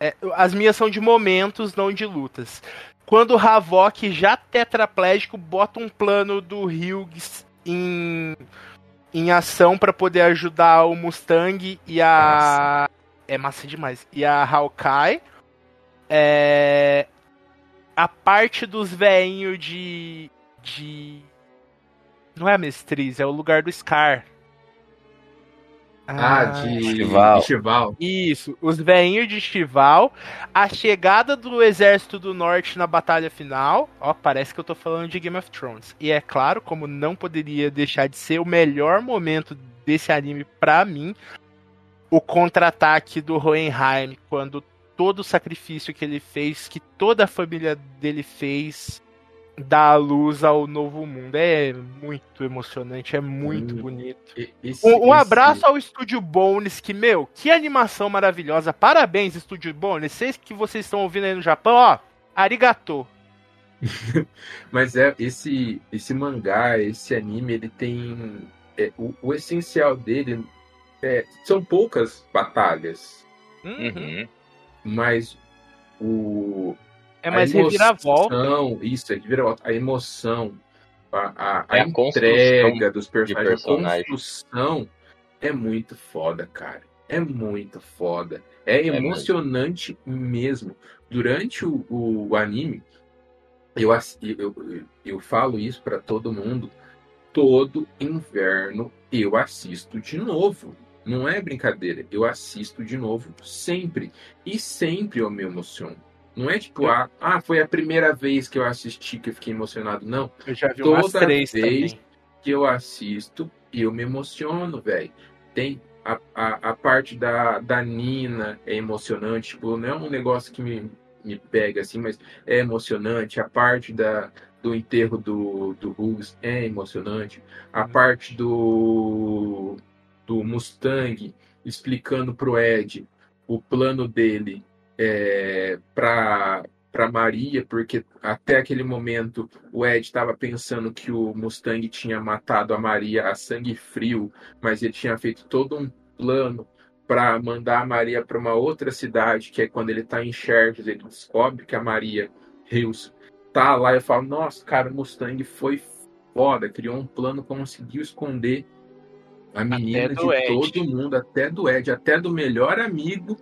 é, as minhas são de momentos, não de lutas. Quando o Havok, já tetraplégico, bota um plano do Hughes em, em ação para poder ajudar o Mustang e a. É massa demais. E a Hawkeye. É, a parte dos veinhos de. de. Não é a mestriz, é o lugar do Scar. Ah, de Chival. de Chival. Isso, os veinhos de Chival, a chegada do Exército do Norte na batalha final. Ó, parece que eu tô falando de Game of Thrones. E é claro, como não poderia deixar de ser o melhor momento desse anime pra mim, o contra-ataque do Hohenheim, quando todo o sacrifício que ele fez, que toda a família dele fez, dá a luz ao novo mundo. É muito emocionante, é muito Hum. bonito. Esse- Um, um esse- abraço ao Estúdio Bones, que, meu, que animação maravilhosa. Parabéns, Estúdio Bones. Vocês que vocês estão ouvindo aí no Japão, ó, arigato. *laughs* Mas é esse esse mangá, esse anime, ele tem é, o, o essencial dele é, são poucas batalhas, Uhum. Mas o É mais reviravolta. Isso, é reviravolta. A emoção, a, a, a É a entrega dos personagens, personagem. a construção é muito foda, cara. É muito foda. É muito. emocionante mesmo. Durante o, o anime, eu, eu, eu, eu falo isso pra todo mundo. Todo inverno eu assisto de novo. Não é brincadeira. Eu assisto de novo sempre. E sempre eu me emociono. Não é tipo, ah, ah, foi a primeira vez que eu assisti que eu fiquei emocionado. Não. Eu já vi umas Toda três vez também. que eu assisto, eu me emociono, velho. Tem a, a, a parte da, da Nina é emocionante, tipo, não é um negócio que me, me pega assim, mas é emocionante. A parte da, do enterro do, do Hughes é emocionante. A parte do, do Mustang explicando pro Ed o plano dele é, para para Maria, porque até aquele momento o Ed estava pensando que o Mustang tinha matado a Maria a sangue frio, mas ele tinha feito todo um plano para mandar a Maria para uma outra cidade, que é quando ele está em Sherwood, ele descobre que a Maria Hills tá lá e fala: Nossa, cara, o Mustang foi foda, criou um plano, conseguiu esconder a menina de Ed. todo mundo, até do Ed, até do melhor amigo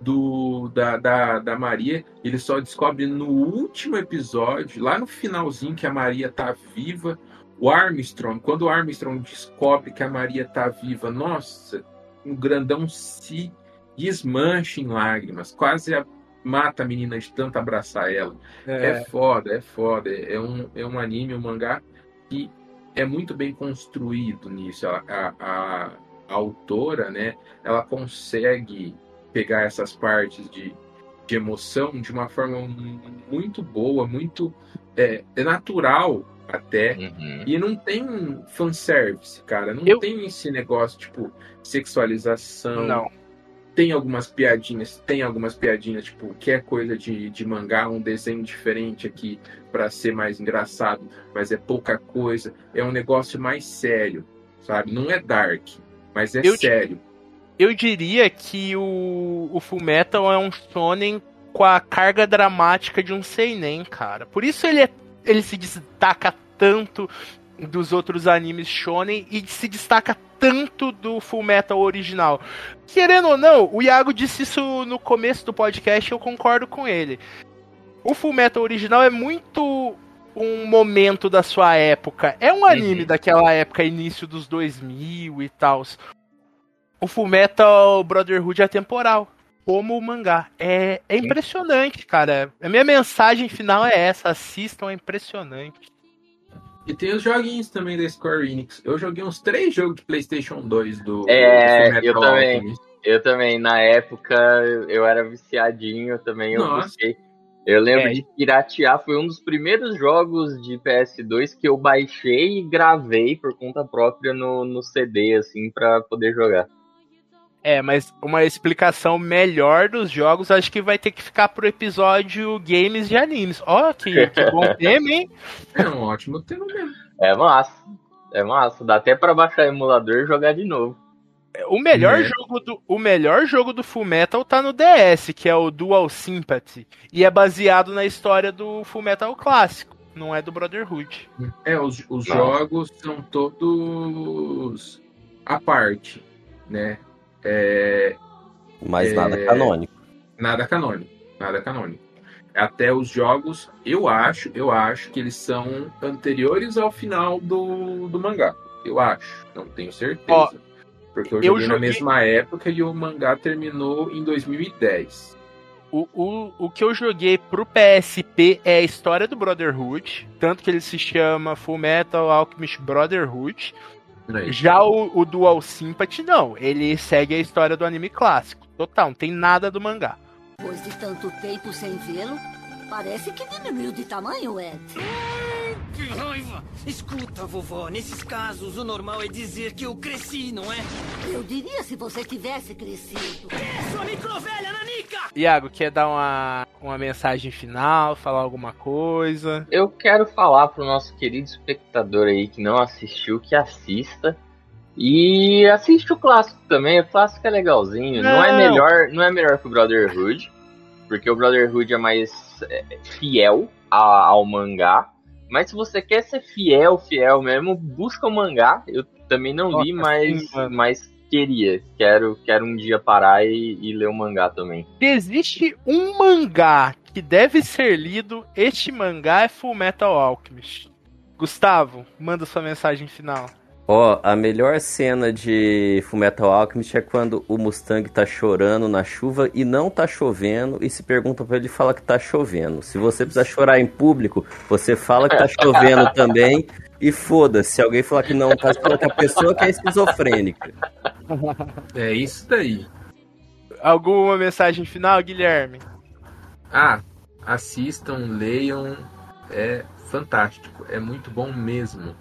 do da, da, da Maria. Ele só descobre no último episódio, lá no finalzinho, que a Maria tá viva. O Armstrong, quando o Armstrong descobre que a Maria tá viva, nossa, o grandão se desmancha em lágrimas, quase a- mata a menina de tanto abraçar ela. É, foda, é foda. É um, é um anime, um mangá que é muito bem construído nisso. A, a, a- autora, né, ela consegue pegar essas partes de, de emoção de uma forma muito boa, muito é, é natural até. Uhum. E não tem fanservice, cara. Não Eu- tem esse negócio, tipo, sexualização. Não. Tem algumas piadinhas, tem algumas piadinhas, tipo, que é coisa de, de mangá, um desenho diferente aqui pra ser mais engraçado, mas é pouca coisa. É um negócio mais sério, sabe? Não é dark, mas é Eu sério. Eu diria que o, o Fullmetal é um shonen com a carga dramática de um seinen, cara. Por isso ele, é- ele se destaca tanto dos outros animes shonen e se destaca tanto do Fullmetal original. Querendo ou não, o Iago disse isso no começo do podcast e eu concordo com ele. O Fullmetal original é muito um momento da sua época. É um anime Uhum. daquela época, início dos 2000 e tal. O Fullmetal Brotherhood é temporal, como o mangá. É, é impressionante, cara. A minha mensagem final é essa: assistam, é impressionante. E tem os joguinhos também da Square Enix. Eu joguei uns três jogos de PlayStation 2 do. É, do eu também. Alchemist. Eu também, na época, eu era viciadinho também, eu Nossa. busquei. Eu lembro É. de piratear, foi um dos primeiros jogos de PS2 que eu baixei e gravei por conta própria no, no CD, assim, pra poder jogar. É, mas uma explicação melhor dos jogos acho que vai ter que ficar pro episódio Games de Animes. Ó, que, que bom *laughs* tema, hein? É um ótimo tema mesmo. É massa, é massa. Dá até pra baixar emulador e jogar de novo. O melhor, É. jogo do, o melhor jogo do Fullmetal tá no DS, que é o Dual Sympathy. E é baseado na história do Fullmetal clássico, não é do Brotherhood. É, os, os Não. jogos são todos à parte, né? É, Mas É. nada canônico. nada canônico, nada canônico. Até os jogos, eu acho, eu acho que eles são anteriores ao final do, do mangá. Eu acho, não tenho certeza. Ó, porque eu eu joguei na joguei- mesma época e o mangá terminou em 2010. O, o, o que eu joguei pro PSP é a história do Brotherhood, tanto que ele se chama Fullmetal Alchemist Brotherhood. Né? Já o, o Dual Sympathy, não. Ele segue a história do anime clássico. Total, não tem nada do mangá. Depois de tanto tempo sem vê-lo, parece que diminuiu de tamanho, Ed. Que raiva! Escuta, vovó, nesses casos o normal é dizer que eu cresci, não é? Eu diria se você tivesse crescido. Sua microvelha, nanica! Iago, quer dar uma, uma mensagem final, falar alguma coisa? Eu quero falar pro nosso querido espectador aí que não assistiu, que assista. E assiste o clássico também, o clássico é legalzinho. Não, é Não. melhor, não é melhor que o Brotherhood, porque o Brotherhood é mais é, fiel a- ao mangá. Mas se você quer ser fiel, fiel mesmo, busca o mangá. Eu também não li, Nossa, mas, sim, mas queria. Quero, quero um dia parar e, e ler o mangá também. Se existe um mangá que deve ser lido, este mangá é Fullmetal Alchemist. Gustavo, manda sua mensagem final. Ó, a melhor cena de Fullmetal Alchemist é quando o Mustang tá chorando na chuva e não tá chovendo e se pergunta pra ele fala que tá chovendo. Se você precisar chorar em público, você fala que tá chovendo *laughs* também e foda-se. Se alguém falar que não tá, você fala que a pessoa que é esquizofrênica. É isso daí. Alguma mensagem final, Guilherme? Ah, assistam, leiam. É fantástico. É muito bom mesmo.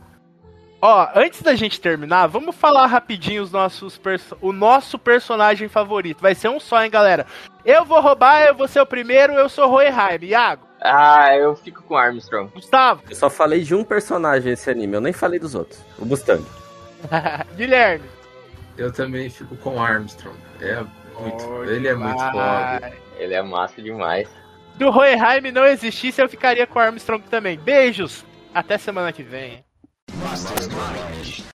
Ó, antes da gente terminar, vamos falar rapidinho os nossos o nosso personagem favorito. Vai ser um só, hein, galera? Eu vou roubar, eu vou ser o primeiro, eu sou Hohenheim. Iago, Ah, eu fico com Armstrong. Gustavo, Eu só falei de um personagem nesse anime, eu nem falei dos outros. O Mustang. *laughs* Guilherme. Eu também fico com Armstrong. É muito. Oh, ele é muito foda. Ele é massa demais. Do Hohenheim não existisse, eu ficaria com o Armstrong também. Beijos, até semana que vem. lost his mind.